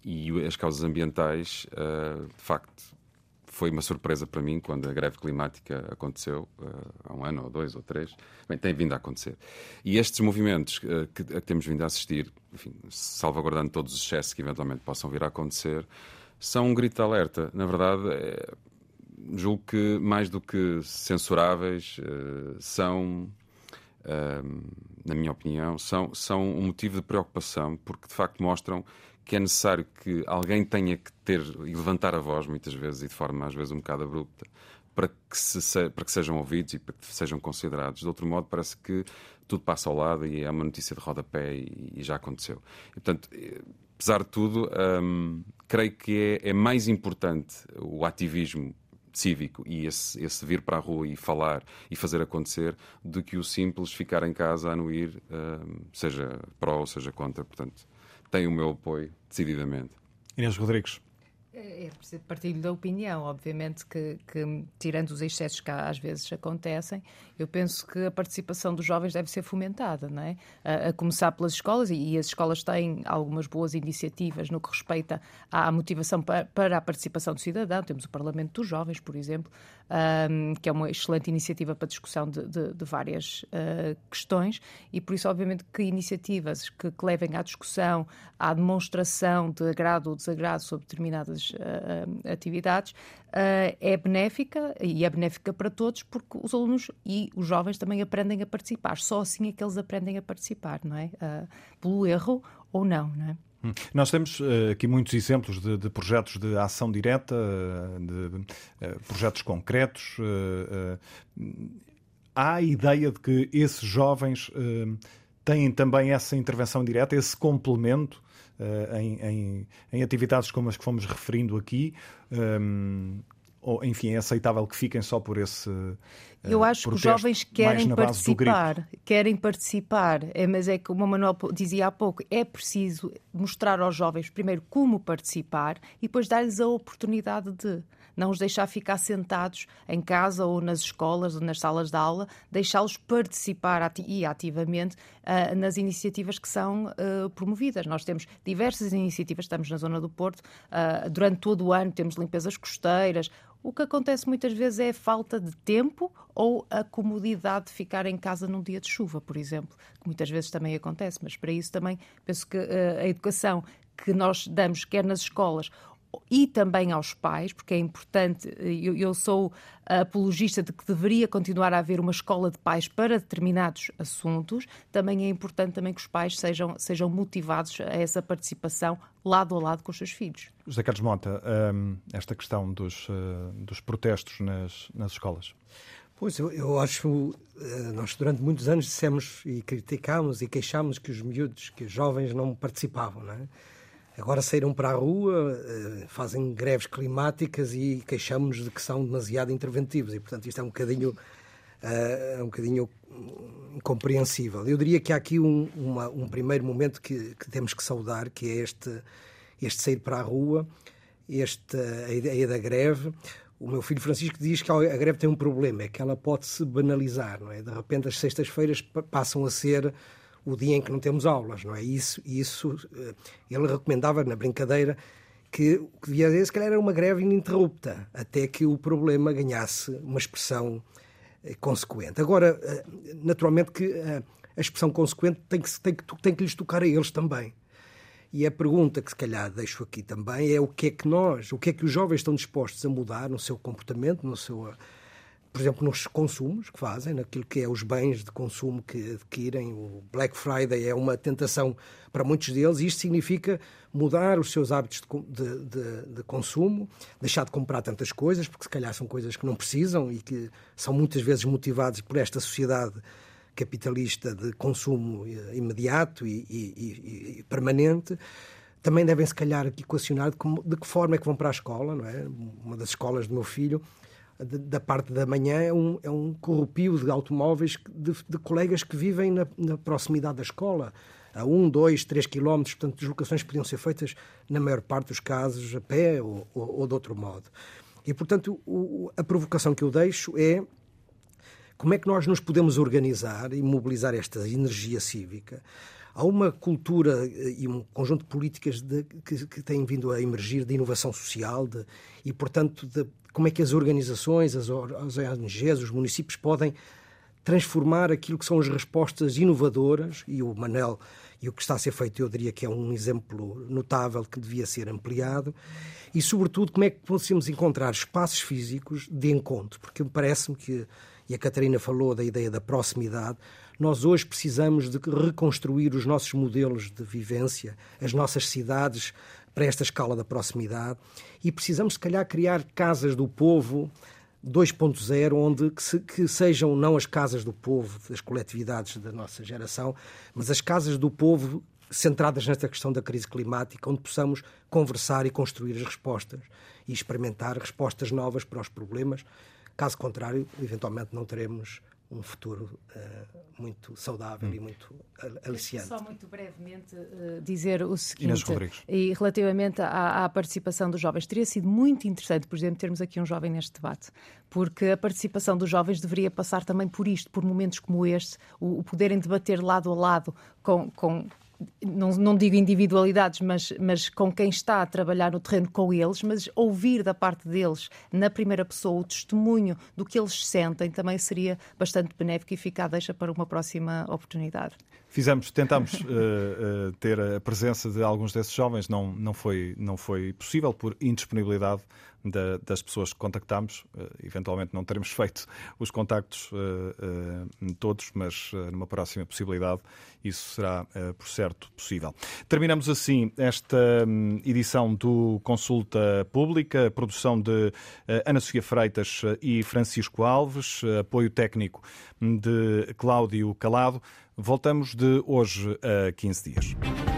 e as causas ambientais, uh, de facto, foi uma surpresa para mim quando a greve climática aconteceu, uh, há um ano ou dois ou três. Bem, tem vindo a acontecer. E estes movimentos uh, que, a que temos vindo a assistir, enfim, salvaguardando todos os excessos que eventualmente possam vir a acontecer, são um grito de alerta. Na verdade, é, julgo que mais do que censuráveis, uh, são, na minha opinião, são, são um motivo de preocupação, porque de facto mostram que é necessário que alguém tenha que ter e levantar a voz, muitas vezes, e de forma às vezes um bocado abrupta, para que, se, para que sejam ouvidos e para que sejam considerados. De outro modo, parece que tudo passa ao lado e é uma notícia de rodapé e, e já aconteceu. E, portanto, apesar de tudo, hum, creio que é, é, mais importante o ativismo cívico e esse, esse, vir para a rua e falar e fazer acontecer do que o simples ficar em casa a anuir, hum, seja pró ou seja contra. Portanto, tem o meu apoio, decididamente. Inês Rodrigues. É, é partilho da opinião, obviamente que, que, tirando os excessos que às vezes acontecem, eu penso que a participação dos jovens deve ser fomentada, não é? A, a começar pelas escolas, e, e, as escolas têm algumas boas iniciativas no que respeita à motivação para, para a participação do cidadão. Temos o Parlamento dos Jovens, por exemplo, um, que é uma excelente iniciativa para discussão de, de, de várias uh, questões, e por isso, obviamente, que iniciativas que, que, levem à discussão, à demonstração de agrado ou desagrado sobre determinadas uh, atividades, uh, é benéfica e é benéfica para todos, porque os alunos e os jovens também aprendem a participar. Só assim é que eles aprendem a participar, não é? pelo erro ou não, não é? Hum. Nós temos uh, aqui muitos exemplos de, de, projetos de ação direta, de uh, projetos concretos. Uh, há a ideia de que esses jovens têm também essa intervenção direta, esse complemento em, em, em, atividades como as que fomos referindo aqui. Um, ou, enfim, é aceitável que fiquem só por esse. Eu acho que os jovens querem participar, querem participar, é, mas é como o Manuel dizia há pouco, é preciso mostrar aos jovens primeiro como participar e depois dar-lhes a oportunidade de não os deixar ficar sentados em casa ou nas escolas ou nas salas de aula, deixá-los participar ati e ativamente uh, nas iniciativas que são uh, promovidas. Nós temos diversas iniciativas, estamos na zona do Porto, uh, durante todo o ano temos limpezas costeiras, o que acontece muitas vezes é a falta de tempo ou a comodidade de ficar em casa num dia de chuva, por exemplo, que muitas vezes também acontece, mas para isso também penso que uh, a educação que nós damos, quer nas escolas e também aos pais, porque é importante, eu, eu, sou apologista de que deveria continuar a haver uma escola de pais para determinados assuntos, também é importante também que os pais sejam, sejam motivados a essa participação lado a lado com os seus filhos. José Carlos Monta, hum, esta questão dos, uh, dos protestos nas, nas escolas. Pois, eu, eu acho, eh, nós durante muitos anos dissemos e criticámos e queixámos que os miúdos, que os jovens não participavam, não é? Agora saíram para a rua, eh, fazem greves climáticas e queixamos de que são demasiado interventivos e, portanto, isto é um bocadinho, é um bocadinho incompreensível. Eu diria que há aqui um, uma, um primeiro momento que, que, temos que saudar, que é este, este sair para a rua, este, a ideia da greve. O meu filho Francisco diz que a greve tem um problema, é que ela pode se banalizar, não é? De repente as sextas-feiras passam a ser o dia em que não temos aulas, não é? Isso, isso eh, ele recomendava na brincadeira que o que devia haver, se calhar, era uma greve ininterrupta, até que o problema ganhasse uma expressão eh, consequente. Agora, eh, naturalmente que a expressão consequente tem que, tem, que, tem que lhes tocar a eles também. E a pergunta que se calhar deixo aqui também é o que é que nós, o que é que os jovens estão dispostos a mudar no seu comportamento, no seu por exemplo, nos consumos que fazem, naquilo que é os bens de consumo que adquirem. O Black Friday é uma tentação para muitos deles e isto significa mudar os seus hábitos de, de, de, consumo, deixar de comprar tantas coisas, porque se calhar são coisas que não precisam e que são muitas vezes motivadas por esta sociedade capitalista de consumo eh, imediato e, e, e permanente também devem, se calhar, equacionar de, como, de que forma é que vão para a escola, não é? Uma das escolas do meu filho da parte da manhã é um, é um corrupio de automóveis de, de colegas que vivem na, na, proximidade da escola, a um, dois, três quilómetros. Portanto, deslocações podiam ser feitas, na maior parte dos casos, a pé ou, ou, ou de outro modo. E, portanto, o, a provocação que eu deixo é como é que nós nos podemos organizar e mobilizar esta energia cívica Há uma cultura e um conjunto de políticas de, que, que têm vindo a emergir de inovação social de, e, portanto, de como é que as organizações, as, as ONGs, os municípios podem transformar aquilo que são as respostas inovadoras e o Manel e o que está a ser feito eu diria que é um exemplo notável que devia ser ampliado e sobretudo como é que conseguimos encontrar espaços físicos de encontro porque parece-me que e a Catarina falou da ideia da proximidade nós hoje precisamos de reconstruir os nossos modelos de vivência as nossas cidades para esta escala da proximidade e precisamos se calhar criar casas do povo 2.0, onde que, se, que, sejam não as casas do povo, das coletividades da nossa geração, mas as casas do povo centradas nesta questão da crise climática, onde possamos conversar e construir as respostas e experimentar respostas novas para os problemas. Caso contrário, eventualmente não teremos um futuro uh, muito saudável hum. e muito aliciante. Só muito brevemente uh, dizer o seguinte, e relativamente à, à, participação dos jovens, teria sido muito interessante, por exemplo, termos aqui um jovem neste debate, porque a participação dos jovens deveria passar também por isto, por momentos como este, o, o poderem debater lado a lado com, com não, não, digo individualidades, mas, mas com quem está a trabalhar no terreno com eles, mas ouvir da parte deles, na primeira pessoa, o testemunho do que eles sentem também seria bastante benéfico e ficar deixa para uma próxima oportunidade. Fizemos, tentámos uh, *laughs* uh, ter a presença de alguns desses jovens, não, não, foi, não foi possível por indisponibilidade da, das pessoas que contactámos. Uh, eventualmente não teremos *laughs* feito os contactos todos, mas numa próxima possibilidade isso será, por certo, possível. Terminamos assim esta um, edição do Consulta Pública, produção de Ana Sofia Freitas e Francisco Alves, apoio técnico de Cláudio Calado. Voltamos de hoje a 15 dias.